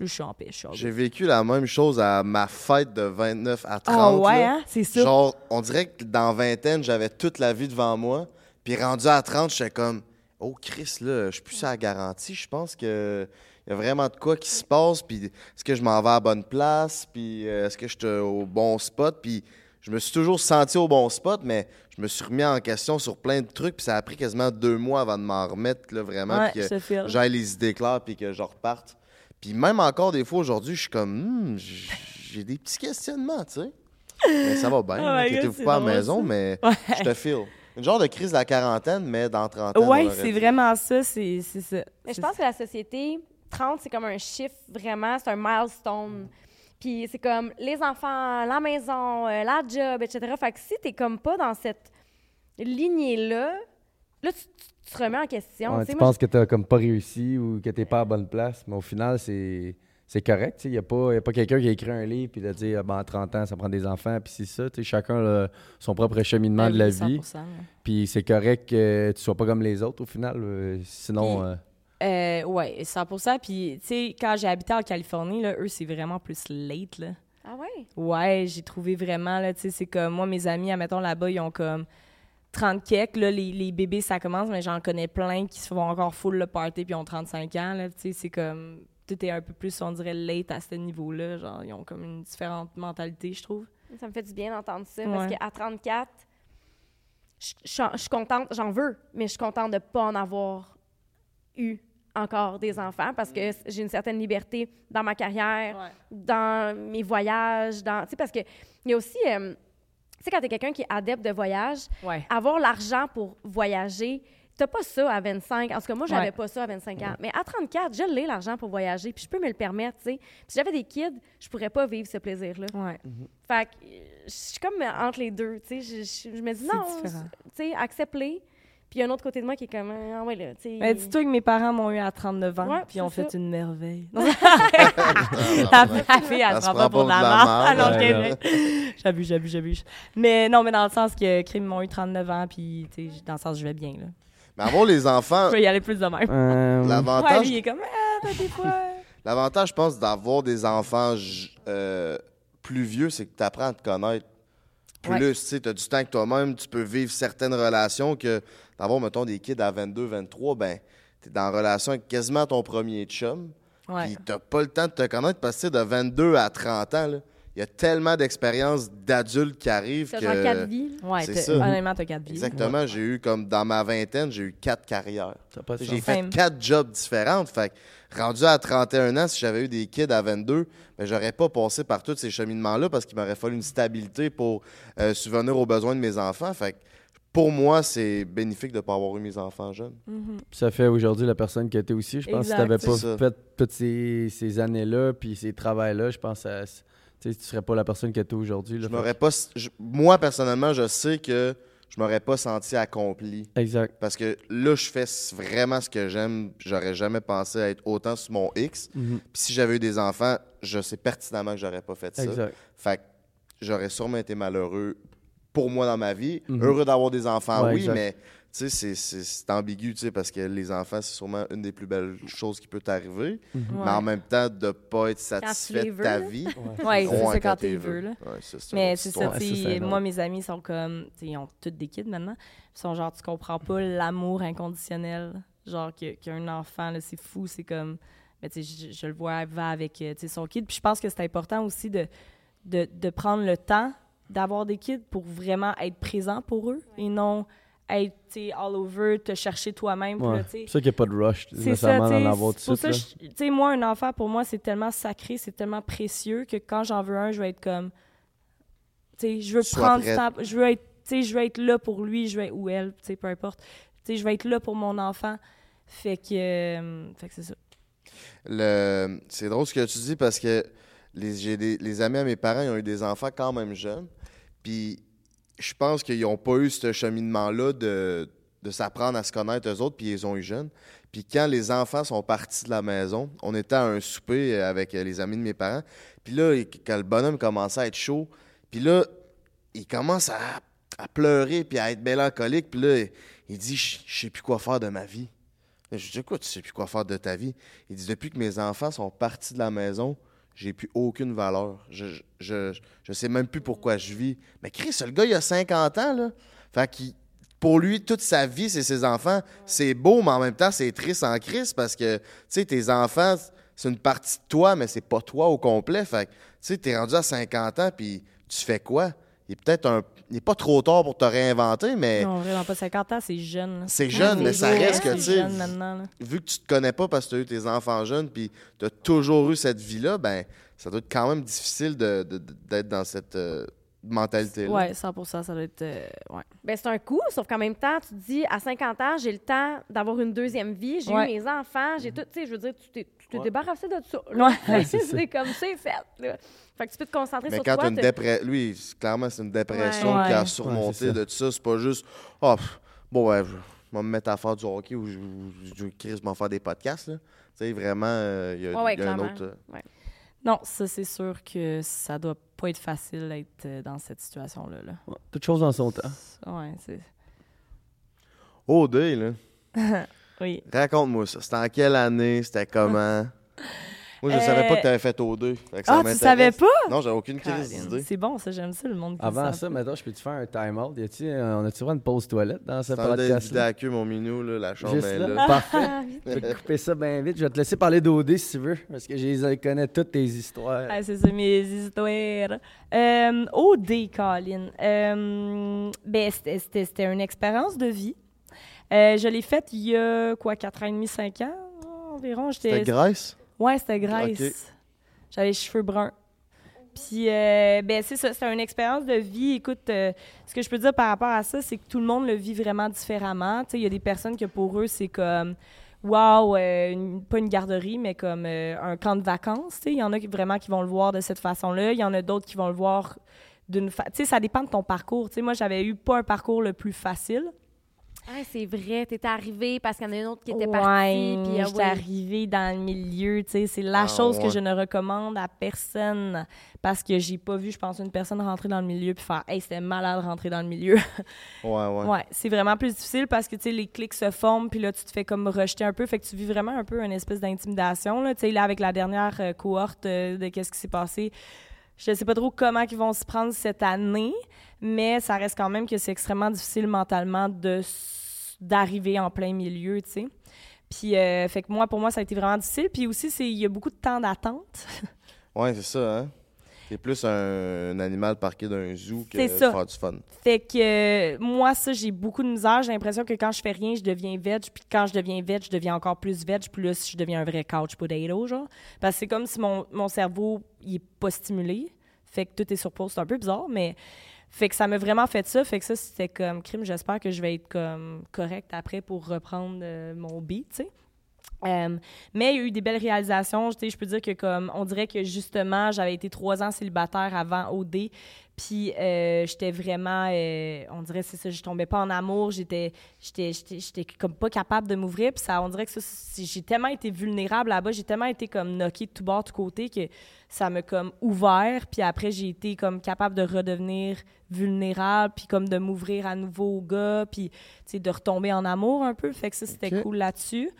Là, je suis en en J'ai vécu la même chose à ma fête de 29 à 30. Ah ouais, hein? C'est ça. Genre, on dirait que dans vingtaine, j'avais toute la vie devant moi. Puis rendu à 30, j'étais comme, oh Chris, là, je suis plus à la garantie. Je pense que y a vraiment de quoi qui se passe. Puis est-ce que je m'en vais à la bonne place? Puis euh, est-ce que je suis au bon spot? Puis je me suis toujours senti au bon spot, mais je me suis remis en question sur plein de trucs. Puis ça a pris quasiment deux mois avant de m'en remettre, là, vraiment. Ouais, puis que j'aille les idées claires puis que je reparte. Puis même encore des fois aujourd'hui, je suis comme, Hmm, j'ai des petits questionnements, tu sais. Mais ça va bien. Oh Inquiétez-vous c'est pas à la maison, ça. mais Ouais. je te file. Une genre de crise de la quarantaine, mais dans 30 ans. aurait c'est vraiment ça, c'est c'est ça. Mais je pense que la société, 30, c'est comme un chiffre vraiment, c'est un milestone. Puis c'est comme les enfants, la maison, euh, la job, etc. Fait que si t'es comme pas dans cette lignée-là, là, tu, tu- tu te remets en question. Ouais, tu sais, tu moi, penses que t'as comme pas réussi ou que t'es pas à la bonne place, mais au final, c'est. C'est correct, il n'y a pas, y a pas quelqu'un qui a écrit un livre puis de dire ah, ben, à 30 ans, ça prend des enfants, puis c'est ça. tu sais, Chacun a son propre cheminement Ben de la oui, vie. 100%, ouais. Puis c'est correct que tu sois pas comme les autres au final. euh, sinon, euh, Euh, ouais, 100%. Puis, tu sais, quand j'ai habité en Californie, là, eux, c'est vraiment plus late, là. Ah ouais? Ouais, j'ai trouvé vraiment, là, tu sais, c'est comme, moi, mes amis, admettons, là-bas, ils ont comme 30 keks, là, les, les bébés, ça commence, mais j'en connais plein qui se font encore full le party, puis ils ont 35 ans, là, tu sais, c'est comme, tout est un peu plus, on dirait, late à ce niveau-là, genre, ils ont comme une différente mentalité, je trouve. Ça me fait du bien d'entendre ça Ouais. parce qu'à 34, je je suis je suis contente, j'en veux, mais je suis contente de ne pas en avoir eu encore des enfants parce que j'ai une certaine liberté dans ma carrière, dans mes voyages, dans, tu sais, parce que il y a aussi, euh, tu sais, quand tu es quelqu'un qui est adepte de voyage, Ouais. avoir l'argent pour voyager, t'as pas ça à 25. En tout cas, moi, j'avais Ouais. pas ça à 25 ans. Mais à 34, je l'ai, l'argent pour voyager, puis je peux me le permettre, tu sais. Puis Si j'avais des kids, je pourrais pas vivre ce plaisir-là. Ouais. Fait que je suis comme entre les deux, tu sais. Je, je- je me dis non, tu sais, accepte-les. Puis il y a un autre côté de moi qui est comme, ah ouais, là, tu sais. Mais dis-toi que mes parents m'ont eu à 39 ans, Ouais, puis ils ont fait ça. une merveille. Non, la la fille, elle Elle se prend pas pour de la. Ah marde. non, Ouais, J'abuse, j'abuse, j'abuse. Mais non, mais dans le sens que Crime m'ont eu 39 ans, puis tu sais, dans le sens je vais bien, là. Mais avoir les enfants, Je peux y aller plus de même. euh, Ouais, l'avantage, lui, il est comme, ah, ben, des fois. l'avantage, je pense, d'avoir des enfants euh, plus vieux, c'est que tu apprends à te connaître plus. Ouais. Tu sais, as du temps que toi-même, tu peux vivre certaines relations que d'avoir, mettons, des kids à 22, 23, ben, tu es dans relation avec quasiment ton premier chum. Ouais. Puis t'as pas le temps de te connaître parce que tu sais, de 22 à 30 ans, là, il y a tellement d'expériences d'adultes qui arrivent T'as que... genre quatre vies. Ouais, C'est t'as- ça. honnêtement, t'as quatre vies. Exactement, j'ai eu comme dans ma vingtaine, j'ai eu quatre carrières. J'ai fait Same. quatre jobs différentes. Fait que, rendu à 31 ans, si j'avais eu des kids à 22, ben, j'aurais pas passé par tous ces cheminements-là parce qu'il m'aurait fallu une stabilité pour euh, subvenir aux besoins de mes enfants. Fait que, pour moi, c'est bénéfique de ne pas avoir eu mes enfants jeunes. Ça fait aujourd'hui la personne que tu es aussi. Je pense Exact, que si tu ça. pas fait toutes ces, ces années-là puis ces travails-là, je pense que ça- tu sais, tu serais pas la personne que tu es aujourd'hui. là. Je m'aurais pas, je- moi, personnellement, je sais que je m'aurais pas senti accompli. Exact. Parce que là, je fais vraiment ce que j'aime. J'aurais jamais pensé à être autant sur mon X. Mhm. Puis si j'avais eu des enfants, je sais pertinemment que j'aurais pas fait ça. Exact. Fait que j'aurais sûrement été malheureux pour moi dans ma vie. Mhm. Heureux d'avoir des enfants, Ouais, oui, exact. mais c'est- c'est c'est ambigu, tu sais, parce que les enfants, c'est sûrement une des plus belles choses qui peut t'arriver. Mhm. Mais en même temps, de pas être satisfait de ta veux, vie. Ouais, c'est quand t'es veux, là. Ouais, ça, Mais c'est ça. Ouais, tu moi, mes amis sont comme, tu sais, ils ont toutes des kids maintenant. Ils sont genre, tu comprends pas l'amour inconditionnel. Genre, que- qu'un enfant, là, c'est fou, c'est comme, mais tu sais, je, je le vois, elle va avec, euh, tu sais, son kid. Puis je pense que c'est important aussi de, de, de prendre le temps d'avoir des kids pour vraiment être présent pour eux et non être, all over, te chercher toi-même. Ouais. là, tu sais, C'est pour ça qu'il n'y a pas de rush c'est ça, nécessairement d'en avoir tout ça, sais, moi, un enfant, pour moi, c'est tellement sacré, c'est tellement précieux que quand j'en veux un, je vais être comme, tu sais, je veux Sois prendre du prête. temps, je veux être, tu sais, je veux être là pour lui, je vais, ou elle, tu sais, peu importe. Tu sais, je vais être là pour mon enfant. Fait que, euh, fait que c'est ça. Le... C'est drôle ce que tu dis parce que les, j'ai des, les amis à mes parents ils ont eu des enfants quand même jeunes. Puis je pense qu'ils n'ont pas eu ce cheminement-là de, s'apprendre à se connaître eux autres, puis ils ont eu jeunes. Puis quand les enfants sont partis de la maison, on était à un souper avec les amis de mes parents. Puis là, quand le bonhomme commençait à être chaud, puis là, il commence à, pleurer puis à être mélancolique. Puis là, il dit Je sais plus quoi faire de ma vie. Je dis Quoi, tu sais plus quoi faire de ta vie Il dit Depuis que mes enfants sont partis de la maison, j'ai plus aucune valeur. Je, je, je, sais même plus pourquoi je vis. Mais Chris, le gars, il a 50 ans, là. Fait pour lui, toute sa vie, c'est ses enfants. C'est beau, mais en même temps, c'est triste en crise parce que, tu sais, tes enfants, c'est une partie de toi, mais c'est pas toi au complet. Fait que, tu sais, rendu à 50 ans, puis tu fais quoi? Il est peut-être un. Il est pas trop tard pour te réinventer, mais Non, vraiment pas 50 ans, c'est jeune. c'est jeune, Ouais, mais c'est ça reste que, tu sais, jeune maintenant, là. vu que tu te connais pas parce que tu as eu tes enfants jeunes, puis tu as toujours eu cette vie-là, ben, ça doit être quand même difficile de- de- de- d'être dans cette euh, mentalité-là. Ouais, 100% ça doit être. euh, ouais. Ben, c'est un coup, sauf qu'en même temps, tu te dis, à 50 ans, j'ai le temps d'avoir une deuxième vie, j'ai Ouais. eu mes enfants, j'ai tout, tu sais, je veux dire, tu t'es, t'es Ouais. débarrassé de ça. Ouais. c'est ça. c'est comme c'est fait. Là. Fait que tu peux te concentrer Mais sur quand toi. tu as une dépression, lui, clairement, c'est une dépression Ouais. qui a surmonté de tout ça. C'est pas juste, pff, bon, ouais, je vais me mettre à faire du hockey ou je, ou je vais quasiment faire des podcasts. Là. Tu sais, vraiment, euh, il y a, Ouais, ouais, il y a un clairement. autre. euh, Non, ça, c'est sûr que ça doit pas être facile d'être euh, dans cette situation-là. Là. Ouais, Toute chose en son temps. Ouais, c'est. Oh, day, là. Oui. Raconte-moi ça. C'était en quelle année? C'était comment? Moi, je Euh, savais pas que tu avais fait O2. Fait que ça Ah, tu savais pas? Non, j'avais aucune crise d'idée. C'est bon, ça, j'aime ça, le monde qui Avant ça, maintenant, je peux-tu faire un time-out? Y a-tu, euh, on a-tu à une pause toilette dans ce C'est podcast? à queue, mon minou, là, la chambre Juste est là? là. Parfait. Ah. Je vais te couper ça bien vite. Je vais te laisser parler d'OD si tu veux, parce que je les connais toutes tes histoires. Ah, c'est ça, mes histoires. Euh, OD, Colin. Euh, ben, c'était- c'était c'était une expérience de vie. Euh, je l'ai faite il y a, quoi, 4 ans et demi, 5 ans environ. C'était Grèce? Ouais, c'était Grèce. J'avais les cheveux bruns. Puis, euh, ben, c'est ça, c'était une expérience de vie. Écoute, euh, ce que je peux dire par rapport à ça, c'est que tout le monde le vit vraiment différemment. Tu sais, il y a des personnes que pour eux, c'est comme, wow, euh, une- pas une garderie, mais comme un camp de vacances. Tu sais, il y en a qui, vraiment qui vont le voir de cette façon-là. Il y en a d'autres qui vont le voir d'une fa... Tu sais, ça dépend de ton parcours. Tu sais, moi, j'avais eu pas un parcours le plus facile. Ah, c'est vrai, t'étais arrivé parce qu'il y en a une autre qui était Ouais, partie. Puis, ah, j'étais arrivée dans le milieu, tu sais, c'est la Ah, chose ouais. que je ne recommande à personne parce que j'ai pas vu, je pense, une personne rentrer dans le milieu puis faire, hey, c'était malade de rentrer dans le milieu. Ouais, ouais. ouais, c'est vraiment plus difficile parce que, tu sais, les clics se forment puis là, tu te fais comme rejeter un peu, fait que tu vis vraiment un peu une espèce d'intimidation, là, tu sais, là, avec la dernière euh, cohorte euh, de qu'est-ce qui s'est passé. Je sais pas trop comment ils vont se prendre cette année, mais ça reste quand même que c'est extrêmement difficile mentalement de d'arriver en plein milieu, tu sais. Puis, euh, fait que moi, pour moi, ça a été vraiment difficile. Puis aussi, il y a beaucoup de temps d'attente. Ouais, c'est ça, hein? T'es plus un, un animal parqué d'un zoo que C'est ça. faire du fun. Fait que euh, moi, ça, j'ai beaucoup de misère. J'ai l'impression que quand je fais rien, je deviens veg. Puis quand je deviens veg, je deviens encore plus veg. Là, je deviens un vrai couch potato, genre. Parce que c'est comme si mon, mon cerveau, il est pas stimulé. Fait que tout est sur pause. C'est un peu bizarre, mais... Fait que ça m'a vraiment fait ça. Fait que ça, c'était comme crime. J'espère que je vais être comme correct après pour reprendre euh, mon beat, tu sais. Euh, mais il y a eu des belles réalisations. Je peux dire que comme on dirait que justement, j'avais été trois ans célibataire avant OD. Puis euh, j'étais vraiment, euh, on dirait c'est ça, je tombais pas en amour, j'étais, j'étais, j'étais, j'étais comme pas capable de m'ouvrir. Puis ça, on dirait que ça, j'ai tellement été vulnérable là-bas, j'ai tellement été comme knocké de tout bord, de tout côté que ça m'a comme ouvert. Puis après, j'ai été comme capable de redevenir vulnérable, puis comme de m'ouvrir à nouveau au gars, puis de retomber en amour un peu. Fait que ça, c'était cool là-dessus.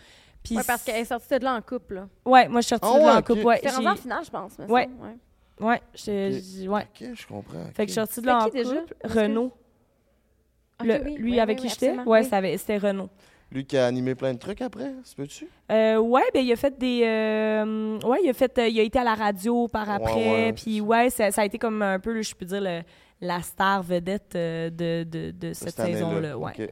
Puis Ouais, parce qu'elle est sortie de là en couple. Là. Ouais, moi, je suis sortie Ah de là ouais, en couple. ok. Ouais, T'es rendu j'ai- en finale, je pense. mais ça, Ouais. ouais. ouais, Ok. ouais. Je comprends. Fait que je suis sortie de là en déjà? couple. Que- Renaud. Ok, Le- oui, lui oui, avec oui, qui j'étais? Ouais, c'était Renaud. Lui qui a animé plein de trucs après, ça peut-tu? Euh, ouais, ben il a fait des. euh, ouais, il a fait. euh, il a été à la radio par Ouais, après. ouais. Puis ouais, ça, ça a été comme un peu, je peux dire, le- la star vedette euh, de, de, de cette, saison-là. Ouais. Ok,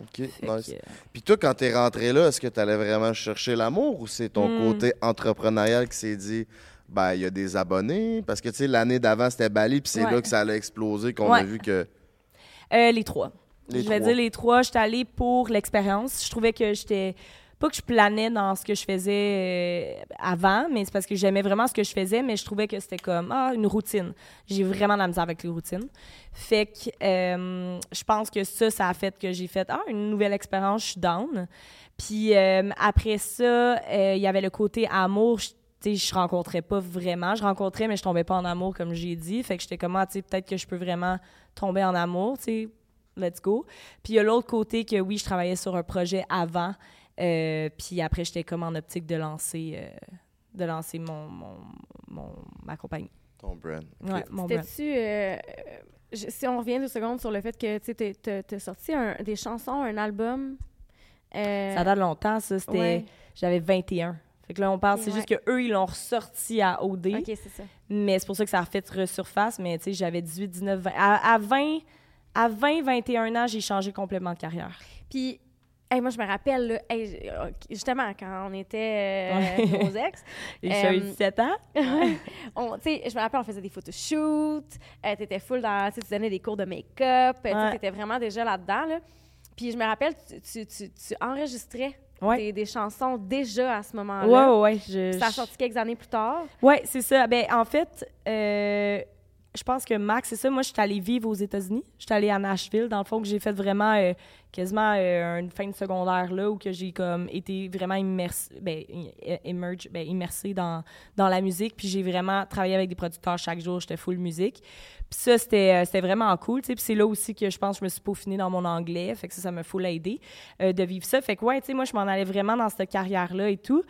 Ok, nice. que, euh, Puis toi, quand t'es rentré là, est-ce que t'allais vraiment chercher l'amour ou c'est ton Hmm. côté entrepreneurial qui s'est dit, ben, il y a des abonnés? Parce que, tu sais, l'année d'avant, c'était Bali, puis c'est Ouais. là que ça allait exploser, qu'on Ouais. a vu que. Euh, les trois. Les je vais dire les trois. J'étais allée pour l'expérience. Je trouvais que j'étais pas que je planais dans ce que je faisais euh, avant, mais c'est parce que j'aimais vraiment ce que je faisais, mais je trouvais que c'était comme ah, une routine. J'ai vraiment de la misère avec les routines. Fait que euh, je pense que ça, ça a fait que j'ai fait ah, une nouvelle expérience, je suis down. Puis euh, après ça, il y avait le côté amour. Je- je rencontrais pas vraiment. Je rencontrais, mais je tombais pas en amour, comme j'ai dit. Fait que j'étais comme, ah, peut-être que je peux vraiment tomber en amour, let's go. Puis il y a l'autre côté que, oui, je travaillais sur un projet avant. Euh, puis après, j'étais comme en optique de lancer, euh, de lancer mon, mon, mon- ma compagnie. Ton brand. Ok. Ouais, mon brand. Euh, je- si on revient deux secondes sur le fait que tu t'as sorti un- des chansons, un album. euh, Ça date longtemps, ça. C'était, ouais. J'avais 21. Fait que là, on parle, c'est ouais. juste qu'eux, ils l'ont ressorti à OD. Ok, c'est ça. Mais c'est pour ça que ça a refait resurface. Mais tu sais, j'avais 18, 19, 20. À, à 20, à 20, 21 ans, j'ai changé complètement de carrière. Puis, hey, moi, je me rappelle, là, hey, j- ok, justement, quand on était euh, Ouais. nos ex, Et j'ai eu Euh, 17 ans. on, tu je me rappelle, on faisait des photoshoots, euh, t'étais full dans, tu tu donnais des cours de make-up, euh, tu Ouais. t'étais vraiment déjà là-dedans, là. Puis je me rappelle, tu, tu, tu, tu enregistrais Ouais. des, des chansons déjà à ce moment-là. ouais, ouais. Je, Puis Ça a sorti quelques années plus tard. Ouais, c'est ça. Ben, en fait, euh, je pense que Max, c'est ça. Moi, je suis allée vivre aux États-Unis. Je suis allée à Nashville, dans le fond, que j'ai fait vraiment euh, quasiment euh, une fin de secondaire là, où que j'ai comme été vraiment ben, immerge- ben, immersée dans, dans la musique. Puis j'ai vraiment travaillé avec des producteurs chaque jour. J'étais full musique. Puis ça, c'était euh, c'était vraiment cool. Puis c'est là aussi que je pense que je me suis peaufinée dans mon anglais. Fait que ça, ça m'a full aidé euh, de vivre ça. Fait que ouais, moi, je m'en allais vraiment dans cette carrière-là et tout.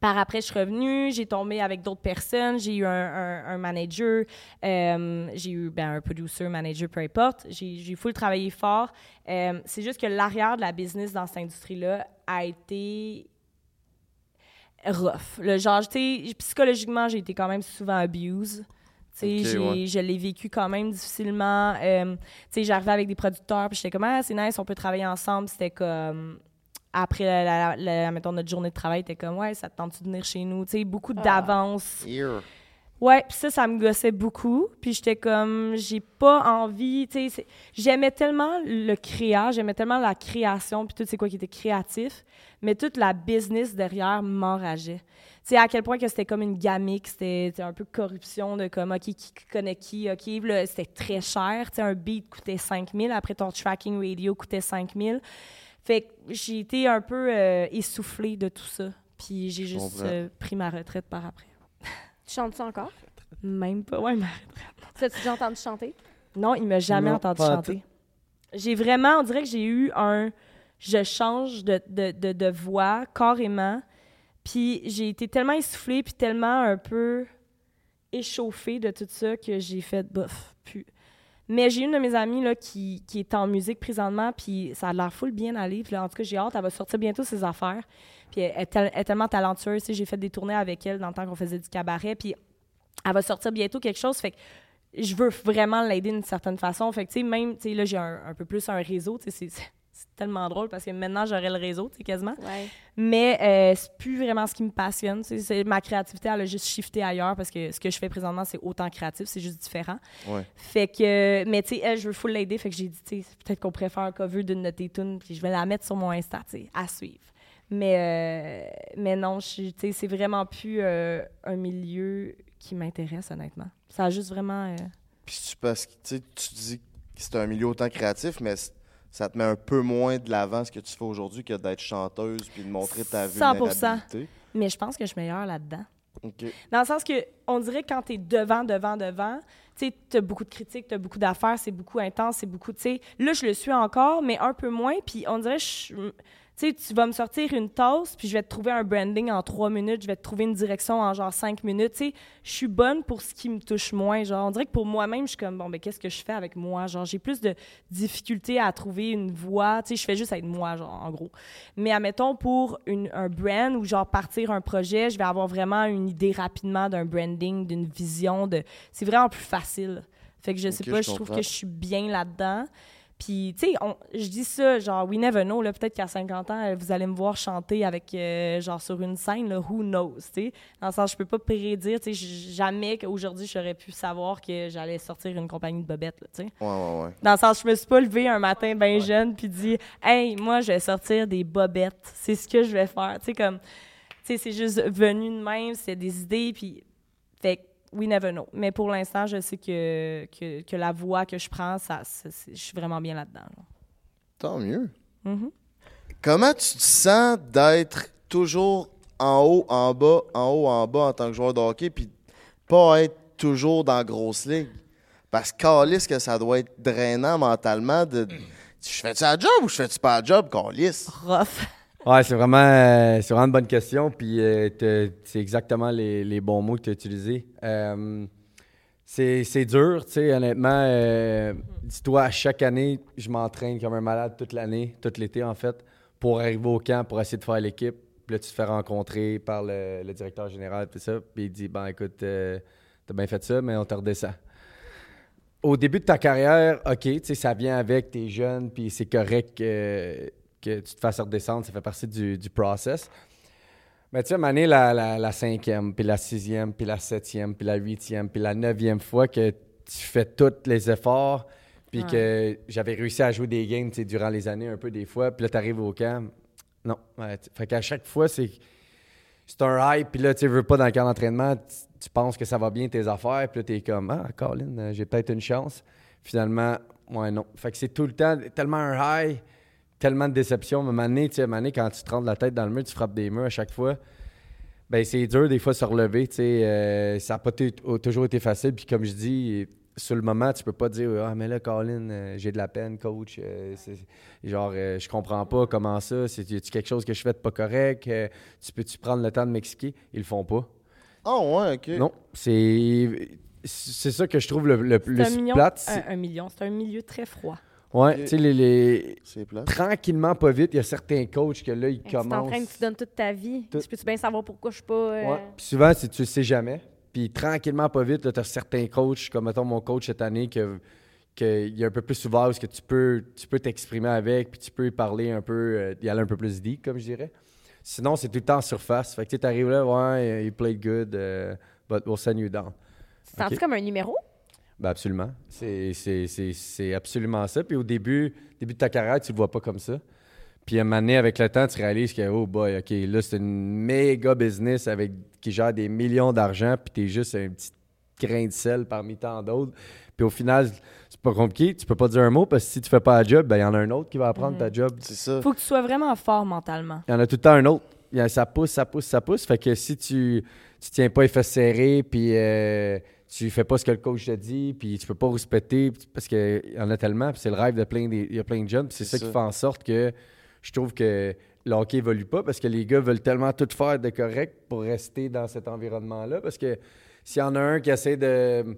Par après, je suis revenue, j'ai tombé avec d'autres personnes, j'ai eu un, un- un manager, euh, j'ai eu ben, un producer, manager, peu importe. J'ai full travaillé fort. Euh, c'est juste que l'arrière de la business dans cette industrie-là a été rough. Le genre, psychologiquement, j'ai été quand même souvent ouais. je l'ai vécu quand même difficilement. Euh, j'arrivais avec des producteurs, puis j'étais comme, ah, c'est nice, on peut travailler ensemble. C'était comme, après, la, la- la- mettons, notre journée de travail, t'es comme, ouais, ça te tente-tu de venir chez nous? Tu sais, beaucoup d'avance. Here. Ouais, puis ça, ça me gossait beaucoup. Puis j'étais comme, j'ai pas envie, tu sais, j'aimais tellement le créa, j'aimais tellement la création, puis tout c'est quoi qui était créatif, mais toute la business derrière m'enrageait. Tu sais, à quel point que c'était comme une gamique, c'était un peu corruption de comme, OK, qui connaît qui, OK, c'était très cher. Tu sais, un beat coûtait 5 000, après ton tracking radio coûtait 5 000. Fait que j'ai été un peu euh, essoufflée de tout ça. Puis j'ai juste euh, pris ma retraite par après. Tu chantes-tu encore? Même pas, ouais, ma Tu as-tu déjà entendu chanter? Non, il m'a jamais Non, entendu chanter. J'ai vraiment, on dirait que j'ai eu un. Je change de, de, de, de voix carrément. Puis j'ai été tellement essoufflée, puis tellement un peu échauffée de tout ça que j'ai fait bof, plus. Mais j'ai une de mes amies là, qui, qui est en musique présentement, puis ça a l'air full bien aller. Puis là, en tout cas, j'ai hâte, elle va sortir bientôt ses affaires. Puis elle, est tel- elle est tellement talentueuse. J'ai fait des tournées avec elle dans le temps qu'on faisait du cabaret. Puis elle va sortir bientôt quelque chose. Fait que je veux vraiment l'aider d'une certaine façon. Fait que, même, tu sais, là, j'ai un, un peu plus un réseau. Tu sais, c'est- c'est c'est tellement drôle parce que maintenant, j'aurais le réseau, tu sais, quasiment. Ouais. Mais euh, c'est plus vraiment ce qui me passionne. c'est- ma créativité, elle a juste shifté ailleurs parce que ce que je fais présentement, c'est autant créatif, c'est juste différent. Ouais. Fait que, mais tu sais, elle, je veux full l'aider. Fait que j'ai dit, tu sais, peut-être qu'on faire un cover d'une de tes tunes, puis je vais la mettre sur mon Insta, tu sais, à suivre. Mais, euh, mais non, je suis- tu sais, c'est vraiment plus euh, un milieu qui m'intéresse, honnêtement. Ça a juste vraiment. euh, Puis tu, parce que, tu sais, tu dis que c'est un milieu autant créatif, mais c- ça te met un peu moins de l'avant ce que tu fais aujourd'hui que d'être chanteuse puis de montrer ta 100%. vulnérabilité. Mais je pense que je suis meilleure là-dedans. Dans le sens que, on dirait que quand tu es devant, devant, devant, tu as beaucoup de critiques, tu as beaucoup d'affaires, c'est beaucoup intense, c'est beaucoup, tu sais. Là, je le suis encore, mais un peu moins. Puis on dirait, je- tu sais, tu vas me sortir une tasse, puis je vais te trouver un branding en trois minutes, je vais te trouver une direction en genre cinq minutes. Tu sais, je suis bonne pour ce qui me touche moins. Genre, on dirait que pour moi-même, je suis comme, bon, ben, qu'est-ce que je fais avec moi? Genre, j'ai plus de difficulté à trouver une voie. Tu sais, je fais juste être moi, genre, en gros. Mais admettons, pour une, un brand ou genre partir un projet, je vais avoir vraiment une idée rapidement d'un branding, d'une vision. de C'est vraiment plus facile. Fait que je sais pas, je je, trouve que je suis bien là-dedans. Puis, tu sais, je dis ça, genre, we never know, là, peut-être qu'à 50 ans, euh, vous allez me voir chanter avec, euh, genre, sur une scène, là, who knows, tu sais. Dans le sens, je peux pas prédire, tu sais, jamais qu'aujourd'hui, j'aurais pu savoir que j'allais sortir une compagnie de bobettes, là, tu sais. Ouais, ouais, ouais. Dans le sens, je me suis pas levée un matin bien jeune puis dit Hey, moi, je vais sortir des bobettes. C'est ce que je vais faire. Tu sais, comme, tu sais, c'est juste venu de même, c'est des idées, puis. We never know. Mais pour l'instant, je sais que, que, que la voie que je prends, ça, je suis vraiment bien là-dedans. là. Tant mieux. Mhm. Comment tu te sens d'être toujours en haut, en bas, en haut, en bas en tant que joueur de hockey, puis pas être toujours dans la grosse ligue? Parce que calisse que ça doit être drainant mentalement de. Je fais-tu la job ou je fais-tu pas la job, calisse? Rough. Ouais, c'est vraiment, euh, vraiment une bonne question. Puis euh, c'est exactement les, les bons mots que tu as utilisés. Euh, c'est, dur, tu sais, honnêtement. dis-toi, chaque année, je m'entraîne comme un malade toute l'année, tout l'été en fait, pour arriver au camp, pour essayer de faire l'équipe. Puis là, tu te fais rencontrer par le, directeur général, tout ça. Puis il dit Ben écoute, t'as bien fait ça, mais on te redescend. Au début de ta carrière, OK, tu sais, ça vient avec, t'es jeune, puis c'est correct que tu te fasses redescendre, ça fait partie du, du process. Mais tu sais, donné, la, la, la cinquième, puis la sixième, puis la septième, puis la huitième, puis la neuvième fois que tu fais tous les efforts, puis que j'avais réussi à jouer des games durant les années un peu des fois, puis là, tu arrives au camp. Non. Ouais, fait qu'à chaque fois, c'est c'est un hype, puis là, tu veux pas dans le camp d'entraînement, tu, tu penses que ça va bien tes affaires, puis là, t'es comme, ah, Colin, euh, j'ai peut-être une chance. Finalement, ouais, non. Fait que c'est tout le temps tellement un high, tellement de déception. À un moment donné, tu sais, à un moment donné, quand tu te rentres la tête dans le mur, tu frappes des murs à chaque fois. Ben, c'est dur des fois de se relever, tu sais. euh, ça n'a pas t- toujours été facile. Puis comme je dis, sur le moment, tu peux pas dire Ah, mais là, Colin, euh, j'ai de la peine, coach. euh, c'est- genre, euh, je comprends pas comment ça. C'est y quelque chose que je fais de pas correct Euh, Tu peux-tu prendre le temps de m'expliquer? Ils le font pas. Oh, ouais, ok. Non, c'est. C'est ça que je trouve le, le C'est plus un million. plate. c'est- Un, un million. C'est un milieu très froid. Ouais, tu sais, les, tranquillement, pas vite, il y a certains coachs que là, ils Tu commencent. t'entraînes, tu donnes toute ta vie. Tout. Je peux-tu bien savoir pourquoi je suis pas. euh, Ouais. Puis souvent, si tu le sais jamais. Puis tranquillement, pas vite, tu as certains coachs, comme mettons mon coach cette année, que, que il est un peu plus ouvert, parce que tu peux tu peux t'exprimer avec, puis tu peux y parler un peu, euh, y aller un peu plus deep, comme je dirais. Sinon, c'est tout le temps en surface. Fait que tu arrives là, ouais, you played good, euh, but we'll send you down. Tu te sens comme un numéro? Ben absolument. C'est- C'est c'est- c'est absolument ça. Puis au début, début de ta carrière, tu le vois pas comme ça. Puis à un moment donné, avec le temps, tu réalises que, oh boy, OK, là, c'est une méga business avec, qui gère des millions d'argent, puis tu es juste un petit grain de sel parmi tant d'autres. Puis au final, c'est pas compliqué. Tu peux pas dire un mot parce que si tu fais pas la job, ben il y en a un autre qui va apprendre ta job. C'est ça. Faut que tu sois vraiment fort mentalement. Il y en a tout le temps un autre. Il y a- ça pousse, ça pousse, ça pousse. Fait que si tu tu tiens pas les fesses serrées, puis euh, tu fais pas ce que le coach te dit, puis tu peux pas respecter, parce qu'il y en a tellement, puis c'est le rêve de plein des, il y a plein de jeunes, puis c'est ça, ça. qui fait en sorte que je trouve que le hockey évolue pas, parce que les gars veulent tellement tout faire de correct pour rester dans cet environnement-là, parce que s'il y en a un qui essaie de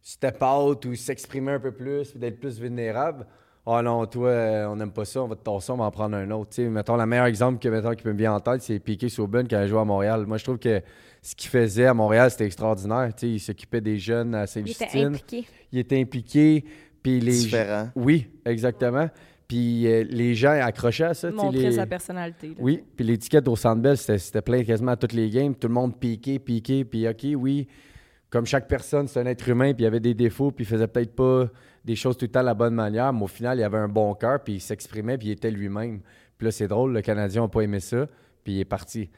step out ou s'exprimer un peu plus, d'être plus vulnérable, ah non, toi, euh, on n'aime pas ça, on va te tasser, on va en prendre un autre. Tu sais, mettons, le meilleur exemple que, mettons, qui peut me vient en tête, c'est Piqué Souben qui a joué à Montréal. Moi, je trouve que ce qu'il faisait à Montréal, c'était extraordinaire. Tu sais, il s'occupait des jeunes à Il était Saint-Justine. impliqué. Il était impliqué. Puis les... Différent. Oui, exactement. Puis euh, les gens accrochaient à ça. Montrer les- sa personnalité. là. oui, puis l'étiquette au Centre Bell, c'était c'était plein quasiment à toutes les games. Tout le monde piqué, piqué, puis OK, oui, comme chaque personne, c'est un être humain, puis il y avait des défauts, puis il faisait peut-être pas des choses tout le temps de la bonne manière, mais au final, il avait un bon cœur, puis il s'exprimait, puis il était lui-même. Puis là, c'est drôle, le Canadien n'a pas aimé ça, puis il est parti.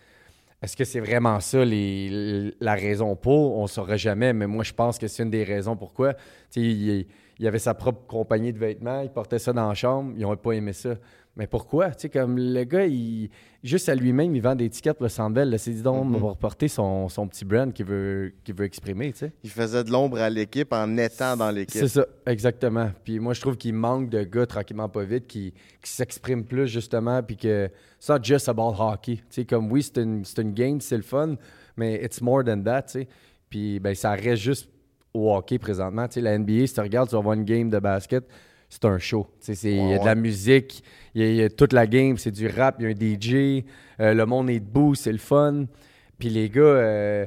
Est-ce que c'est vraiment ça la raison pour? On ne saura jamais, mais moi, je pense que c'est une des raisons pourquoi. Il, il avait sa propre compagnie de vêtements, il portait ça dans la chambre, ils n'ont pas aimé ça. Mais pourquoi? Tu sais, comme le gars, il, juste à lui-même, il vend des tickets pour le C'est dit donc, Mhm. on va reporter son, son petit brand qu'il veut, qu'il veut exprimer, tu sais. Il faisait de l'ombre à l'équipe en étant dans l'équipe. C'est ça, exactement. Puis moi, je trouve qu'il manque de gars tranquillement pas vite qui, qui s'expriment plus justement, puis que not just about hockey. Tu sais, comme oui, c'est une, une game, c'est le fun, mais it's more than that, tu sais. Puis ben, ça reste juste au hockey présentement. Tu sais, la NBA, si tu regardes, tu vas voir une game de basket, c'est un show. Il y a de la musique, il y a, il y a toute la game, c'est du rap, il y a un DJ, euh, le monde est debout, c'est le fun. Puis les gars, euh,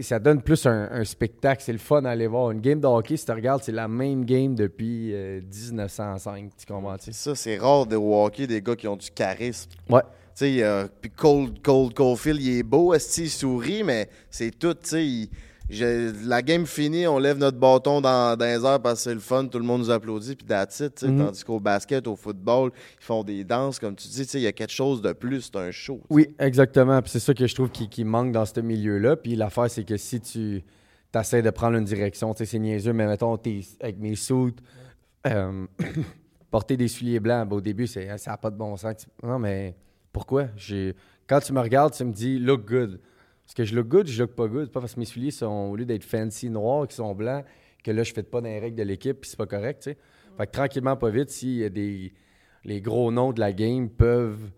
ça donne plus un, un spectacle. C'est le fun à aller voir. Une game de hockey, si tu regardes, c'est la même game depuis euh, 1905. Tu comprends? tu? Ça, c'est rare de hockey des gars qui ont du charisme. Ouais. Tu sais, euh, puis Cold, Cold Caulfield, il est beau, esti, il sourit, mais c'est tout, tu sais. La game finie, on lève notre bâton dans, dans les airs parce que c'est le fun, tout le monde nous applaudit, puis that's it. Mhm. Tandis qu'au basket, au football, ils font des danses, comme tu dis, il y a quelque chose de plus, c'est un show. Oui, exactement. Puis c'est ça que je trouve qui, qui manque dans ce milieu-là. Puis l'affaire, c'est que si tu essaies de prendre une direction, c'est niaiseux, mais mettons, t'es avec mes suits, euh, porter des souliers blancs, ben, au début, c'est, ça n'a pas de bon sens. Non, mais pourquoi? Quand tu me regardes, tu me dis « look good ». Parce que je look good, je look pas good. C'est pas parce que mes souliers sont, au lieu d'être fancy noirs, qui sont blancs, que là, je fais pas dans les règles de l'équipe, puis c'est pas correct, tu sais. Fait que tranquillement, pas vite, s'il y a des... Les gros noms de la game peuvent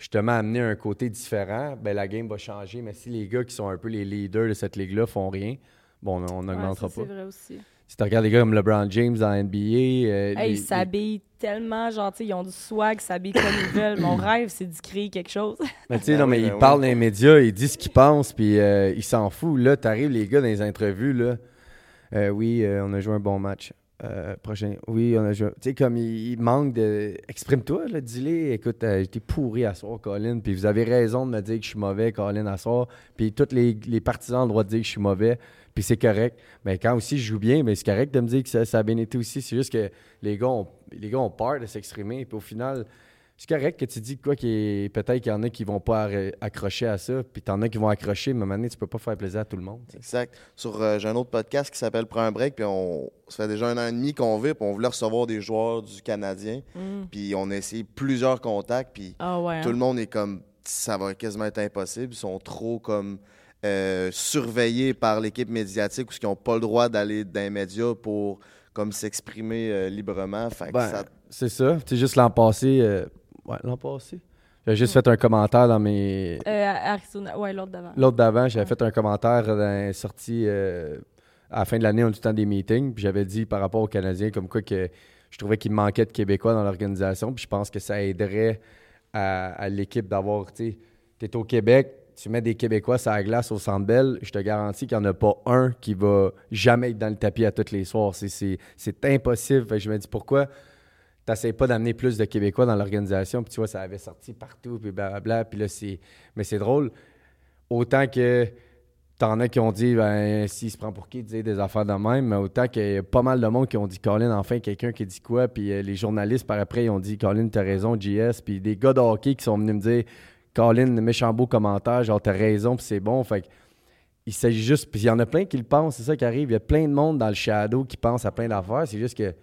justement amener un côté différent, ben la game va changer. Mais si les gars qui sont un peu les leaders de cette ligue-là font rien, bon, on n'augmentera pas. C'est vrai aussi. Si tu regardes des gars comme LeBron James dans NBA, euh, Hey, les- ils s'habillent tellement, genre, tu sais, ils ont du swag, ils s'habillent comme ils veulent. Mon rêve, c'est d'y créer quelque chose. Mais tu sais, Ben non, mais ben ils parlent dans les médias, ils disent ce qu'ils pensent, puis euh, ils s'en foutent. Là, t'arrives, les gars, dans les entrevues, là. euh, oui, euh, on a joué un bon match. Euh, prochain. Oui, on a joué. Tu sais, comme il, il manque de. Exprime-toi, là, dis-le. Écoute, euh, j'étais pourri à soir, Colin, puis vous avez raison de me dire que je suis mauvais, Colin, à soir. Puis tous les, les partisans ont le droit de dire que je suis mauvais, puis c'est correct. Mais quand aussi je joue bien, mais c'est correct de me dire que ça, ça a bien été aussi. C'est juste que les gars ont, les gars ont peur de s'exprimer, puis au final. C'est correct que tu dis quoi qui peut-être qu'il y en a qui vont pas accrocher à ça, puis t'en as qui vont accrocher, mais à un moment donné, tu peux pas faire plaisir à tout le monde. Exact. Sur, euh, j'ai un autre podcast qui s'appelle Prends un break, puis on, ça fait déjà un an et demi qu'on vit, puis on voulait recevoir des joueurs du Canadien, puis on a essayé plusieurs contacts, puis Ah ouais. hein. tout le monde est comme, ça va quasiment être impossible, ils sont trop comme euh, surveillés par l'équipe médiatique, ou ils n'ont pas le droit d'aller dans les médias pour comme s'exprimer euh, librement. Ben, ça- C'est ça. Sais, juste l'an passé. euh, Ouais, l'an passé? J'ai juste fait un commentaire dans mes. Euh, Arizona, ouais, l'autre d'avant. L'autre d'avant, j'avais Ouais. fait un commentaire dans euh, à la fin de l'année, on a tout le temps des meetings. Puis j'avais dit par rapport aux Canadiens, comme quoi que je trouvais qu'il manquait de Québécois dans l'organisation. Puis je pense que ça aiderait à, à l'équipe d'avoir. Tu sais, t'es au Québec, tu mets des Québécois sur la glace au Centre Bell, je te garantis qu'il n'y en a pas un qui va jamais être dans le tapis à tous les soirs. C'est- impossible. Fait que je me dis pourquoi t'essayes pas d'amener plus de Québécois dans l'organisation, puis tu vois, ça avait sorti partout, puis blablabla, puis là, c'est... Mais c'est drôle, autant que t'en as qui ont dit, ben, s'il se prend pour qui, dire des affaires de même, mais autant qu'il y a pas mal de monde qui ont dit, Colin, enfin, quelqu'un qui dit quoi, puis euh, les journalistes, par après, ils ont dit, Colin, t'as raison, JS, puis des gars de qui sont venus me dire, Colin, méchant beau commentaire, genre, t'as raison, puis c'est bon, fait il s'agit juste, puis il y en a plein qui le pensent, c'est ça qui arrive, il y a plein de monde dans le shadow qui pense à plein d'affaires, c'est juste que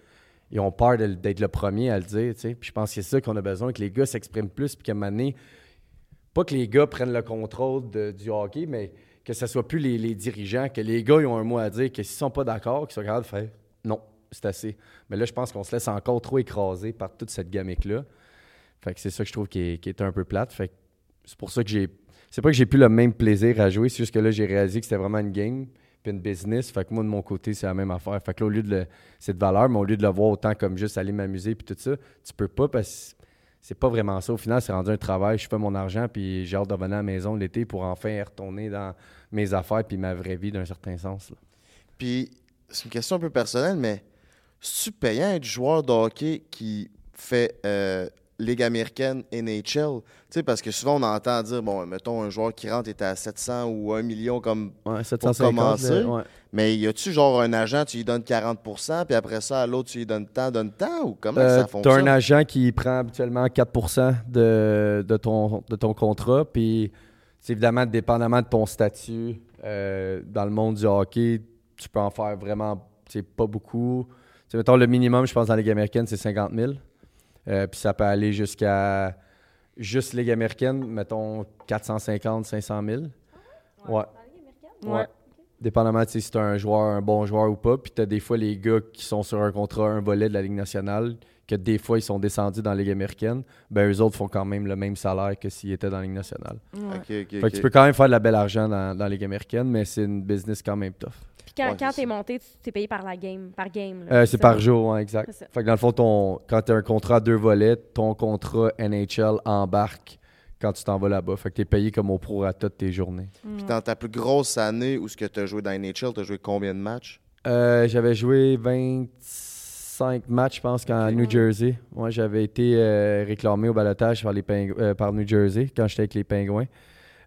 ils ont peur d'être le premier à le dire, tu sais. Puis je pense que c'est ça qu'on a besoin, que les gars s'expriment plus, puis qu'à un moment donné, pas que les gars prennent le contrôle du hockey, mais que ce soit plus les, les dirigeants, que les gars ils ont un mot à dire, que s'ils sont pas d'accord, qu'ils soient capables de faire non, c'est assez. Mais là, je pense qu'on se laisse encore trop écraser par toute cette gamique-là. Fait que c'est ça que je trouve qui est, qui est un peu plate. Fait que c'est pour ça que j'ai. C'est pas que j'ai plus le même plaisir à jouer, c'est juste que là, j'ai réalisé que c'était vraiment une game puis une business. Fait que moi, de mon côté, c'est la même affaire. Fait que là, au lieu de le. C'est de valeur, mais au lieu de le voir autant comme juste aller m'amuser puis tout ça, tu peux pas parce que c'est pas vraiment ça. Au final, c'est rendu un travail. Je fais mon argent puis j'ai hâte de revenir à la maison l'été pour enfin retourner dans mes affaires puis ma vraie vie d'un certain sens. là. Puis, c'est une question un peu personnelle, mais c'est-tu payant être joueur de hockey qui fait euh, Ligue américaine NHL? Tu parce que souvent, on entend dire, bon, mettons, un joueur qui rentre est à 700 ou 1 million comme... Ouais, commencer. ouais. Mais y a-tu genre un agent, tu lui donnes 40% puis après ça, à l'autre, tu lui donnes tant, donne tant? Ou comment Euh, ça fonctionne? un agent qui prend habituellement 4 de, de, ton, de ton contrat, puis c'est évidemment dépendamment de ton statut euh, dans le monde du hockey, tu peux en faire vraiment c'est pas beaucoup. Tu sais, mettons, le minimum, je pense, dans la Ligue américaine, c'est 50 000. Euh, puis ça peut aller jusqu'à juste Ligue américaine, mettons 450, 500 000. Ouais. Ouais. Dépendamment de si c'est un joueur, un bon joueur ou pas. Puis tu as des fois les gars qui sont sur un contrat, un volet de la Ligue nationale, que des fois ils sont descendus dans la Ligue américaine. Ben eux autres font quand même le même salaire que s'ils étaient dans la Ligue nationale. Ouais. OK, OK, Fait que tu peux quand même faire de la belle argent dans, dans la Ligue américaine, mais c'est une business quand même tough. Quand, Ouais, quand t'es monté, tu t'es payé par la game, par game. Euh, c'est par jour, exact. Fait que dans le fond, ton, quand tu as un contrat à deux volets, ton contrat NHL embarque quand tu t'en vas là-bas. Fait que tu es payé comme au prorata de tes journées. Puis dans ta plus grosse année où ce que tu as joué dans NHL, tu as joué combien de matchs? Euh, j'avais joué 25 matchs, je pense, quand à New Jersey. Moi, j'avais été euh, réclamé au balotage par, les Ping- euh, par New Jersey quand j'étais avec les Pingouins.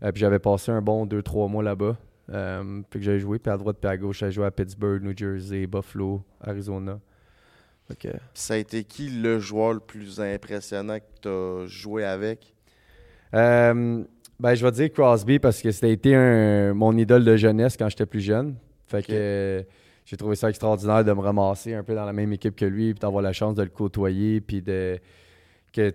Euh, puis j'avais passé un bon 2-3 mois là-bas. Euh, puis que j'avais joué, puis à droite, puis à gauche, j'avais joué à Pittsburgh, New Jersey, Buffalo, Arizona. Ça a été qui le joueur le plus impressionnant que tu as joué avec? Euh, ben, je vais dire Crosby parce que c'était été un- mon idole de jeunesse quand j'étais plus jeune. Fait que euh, j'ai trouvé ça extraordinaire de me ramasser un peu dans la même équipe que lui, puis d'avoir la chance de le côtoyer, puis de que,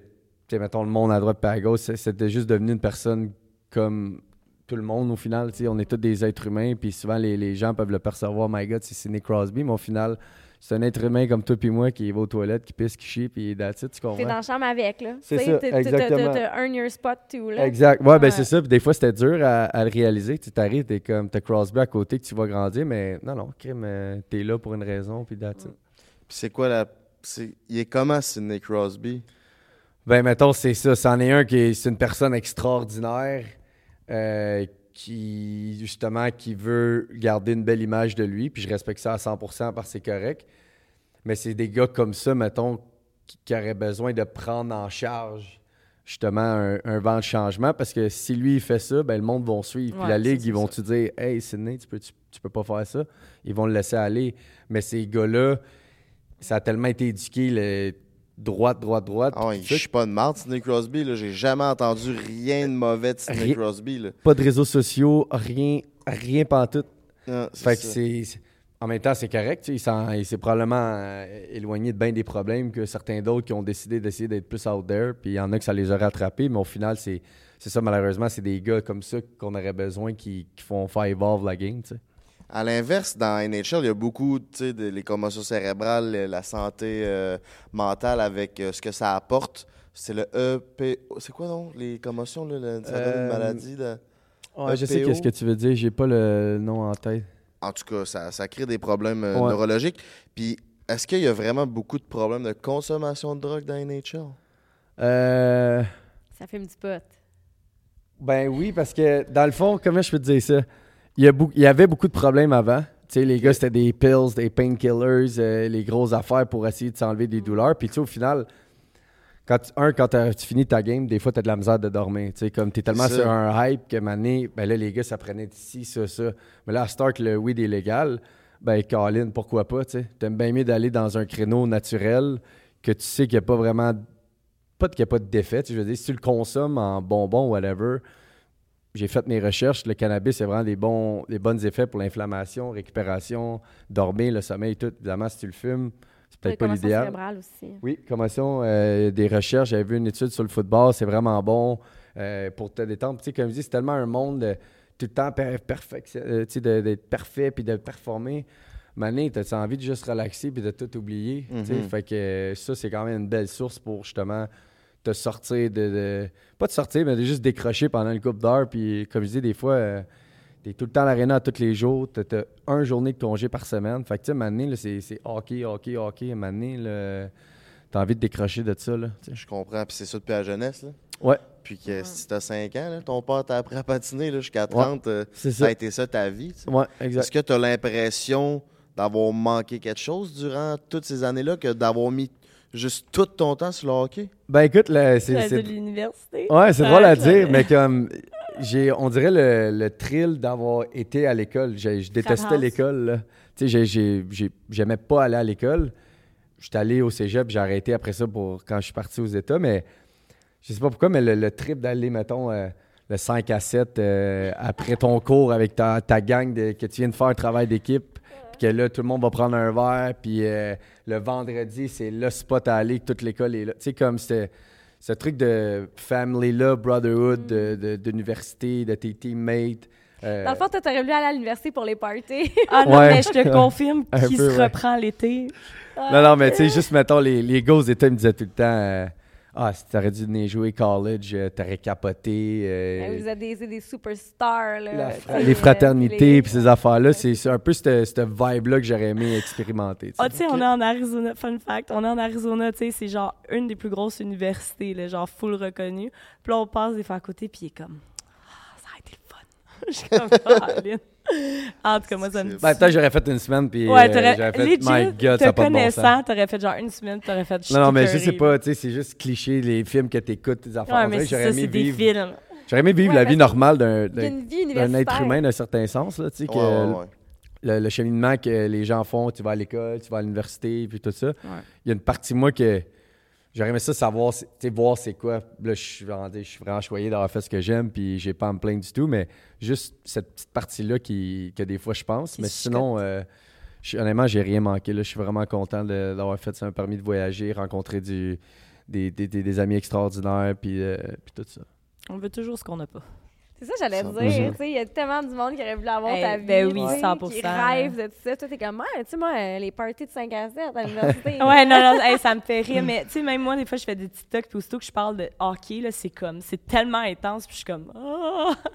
mettons, le monde à droite et à gauche, c'était juste devenu une personne comme tout le monde au final. tu sais, On est tous des êtres humains, puis souvent les, les gens peuvent le percevoir, my God, c'est Sidney Crosby, mais au final, c'est un être humain comme toi puis moi qui va aux toilettes, qui pisse, qui chie, puis that's it, tu comprends? T'es dans la chambre avec, là. C'est ça, exactement. T'as earn your spot, too, là. Exact. Ouais, ben Ouais. c'est ça. Puis des fois, c'était dur à, à le réaliser. Tu t'arrives, t'es comme, t'as Crosby à côté que tu vas grandir, mais non, non, crime, euh, t'es là pour une raison, puis that's it. Puis c'est quoi la. c'est- Il est comment Sidney Crosby? Ben, mettons, c'est ça. C'en est un qui est, c'est une personne extraordinaire euh, qui, justement, qui veut garder une belle image de lui, puis je respecte ça à 100% parce que c'est correct. Mais c'est des gars comme ça, mettons, qui, qui auraient besoin de prendre en charge, justement, un, un vent de changement parce que si lui, il fait ça, ben, le monde va suivre. Puis la Ligue, ils vont te dire Hey, Sidney, tu peux, tu, tu peux pas faire ça. Ils vont le laisser aller. Mais ces gars-là, ça a tellement été éduqué, le droite, droite, droite. Ah, tout ça, chie pas de marde, Sidney Crosby. là. J'ai jamais entendu rien de mauvais de Sidney Rien. Crosby. Là. pas de réseaux sociaux, rien, rien pantoute. C'est Fait que c'est. c'est- En même temps, c'est correct. Il, s'en- il s'est probablement euh, éloigné de bien des problèmes que certains d'autres qui ont décidé d'essayer d'être plus out there. Puis il y en a que ça les a rattrapés, mais au final, c'est c'est ça, malheureusement, c'est des gars comme ça qu'on aurait besoin qui, qui font faire evolve la game. À l'inverse, dans NHL, il y a beaucoup, tu sais, de- les commotions cérébrales, le- la santé euh, mentale avec euh, ce que ça apporte. C'est le EPO. C'est quoi, donc, les commotions, là? le- Ça donne une Euh, maladie, là? Ouais, je sais EPO. qu'est-ce que tu veux dire. J'ai pas le nom en tête. En tout cas, ça, ça crée des problèmes Ouais. neurologiques. Puis, est-ce qu'il y a vraiment beaucoup de problèmes de consommation de drogue dans NHL? Euh. Ça fume du pot. Ben oui, parce que dans le fond, comment je peux te dire ça? Il y, a beaucoup- il y avait beaucoup de problèmes avant. Tu sais, les gars, c'était des pills, des painkillers, euh, les grosses affaires pour essayer de s'enlever des douleurs. Puis tu sais, au final, quand tu- un, quand tu finis ta game, des fois, tu as de la misère de dormir. Tu sais, comme tu es tellement sur un hype que mané, ben là, les gars, ça prenait ci, ça, ça. Mais là, à Start, le weed est légal. Ben, Colin, pourquoi pas, tu? T'aimes bien mieux d'aller dans un créneau naturel que tu sais qu'il n'y a pas vraiment pas qu'il n'y a pas de sais, Je veux dire, si tu le consommes en bonbon, whatever, j'ai fait mes recherches. Le cannabis, c'est vraiment des bons, des bons effets pour l'inflammation, récupération, dormir, le sommeil, tout. Évidemment, si tu le fumes, c'est peut-être pas l'idéal. cérébrale aussi. Oui, commotion, euh, des recherches. J'avais vu une étude sur le football, c'est vraiment bon euh, pour te détendre. Tu sais, comme je dis, c'est tellement un monde de, tout le temps perfection- euh, tu sais, de- d'être parfait puis de performer. Mané, t'as envie de juste relaxer puis de tout oublier? tu sais. Fait que ça, c'est quand même une belle source pour justement te sortir de, de- Pas de sortir, mais de juste décrocher pendant une coupe d'heure. Puis comme je dis, des fois, euh, t'es tout le temps à l'aréna tous les jours. T'as t'as une journée de congé par semaine. Fait que tu sais, là, c'est hockey, hockey, hockey. Là, t'as envie de décrocher de ça. Là. Je comprends. Puis c'est ça depuis la jeunesse, là? Ouais. Puis que si t'as 5 ans, là, ton père t'a appris à patiner jusqu'à 30, euh, ça a été ça ta vie. Ouais, Est-ce exact. que tu as l'impression d'avoir manqué quelque chose durant toutes ces années-là que d'avoir mis juste tout ton temps sur le hockey? Ben écoute, là, c'est. de c'est- l'université. Ouais, c'est drôle à dire, mais comme j'ai, on dirait le, le thrill d'avoir été à l'école. Je détestais l'école. Tu sais, j'ai- j'ai- j'ai- j'aimais pas aller à l'école. J'étais allé au cégep, j'ai arrêté après ça pour quand je suis parti aux États, mais je sais pas pourquoi, mais le, le trip d'aller, mettons, euh, le 5 à 7 euh, après ton cours avec ta, ta gang de- que tu viens de faire un travail d'équipe, puis que là, tout le monde va prendre un verre, puis euh, le vendredi, c'est le spot à aller, que toute l'école est là. Tu sais, comme c'était ce truc de family-là, brotherhood, de- de- d'université, de, tes teammates. euh, Dans le fond, toi, t'aurais voulu aller à l'université pour les parties. Ah non, Ouais. mais je te confirme peu, se ouais. reprend l'été. Non, non, mais tu sais, juste, mettons, les, les gars aux États me disaient tout le temps euh, Ah, si t'aurais dû venir jouer college, euh, t'aurais capoté. euh, Ben, Vous êtes des, des superstars. Là, fra- les fraternités puis ces affaires-là, c'est un peu cette, cette vibe-là que j'aurais aimé expérimenter. tu sais. Ah, tu sais, on est en Arizona, fun fact, on est en Arizona, tu sais, c'est genre une des plus grosses universités, là, genre full reconnue. Puis là, on passe des fois à côté, puis il est comme, ah, ça a été le fun. Je suis comme, ah, Lynn. En tout cas, moi, ça me dit. Ben, peut-être j'aurais fait une semaine puis Ouais, euh, j'aurais fait legit, My God, ça a pas de bon sens. t'aurais fait genre une semaine, t'aurais fait Non, non, mais je sais pas, tu sais, c'est juste cliché, les films que t'écoutes, tes affaires. Ouais, mais ça, aimé c'est des vivre, films. j'aurais aimé vivre Ouais, la vie normale d'un, être humain d'un certain sens, là, tu sais, que Ouais, ouais, ouais. le, le cheminement que les gens font, tu vas à l'école, tu vas à l'université, puis tout ça. Il y a une partie de moi que j'aurais aimé ça savoir, voir c'est quoi. Là, je suis vraiment, je suis vraiment choyé d'avoir fait ce que j'aime, puis j'ai pas à me plaindre du tout, mais juste cette petite partie-là qui, que des fois je pense. Mais sinon, euh, je- honnêtement, j'ai rien manqué. Là. Je suis vraiment content d'avoir fait ça, un permis de voyager, rencontrer du, des, des- des- des amis extraordinaires, puis, euh, puis tout ça. On veut toujours ce qu'on n'a pas. C'est ça que j'allais dire. Tu sais, il y a tellement de monde qui aurait voulu avoir Eh, ta vie. ben oui, tu sais, 100%. Qui rêve de tout ça. Toi, t'es comme, Ouais, tu sais, moi, euh, les parties de 5 à 7 à l'université. Ouais, non, non, hey, ça me fait rire. Mais tu sais, même moi, des fois, je fais des TikTok, puis aussitôt que je parle de hockey, là, c'est comme, c'est tellement intense, puis je suis comme, ah!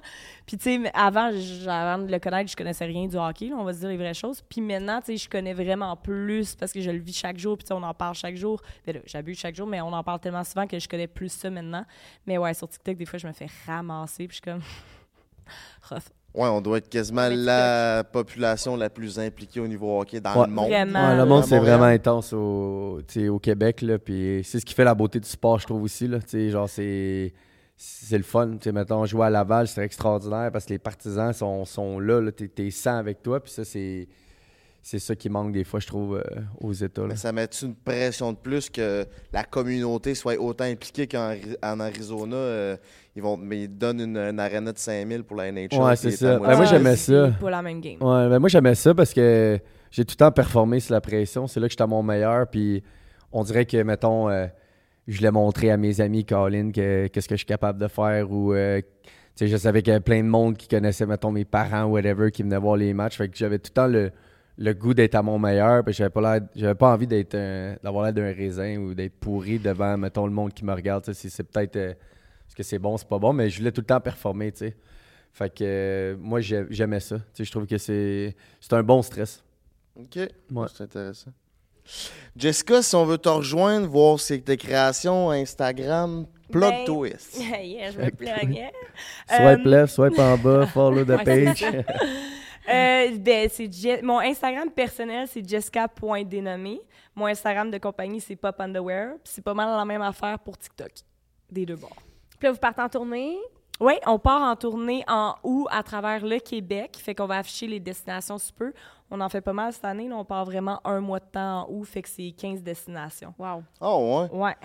Puis tu sais, avant, avant de le connaître, je connaissais rien du hockey, là, on va se dire les vraies choses. Puis maintenant, tu sais, je connais vraiment plus parce que je le vis chaque jour, puis tu sais, on en parle chaque jour. Ben là, j'abuse chaque jour, mais on en parle tellement souvent que je connais plus ça maintenant. Mais ouais, sur TikTok, des fois, je me fais ramasser, puis je suis comme, rough. Ouais, on doit être quasiment la population la plus impliquée au niveau hockey dans Ouais. le monde. Vraiment. Ouais, le monde, c'est vraiment intense au, Québec. Là, puis c'est ce qui fait la beauté du sport, je trouve aussi. Là, genre, c'est, c'est le fun. Sais, mettons, jouer à Laval, c'est extraordinaire parce que les partisans sont, sont là. là t'es, t'es 100 avec toi. Puis ça, c'est, c'est ça qui manque des fois, je trouve, euh, aux États. là. Mais ça met une pression de plus que la communauté soit autant impliquée qu'en Ari- en Arizona? euh, ils vont mais ils donnent une, une arena de 5000 pour la NHL. Ouais, c'est est ça. Ben, moi, j'aimais ça. pas la même game. Ouais, ben moi j'aimais ça parce que j'ai tout le temps performé sous la pression. C'est là que j'étais à mon meilleur. Puis on dirait que, mettons, euh, je voulais montrer à mes amis, Colin, que- qu'est-ce que je suis capable de faire. Ou, euh, tu sais, je savais qu'il y avait plein de monde qui connaissait, mettons, mes parents ou whatever, qui venaient voir les matchs. Fait que j'avais tout le temps le, le goût d'être à mon meilleur. Puis j'avais pas j'avais pas envie d'être d'avoir l'air d'un raisin ou d'être pourri devant, mettons, le monde qui me regarde. C'est peut-être. euh, est-ce que c'est bon, c'est pas bon, mais je voulais tout le temps performer, tu sais. Fait que euh, moi, j'ai- j'aimais ça. Tu sais, je trouve que c'est c'est un bon stress. OK. Ouais. C'est intéressant. Jessica, si on veut te rejoindre, voir ses- tes créations Instagram, plot Ben, twist. yeah, je. Swipe Euh, left, swipe en bas, follow the page. Euh, ben, c'est mon Instagram personnel, c'est jessica.dénommé. Mon Instagram de compagnie, c'est Pop Underwear. Puis c'est pas mal la même affaire pour TikTok. Des deux bords. Puis là, vous partez en tournée? Oui, on part en tournée en août à travers le Québec. Fait qu'on va afficher les destinations sous peu. On en fait pas mal cette année. Là, on part vraiment un mois de temps en août. Fait que c'est 15 destinations. Wow. Oh, ouais? Ouais.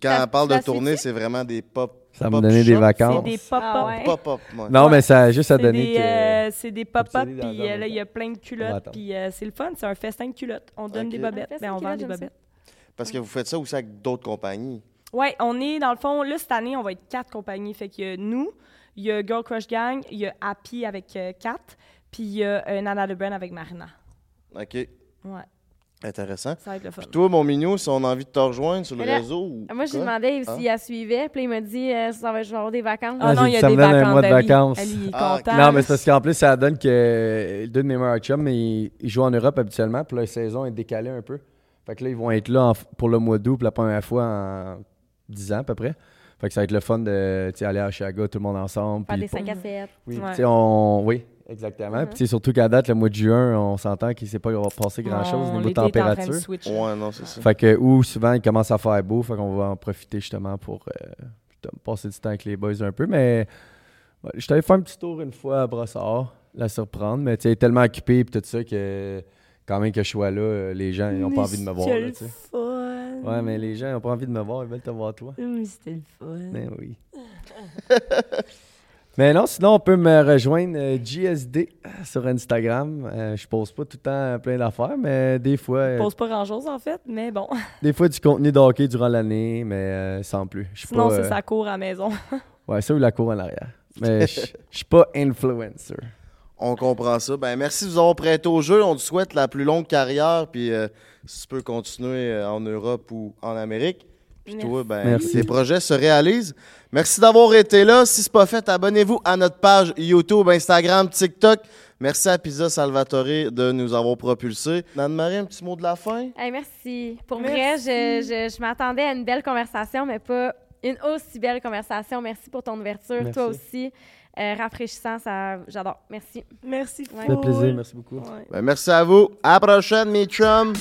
Quand Ça- on parle de tournée, c'est vraiment des pop. Ça me donnait des vacances. C'est des pop-up. Ah ouais. Pop-up, ouais. Non, mais ça a juste à donner des, que. euh, c'est des pop-up, puis euh, là, il y a plein de culottes, puis euh, c'est le fun, c'est un festin de culottes. On donne des bobettes, festin ben, on vend des bobettes. Parce que vous faites ça aussi avec d'autres compagnies. Oui, on est, dans le fond, là, cette année, on va être quatre compagnies. Fait qu'il y a nous, il y a Girl Crush Gang, il y a Happy avec euh, Kat, puis il y a euh, Nana de Brand avec Marina. OK. Ouais, Intéressant. ça va être le fun. Puis toi, mon mignon, si on a envie de te rejoindre sur le là, réseau ou. Moi, j'ai demandé Hein? s'il la suivait. Puis là, il m'a dit euh, ça va, je vais avoir des vacances. Ah Ah, non, il y a ça des me donne un vacances. mois de vacances. Ali, il est Ah, content. Non, mais c'est parce qu'en plus, ça donne que deux de mes meilleurs chums, ils, ils jouent en Europe habituellement, puis la saison est décalée un peu. Fait que là, ils vont être là en- pour le mois d'août pour la première fois en 10 ans à peu près. Fait que ça va être le fun de tu sais, aller à Chicago, tout le monde ensemble. Faire puis des 5 à 7. Oui, Ouais. tu sais, on... oui exactement. Mhm. Puis sais, surtout qu'à date, le mois de juin, on s'entend qu'il ne s'est pas passé grand-chose au niveau l'été est en train de température. switcher. Ouais, non, c'est ça. Fait que, ou souvent, il commence à faire beau, fait qu'on va en profiter justement pour euh, passer du temps avec les boys un peu. Mais ouais, je t'avais fait un petit tour une fois à Brossard, la surprendre, mais tu sais, tellement occupé et tout ça que quand même que je sois là, euh, les gens n'ont pas envie de me voir. C'était le fun. ouais, mais les gens n'ont pas envie de me voir, ils veulent te voir toi. Hum, C'était le fun. Ben oui. Mais non, sinon, on peut me rejoindre euh, JSD sur Instagram. Euh, je pose pas tout le temps plein d'affaires, mais des fois, euh, Je pose pas grand-chose, en fait, mais bon. des fois du contenu de hockey durant l'année, mais euh, sans plus. Je suis Sinon, c'est euh, ça court à la maison. Ouais, ça ou la cour en arrière. Mais je suis pas influencer. On comprend ça. Ben, merci de vous avoir prêté au jeu. On te souhaite la plus longue carrière. Puis, euh, si tu peux continuer euh, en Europe ou en Amérique. Puis Merci. toi, ben, Merci. tes projets se réalisent. Merci d'avoir été là. Si ce n'est pas fait, abonnez-vous à notre page YouTube, Instagram, TikTok. Merci à Pizza Salvatore de nous avoir propulsés. Anne-Marie, un petit mot de la fin? Hey, merci. Pour Merci. vrai, je, je, je m'attendais à une belle conversation, mais pas une aussi belle conversation. Merci pour ton ouverture. Merci. Toi aussi. Euh, rafraîchissant, ça, j'adore. Merci. Merci. Ça Ça fait plaisir, merci beaucoup. Ouais. Ben, merci à vous. À la prochaine, mes chums.